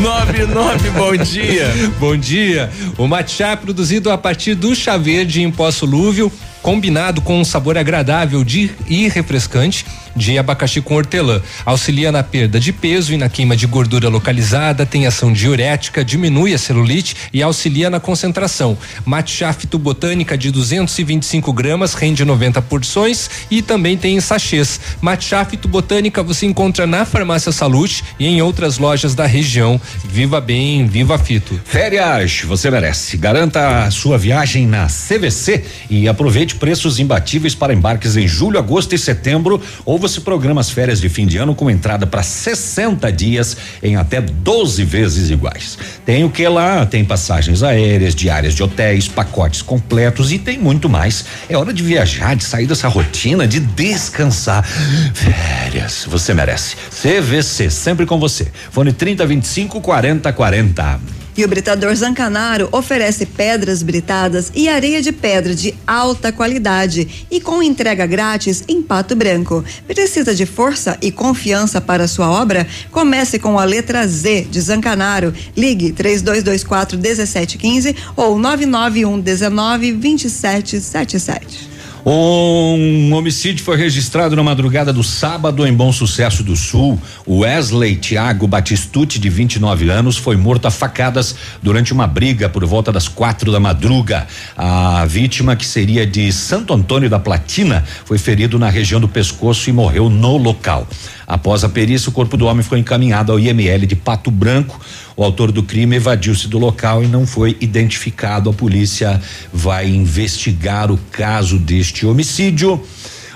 99, bom dia. Bom dia. O matcha produzido a partir do chá verde em pó solúvel, combinado com um sabor agradável de, e refrescante de abacaxi com hortelã. Auxilia na perda de peso e na queima de gordura localizada, tem ação diurética, diminui a celulite e auxilia na concentração. Matcha fitobotânica de 225 gramas, rende 90 porções e também tem em sachês. Matcha fitobotânica você encontra na Farmácia Salute e em outras lojas da região. Viva bem, viva fito. Férias, você merece. Garanta a sua viagem na CVC e aproveite preços imbatíveis para embarques em julho, agosto e setembro. Ou você programa as férias de fim de ano com entrada para 60 dias em até 12 vezes iguais. Tem o que lá? Tem passagens aéreas, diárias de hotéis, pacotes completos e tem muito mais. É hora de viajar, de sair dessa rotina, de descansar. Férias, você merece. CVC, sempre com você. Fone 3025 4040. E o Britador Zancanaro oferece pedras britadas e areia de pedra de alta qualidade e com entrega grátis em Pato Branco. Precisa de força e confiança para sua obra? Comece com a letra Z de Zancanaro. Ligue 3224 1715 ou 991 19 2777. Um homicídio foi registrado na madrugada do sábado em Bom Sucesso do Sul. Wesley Tiago Batistucci, de 29 anos, foi morto a facadas durante uma briga por volta das quatro da madruga. A vítima, que seria de Santo Antônio da Platina, foi ferido na região do pescoço e morreu no local. Após a perícia, o corpo do homem foi encaminhado ao IML de Pato Branco. O autor do crime evadiu-se do local e não foi identificado. A polícia vai investigar o caso deste homicídio.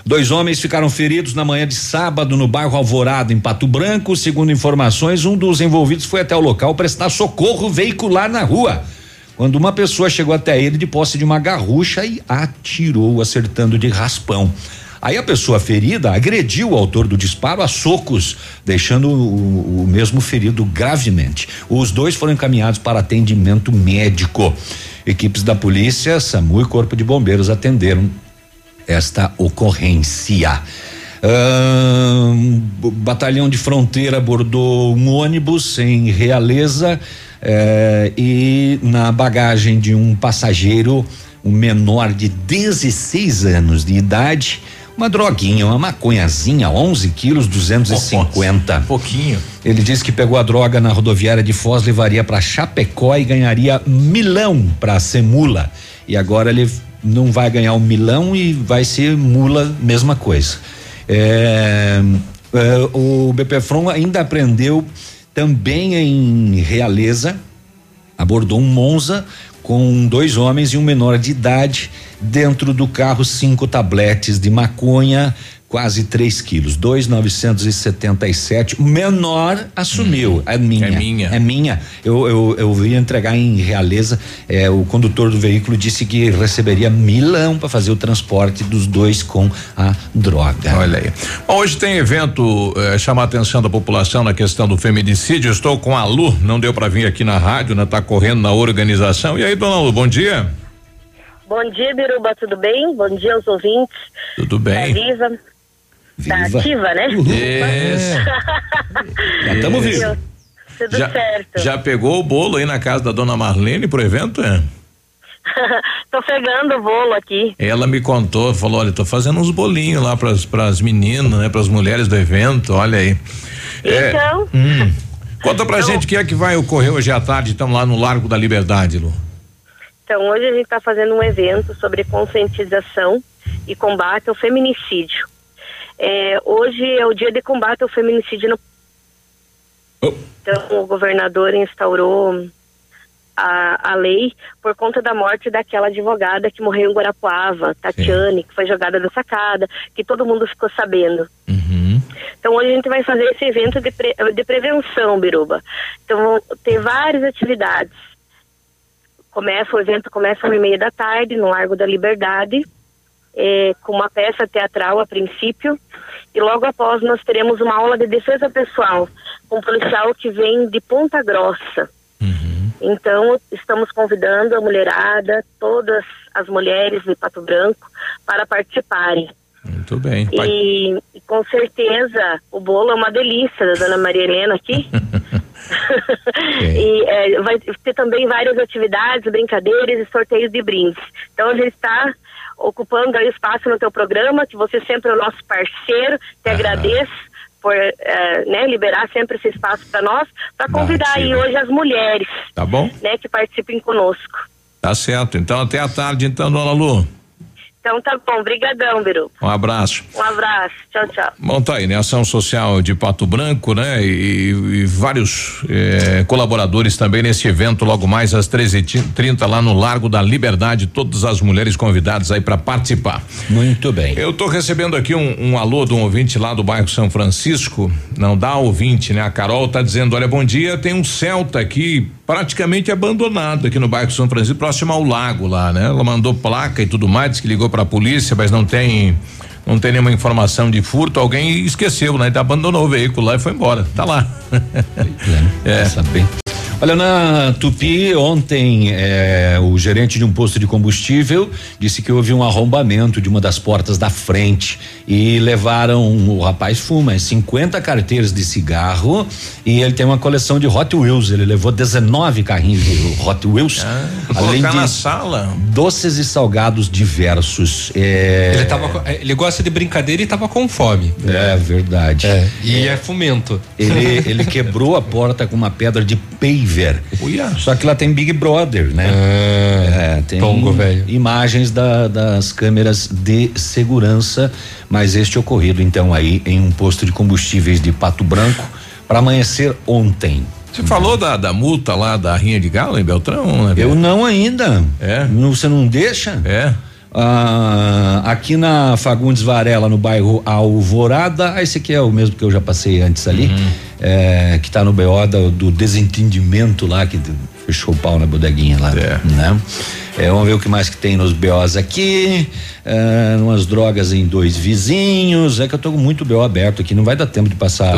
Dois homens ficaram feridos na manhã de sábado no bairro Alvorada, em Pato Branco. Segundo informações, um dos envolvidos foi até o local prestar socorro veicular na rua. Quando uma pessoa chegou até ele de posse de uma garrucha e atirou, acertando de raspão. Aí a pessoa ferida agrediu o autor do disparo a socos, deixando o, o mesmo ferido gravemente. Os dois foram encaminhados para atendimento médico. Equipes da polícia, SAMU e Corpo de Bombeiros atenderam esta ocorrência. O batalhão de fronteira abordou um ônibus em Realeza eh, e na bagagem de um passageiro, um menor de 16 anos de idade, uma droguinha, uma maconhazinha, 11 quilos 250. pouquinho. Ele disse que pegou a droga na rodoviária de Foz, levaria para Chapecó e ganharia milão para ser mula. E agora ele não vai ganhar o milão e vai ser mula, mesma coisa. É, é, o BPFRON ainda aprendeu também em Realeza, abordou um Monza com dois homens e um menor de idade dentro do carro cinco tabletes de maconha quase 3 quilos, dois novecentos e setenta e sete. O menor assumiu, é minha, É minha. é minha. Eu eu, eu vim entregar em Realeza. É, o condutor do veículo disse que receberia milão para fazer o transporte dos dois com a droga. Olha aí. Bom, hoje tem evento eh, chamar a atenção da população na questão do feminicídio. Estou com a Lu, não deu para vir aqui na rádio, né? Tá correndo na organização. E aí, dona Lu, bom dia. Bom dia, Biruba, tudo bem? Bom dia aos ouvintes. Tudo bem? Da Viva. Da Viva. Ativa, né? Isso. Já tamo Tudo- vivo. Tudo Já, certo. já pegou o bolo aí na casa da dona Marlene pro evento? É? tô pegando o bolo aqui. Ela me contou, falou: olha, tô fazendo uns bolinhos lá pras, pras meninas, né? Pras mulheres do evento, olha aí. É, Então, hum. Conta pra gente o que é que vai ocorrer hoje à tarde, estamos lá no Largo da Liberdade, Lu. Então, hoje a gente está fazendo um evento sobre conscientização e combate ao feminicídio. É, hoje é o dia de combate ao feminicídio no Então, o governador instaurou a, a lei por conta da morte daquela advogada que morreu em Guarapuava, Tatiane, que foi jogada da sacada, que todo mundo ficou sabendo. Então, hoje a gente vai fazer esse evento de, pre- de prevenção, Biruba. Então, vão ter várias atividades. Começa, o evento começa uma e meia da tarde, no Largo da Liberdade, eh, com uma peça teatral a princípio. E logo após nós teremos uma aula de defesa pessoal com um policial que vem de Ponta Grossa. Então, estamos convidando a mulherada, todas as mulheres de Pato Branco, para participarem. Muito bem. E, e com certeza o bolo é uma delícia da dona Maria Helena aqui. e é, vai ter também várias atividades, brincadeiras e sorteios de brindes. Então a gente está ocupando aí espaço no teu programa, que você sempre é o nosso parceiro, te agradeço por eh, né, liberar sempre esse espaço para nós, para convidar aí hoje as mulheres Tá bom? né, que participem conosco. Tá certo. Então até à tarde, então, dona Lu. Então tá bom, brigadão, Biru. Um abraço. Um abraço, tchau, tchau. Bom, tá aí, né? Ação Social de Pato Branco, né? E, e vários eh, colaboradores também nesse evento, logo mais às 13h30 lá no Largo da Liberdade, todas as mulheres convidadas aí para participar. Muito bem. Eu tô recebendo aqui um, um alô de um ouvinte lá do bairro São Francisco, não dá ouvinte, né? A Carol tá dizendo, olha, bom dia, tem um Celta aqui praticamente abandonado aqui no bairro São Francisco, próximo ao lago lá, né? Ela mandou placa e tudo mais, disse que ligou pra polícia, mas não tem não tem nenhuma informação de furto, alguém esqueceu, né? Então abandonou o veículo lá e foi embora. Tá lá. É. Saber. Olha, na Tupi, ontem, eh, o gerente de um posto de combustível disse que houve um arrombamento de uma das portas da frente e levaram, o rapaz fuma 50 carteiras de cigarro e ele tem uma coleção de Hot Wheels. Ele levou 19 carrinhos de Hot Wheels. além colocar de na sala. doces e salgados diversos. eh, Ele, tava, eh, ele gosta de brincadeira e tava com fome. É verdade. E é fomento. Ele, ele quebrou a porta com uma pedra de paver. Só que lá tem Big Brother, né? É, tem tongo, velho. imagens da- das câmeras de segurança, mas este ocorrido então aí em um posto de combustíveis de Pato Branco para amanhecer ontem. Você falou da, da multa lá da Rinha de Galo em Beltrão, né? Eu não ainda. É? você não deixa? É. Ah, aqui na Fagundes Varela, no bairro Alvorada, ah, esse aqui é o mesmo que eu já passei antes ali, Uhum. é, que tá no BO da- do desentendimento lá, que fechou o pau na bodeguinha lá, né? É, vamos ver o que mais que tem nos BOs aqui, é, umas drogas em dois vizinhos, é que eu tô com muito BO aberto aqui, não vai dar tempo de passar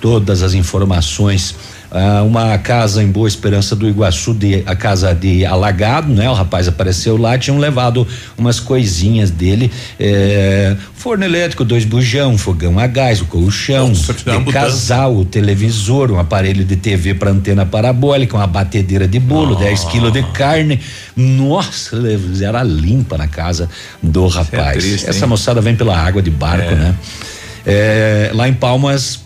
todas as informações Ah, uma casa em Boa Esperança do Iguaçu, de, a casa de alagado, né? O rapaz apareceu lá, tinham levado umas coisinhas dele, eh, forno elétrico, dois bujão, fogão a gás, o colchão, de casal, o televisor, um aparelho de TV para antena parabólica, uma batedeira de bolo, 10 quilos de carne. Nossa, era limpa na casa do rapaz. triste, Essa hein? moçada vem pela água de barco, né? É, lá em Palmas,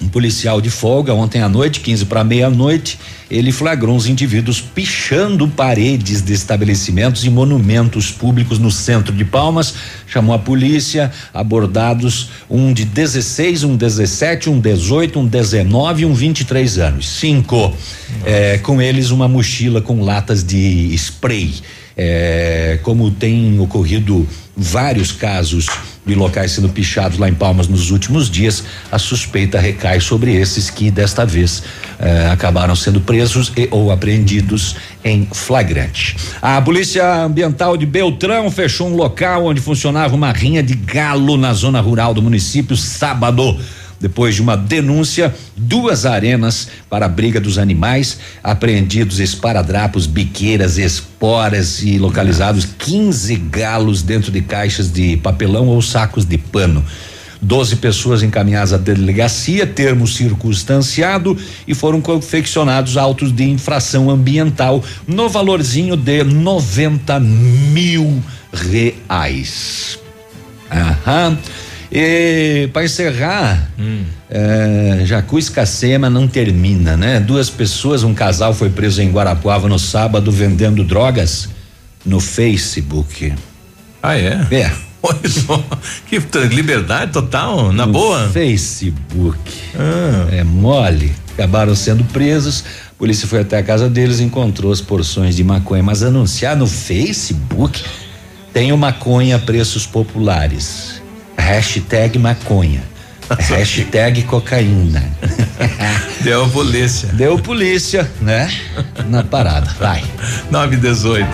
um policial de folga ontem à noite, 15 para meia-noite, ele flagrou uns indivíduos pichando paredes de estabelecimentos e monumentos públicos no centro de Palmas. Chamou a polícia, abordados um de 16, um 17, um 18, um 19 e um 23 anos. Cinco. É, com eles, uma mochila com latas de spray. É, como tem ocorrido vários casos de locais sendo pichados lá em Palmas nos últimos dias, a suspeita recai sobre esses que desta vez eh, acabaram sendo presos e ou apreendidos em flagrante. A Polícia Ambiental de Beltrão fechou um local onde funcionava uma rinha de galo na zona rural do município sábado. Depois de uma denúncia, duas arenas para a briga dos animais, apreendidos esparadrapos, biqueiras, esporas e localizados 15 galos dentro de caixas de papelão ou sacos de pano. 12 pessoas encaminhadas à delegacia, termo circunstanciado e foram confeccionados autos de infração ambiental no valorzinho de 90 mil reais. Aham. E para encerrar, é, Jacuz Cacema não termina, né? Duas pessoas, um casal foi preso em Guarapuava no sábado vendendo drogas no Facebook. Ah, é? É. Olha só, que liberdade total, na no boa. Facebook. Ah. É mole. Acabaram sendo presos. A polícia foi até a casa deles, encontrou as porções de maconha. Mas anunciar no Facebook tem o maconha a preços populares. Hashtag maconha. Hashtag cocaína. Deu a polícia. Deu polícia, né? Na parada. Vai. 9 e 18.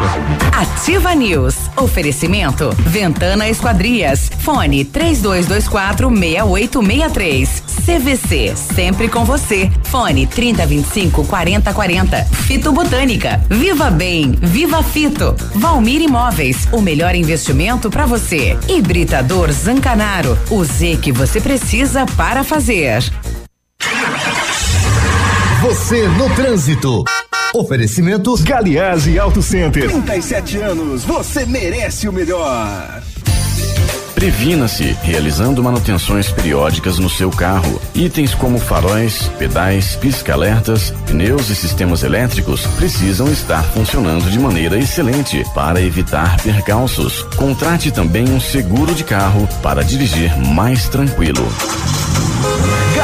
Ativa News. Oferecimento. Ventana Esquadrias. Fone 3224 6863. CVC. Sempre com você. Fone 3025 4040. Fito Botânica. Viva Bem. Viva Fito. Valmir Imóveis. O melhor investimento para você. Hibridador Zancanaro. O Z que você precisa para fazer. Você no trânsito. Oferecimento Galiase Auto Center. 37 anos, você merece o melhor. Previna-se realizando manutenções periódicas no seu carro. Itens como faróis, pedais, pisca-alertas, pneus e sistemas elétricos precisam estar funcionando de maneira excelente para evitar percalços. Contrate também um seguro de carro para dirigir mais tranquilo.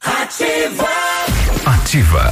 Ativa. Ativa.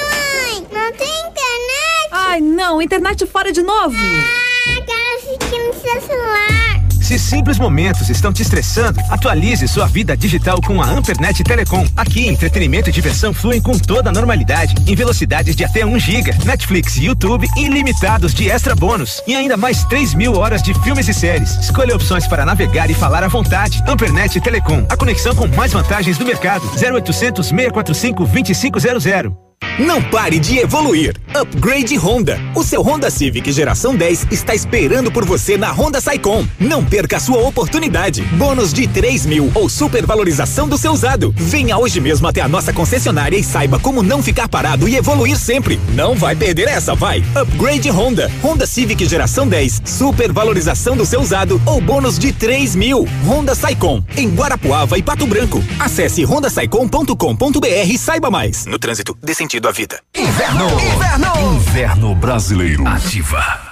Mãe, não tem internet? Ai, não, internet fora de novo. Ah, quero assistir no seu celular. Se simples momentos estão te estressando, atualize sua vida digital com a Ampernet Telecom. Aqui, entretenimento e diversão fluem com toda a normalidade, em velocidades de até 1 giga, Netflix YouTube ilimitados de extra bônus e ainda mais 3 mil horas de filmes e séries. Escolha opções para navegar e falar à vontade. Ampernet Telecom, a conexão com mais vantagens do mercado. 0800 645 2500. Não pare de evoluir. Upgrade Honda. O seu Honda Civic geração 10 está esperando por você na Honda Saicom. Não perca a sua oportunidade. Bônus de 3 mil ou supervalorização do seu usado. Venha hoje mesmo até a nossa concessionária e saiba como não ficar parado e evoluir sempre. Não vai perder essa, vai. Upgrade Honda. Honda Civic geração 10. Supervalorização do seu usado ou bônus de 3 mil. Honda Saicom. Em Guarapuava e Pato Branco. Acesse hondasaicom.com.br e saiba mais. No trânsito, dê sentido à vida. Inverno. Inverno. Inverno brasileiro. Ativa.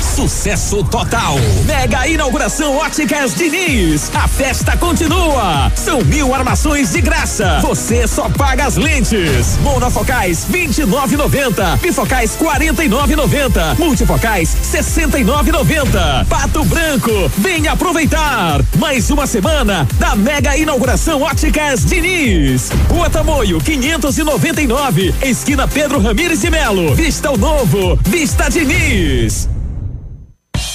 Sucesso total. Mega inauguração Óticas Diniz. A festa continua. São mil armações de graça. Você só paga as lentes. Monofocais 29,90. Bifocais 49,90. Multifocais 69,90. Pato Branco. Venha aproveitar. Mais uma semana da mega inauguração Óticas Diniz. Rua Tamoio 599. Esquina Pedro Ramires de Melo. Vista o novo. Vista Diniz.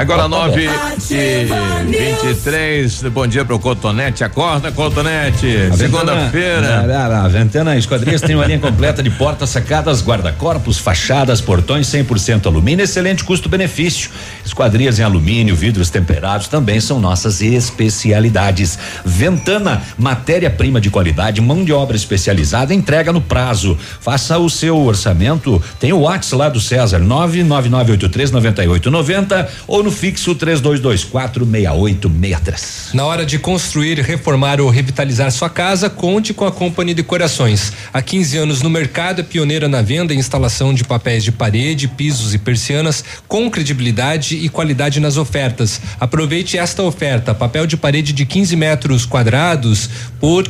Agora nove e vinte e três, bom dia pro Cotonete, acorda Cotonete, segunda-feira. A, Ventana Esquadrias tem uma linha completa de portas sacadas, guarda-corpos, fachadas, portões 100% alumínio, excelente custo-benefício. Esquadrias em alumínio, vidros temperados também são nossas especialidades. Ventana, matéria-prima de qualidade, mão de obra especializada, entrega no prazo. Faça o seu orçamento, tem o WhatsApp lá do César, nove nove nove oito três noventa e oito noventa ou no fixo 3224 6863. Na hora de construir, reformar ou revitalizar sua casa, conte com a Company Decorações. Há 15 anos no mercado, é pioneira na venda e instalação de papéis de parede, pisos e persianas com credibilidade e qualidade nas ofertas. Aproveite esta oferta: papel de parede de 15 metros quadrados por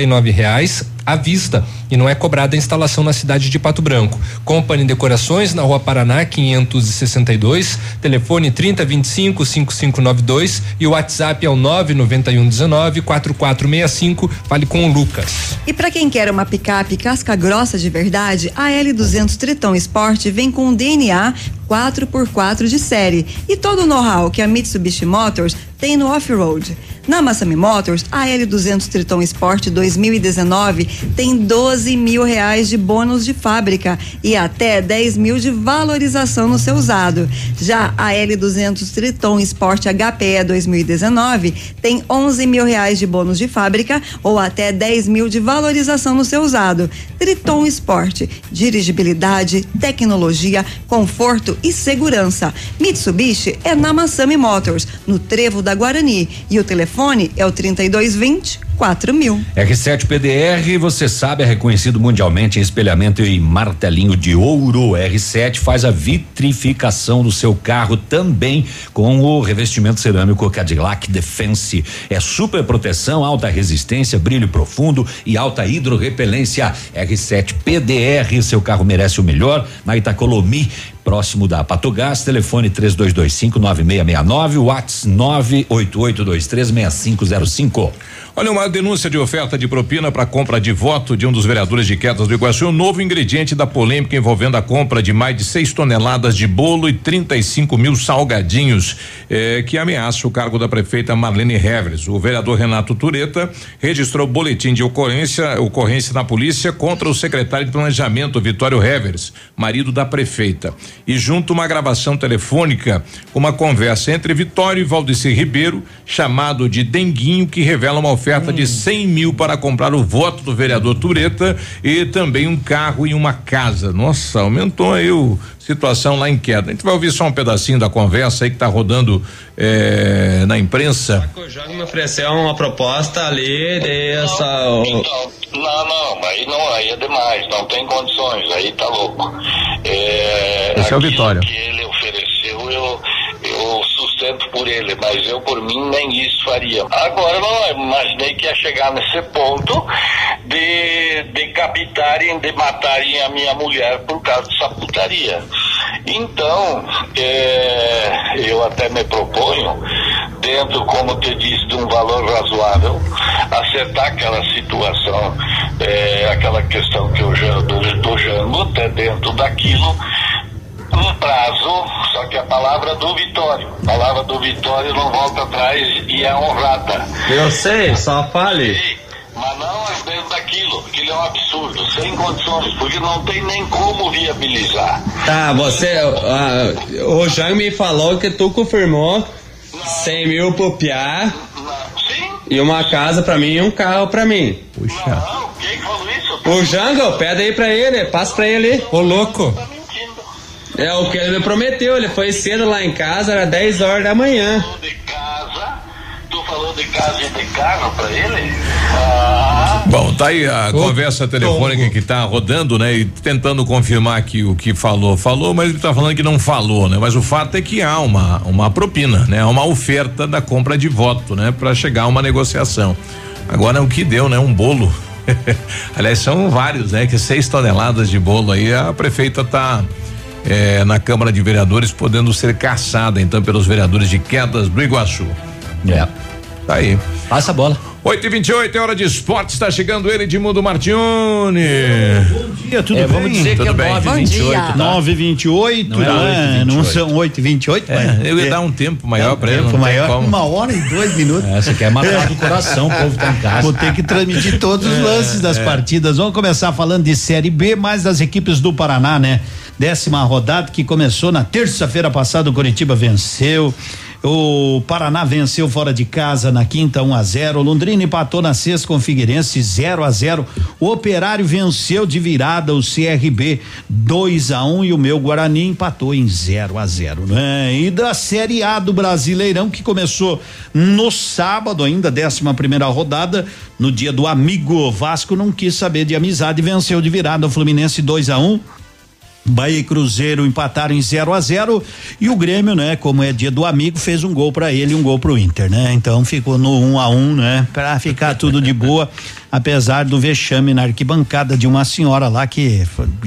e nove reais à vista e não é cobrada a instalação na cidade de Pato Branco. Company Decorações na Rua Paraná 562, telefone 3025 5592 e o WhatsApp é o 99119 4465. Fale com o Lucas. E para quem quer uma picape casca grossa de verdade, a L200 Triton Sport vem com DNA 4x4 de série e todo o know-how que a Mitsubishi Motors tem no off-road. Na Massami Motors, a L200 Triton Sport 2019 tem 12 mil reais de bônus de fábrica e até 10 mil de valorização no seu usado. Já a L200 Triton Sport HPE 2019 tem 11 mil reais de bônus de fábrica ou até 10 mil de valorização no seu usado. Triton Sport, dirigibilidade, tecnologia, conforto e segurança. Mitsubishi é na Massami Motors, no Trevo da Guarani. E o telefone é o 3220 mil. R7 PDR, você sabe, é reconhecido mundialmente em espelhamento e martelinho de ouro. R7 faz a vitrificação do seu carro também com o revestimento cerâmico Cadillac Defense. É super proteção, alta resistência, brilho profundo e alta hidrorrepelência. R7 PDR, seu carro merece o melhor. Na Itacolomi, próximo da Patogás, telefone 3225 9669, Whats 988236505. Olha, uma denúncia de oferta de propina para compra de voto de um dos vereadores de Quedas do Iguaçu, um novo ingrediente da polêmica envolvendo a compra de mais de 6 toneladas de bolo e 35 mil salgadinhos, eh, que ameaça o cargo da prefeita Marlene Heveres. O vereador Renato Tureta registrou boletim de ocorrência, ocorrência na polícia contra o secretário de planejamento, Vitório Heveres, marido da prefeita. E junto uma gravação telefônica, uma conversa entre Vitório e Valdeci Ribeiro, chamado de Denguinho, que revela uma oferta de 100 mil para comprar o voto do vereador Tureta e também um carro e uma casa. Nossa, aumentou aí o situação lá em queda. A gente vai ouvir só um pedacinho da conversa aí que está rodando eh, na imprensa. O jogo me ofereceu uma proposta ali de essa. Então, não, não, aí não, aí é demais, não tem condições, aí tá louco. É, Esse é o Vitório. que ele ofereceu, eu, por ele, mas eu por mim nem isso faria. Agora não, imaginei que ia chegar nesse ponto de decapitarem, de matarem a minha mulher por causa dessa putaria. Então, é, eu até me proponho, dentro, como te disse, de um valor razoável, acertar aquela situação, é, aquela questão que eu já do, do Jango, até dentro daquilo, um prazo, só que a palavra do Vitório, a palavra do Vitório não volta atrás e é honrada. Eu sei, só fale. Mas não é dentro daquilo, aquilo é um absurdo, sem condições, porque não tem nem como viabilizar. Tá, você. ah, o Jean me falou que tu confirmou 100 mil pro Piá. E uma casa pra mim e um carro pra mim. Puxa. O Jango, pede aí pra ele, passa pra ele. Ô louco. É o que ele me prometeu, ele foi cedo lá em casa, era 10 horas da manhã. Tu falou de casa e de carro pra ele? Ah, Bom, tá aí a conversa telefônica que tá rodando, né? E tentando confirmar aqui o que falou, falou, mas ele tá falando que não falou, né? Mas o fato é que há uma uma propina, né? Há uma oferta da compra de voto, né? Para chegar a uma negociação. Agora o que deu, né? Um bolo. Aliás, são vários, né? Que seis toneladas de bolo aí a prefeita tá eh, na Câmara de Vereadores podendo ser caçada então pelos vereadores de Quedas do Iguaçu. É. Tá aí. Passa a bola. 8 e 28 é hora de esporte, está chegando ele, Edmundo Martione. Bom dia, tudo É, bem? vamos dizer que é 9h28, tá? 9h28, Não é né? 8h28. Não são 8h28, É, mas. eu ia dar um tempo maior É, pra ele, tempo maior, como. uma hora e dois minutos. É, você quer matar do coração, o povo tá em casa. Vou ter que transmitir todos os É, lances das é. partidas. Vamos começar falando de Série B, mais das equipes do Paraná, né? Décima rodada que começou na terça-feira passada, o Curitiba venceu. O Paraná venceu fora de casa na quinta 1 a 0. Londrina empatou na sexta com o Figueirense 0 a 0. O Operário venceu de virada o CRB 2 a 1 e o meu Guarani empatou em 0 a 0, né? E da Série A do Brasileirão que começou no sábado ainda, décima primeira rodada, no dia do amigo Vasco não quis saber de amizade venceu de virada o Fluminense 2 a 1. Bahia e Cruzeiro empataram em 0 a 0 e o Grêmio, né, como é dia do amigo, fez um gol para ele e um gol pro Inter, né? Então ficou no 1 um a 1, um, né, para ficar tudo de boa, apesar do vexame na arquibancada de uma senhora lá que,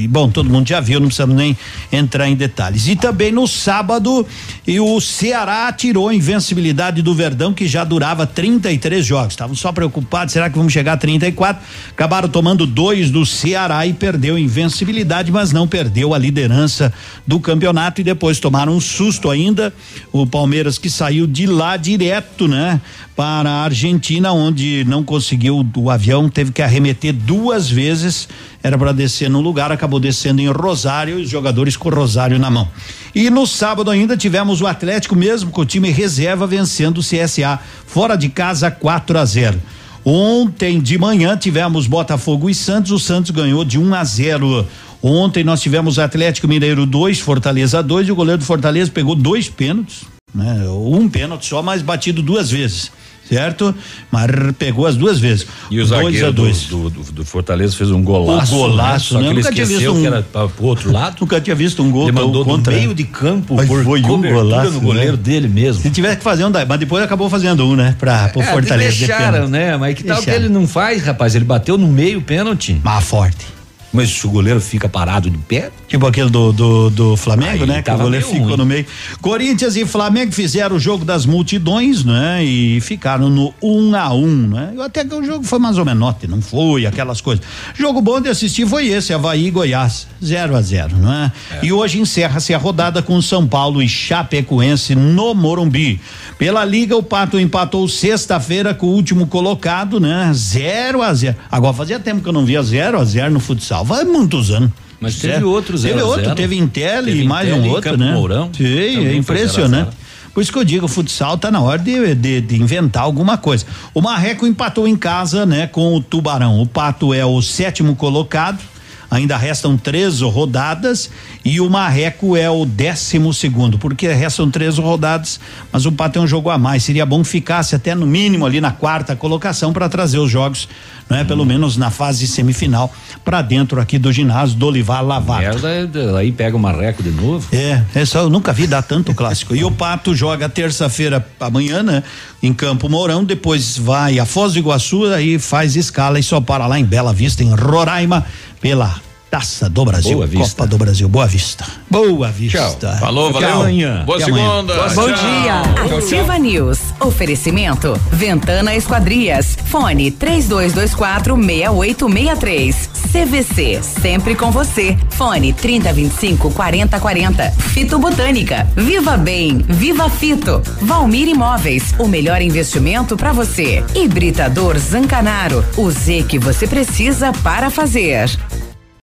bom, todo mundo já viu, não precisamos nem entrar em detalhes. E também no sábado, e o Ceará tirou a invencibilidade do Verdão que já durava 33 jogos. Estavam só preocupados, será que vamos chegar a 34? Acabaram tomando dois do Ceará e perdeu a invencibilidade, mas não perdeu a liderança do campeonato e depois tomaram um susto ainda. O Palmeiras que saiu de lá direto, né? Para a Argentina, onde não conseguiu o avião, teve que arremeter duas vezes. Era para descer no lugar, acabou descendo em Rosário os jogadores com o Rosário na mão. E no sábado ainda tivemos o Atlético, mesmo com o time reserva, vencendo o CSA fora de casa 4 a 0. Ontem de manhã tivemos Botafogo e Santos, o Santos ganhou de 1 a 0. Ontem nós tivemos Atlético Mineiro 2, Fortaleza 2 e o goleiro do Fortaleza pegou dois pênaltis, né? Um pênalti só, mas batido duas vezes, certo? Mas pegou as duas vezes. E o Dois a zagueiro do, dois. do, do, do Fortaleza fez um golaço. O golaço, né? Só né? Nunca tinha visto um- que era pro outro lado. Nunca tinha visto um gol Ele mandou contra. no meio de campo Mas por foi um golaço, no goleiro né? dele mesmo. Se tivesse que fazer um mas depois acabou fazendo um, né? Pra, pro É, Fortaleza. de deixaram, pênalti. né? Mas que tal que Deixaram. ele não faz, rapaz? Ele bateu no meio pênalti. Mas forte. Mas se o goleiro fica parado de pé. Tipo aquele do, do, do Flamengo, Aí né? Que o goleiro ficou ruim. no meio. Corinthians e Flamengo fizeram o jogo das multidões, né? E ficaram no um a um, né? Até que o jogo foi mais ou menos, não foi aquelas coisas. Jogo bom de assistir foi esse, Havaí e Goiás, 0 a 0 não é? E hoje encerra-se a rodada com São Paulo e Chapecoense no Morumbi. Pela Liga, o Pato empatou sexta-feira com o último colocado, né? 0 a 0 Agora fazia tempo que eu não via 0 a 0 no futsal. Vai muitos anos. Mas teve Certo? outro 0 Teve outro, 0. teve Intel Teve e mais Intel um e outro, Campo né? Mourão. Sim, é foi 0 a impressionante. 0. Por isso que eu digo, o futsal tá na hora de, de, de inventar alguma coisa. O Marreco empatou em casa, né, com o Tubarão. O Pato é o sétimo colocado. Ainda restam três rodadas e o Marreco é o décimo segundo, porque restam três rodadas, mas o Pato é um jogo a mais. Seria bom que ficasse até no mínimo ali na quarta colocação para trazer os jogos, não é? Pelo menos na fase semifinal para dentro aqui do ginásio do Olivar Lavato. Merda, aí pega o marreco de novo. É, é só, eu nunca vi dar tanto clássico. E o Pato joga terça-feira amanhã, né? Em Campo Mourão, depois vai a Foz do Iguaçu, aí faz escala e só para lá em Bela Vista, em Roraima, pela Taça do Brasil, Boa Vista. Copa do Brasil, Boa Vista. Boa Vista. Falou, Até valeu. amanhã. Boa Até amanhã. segunda. Bom Tchau. dia. Ativa News. Oferecimento. Ventana Esquadrias. Fone 3224 6863. CVC. Sempre com você. Fone 3025 4040. Fito Botânica. Viva Bem. Viva Fito. Valmir Imóveis. O melhor investimento para você. Hibridador Zancanaro. O Z que você precisa para fazer.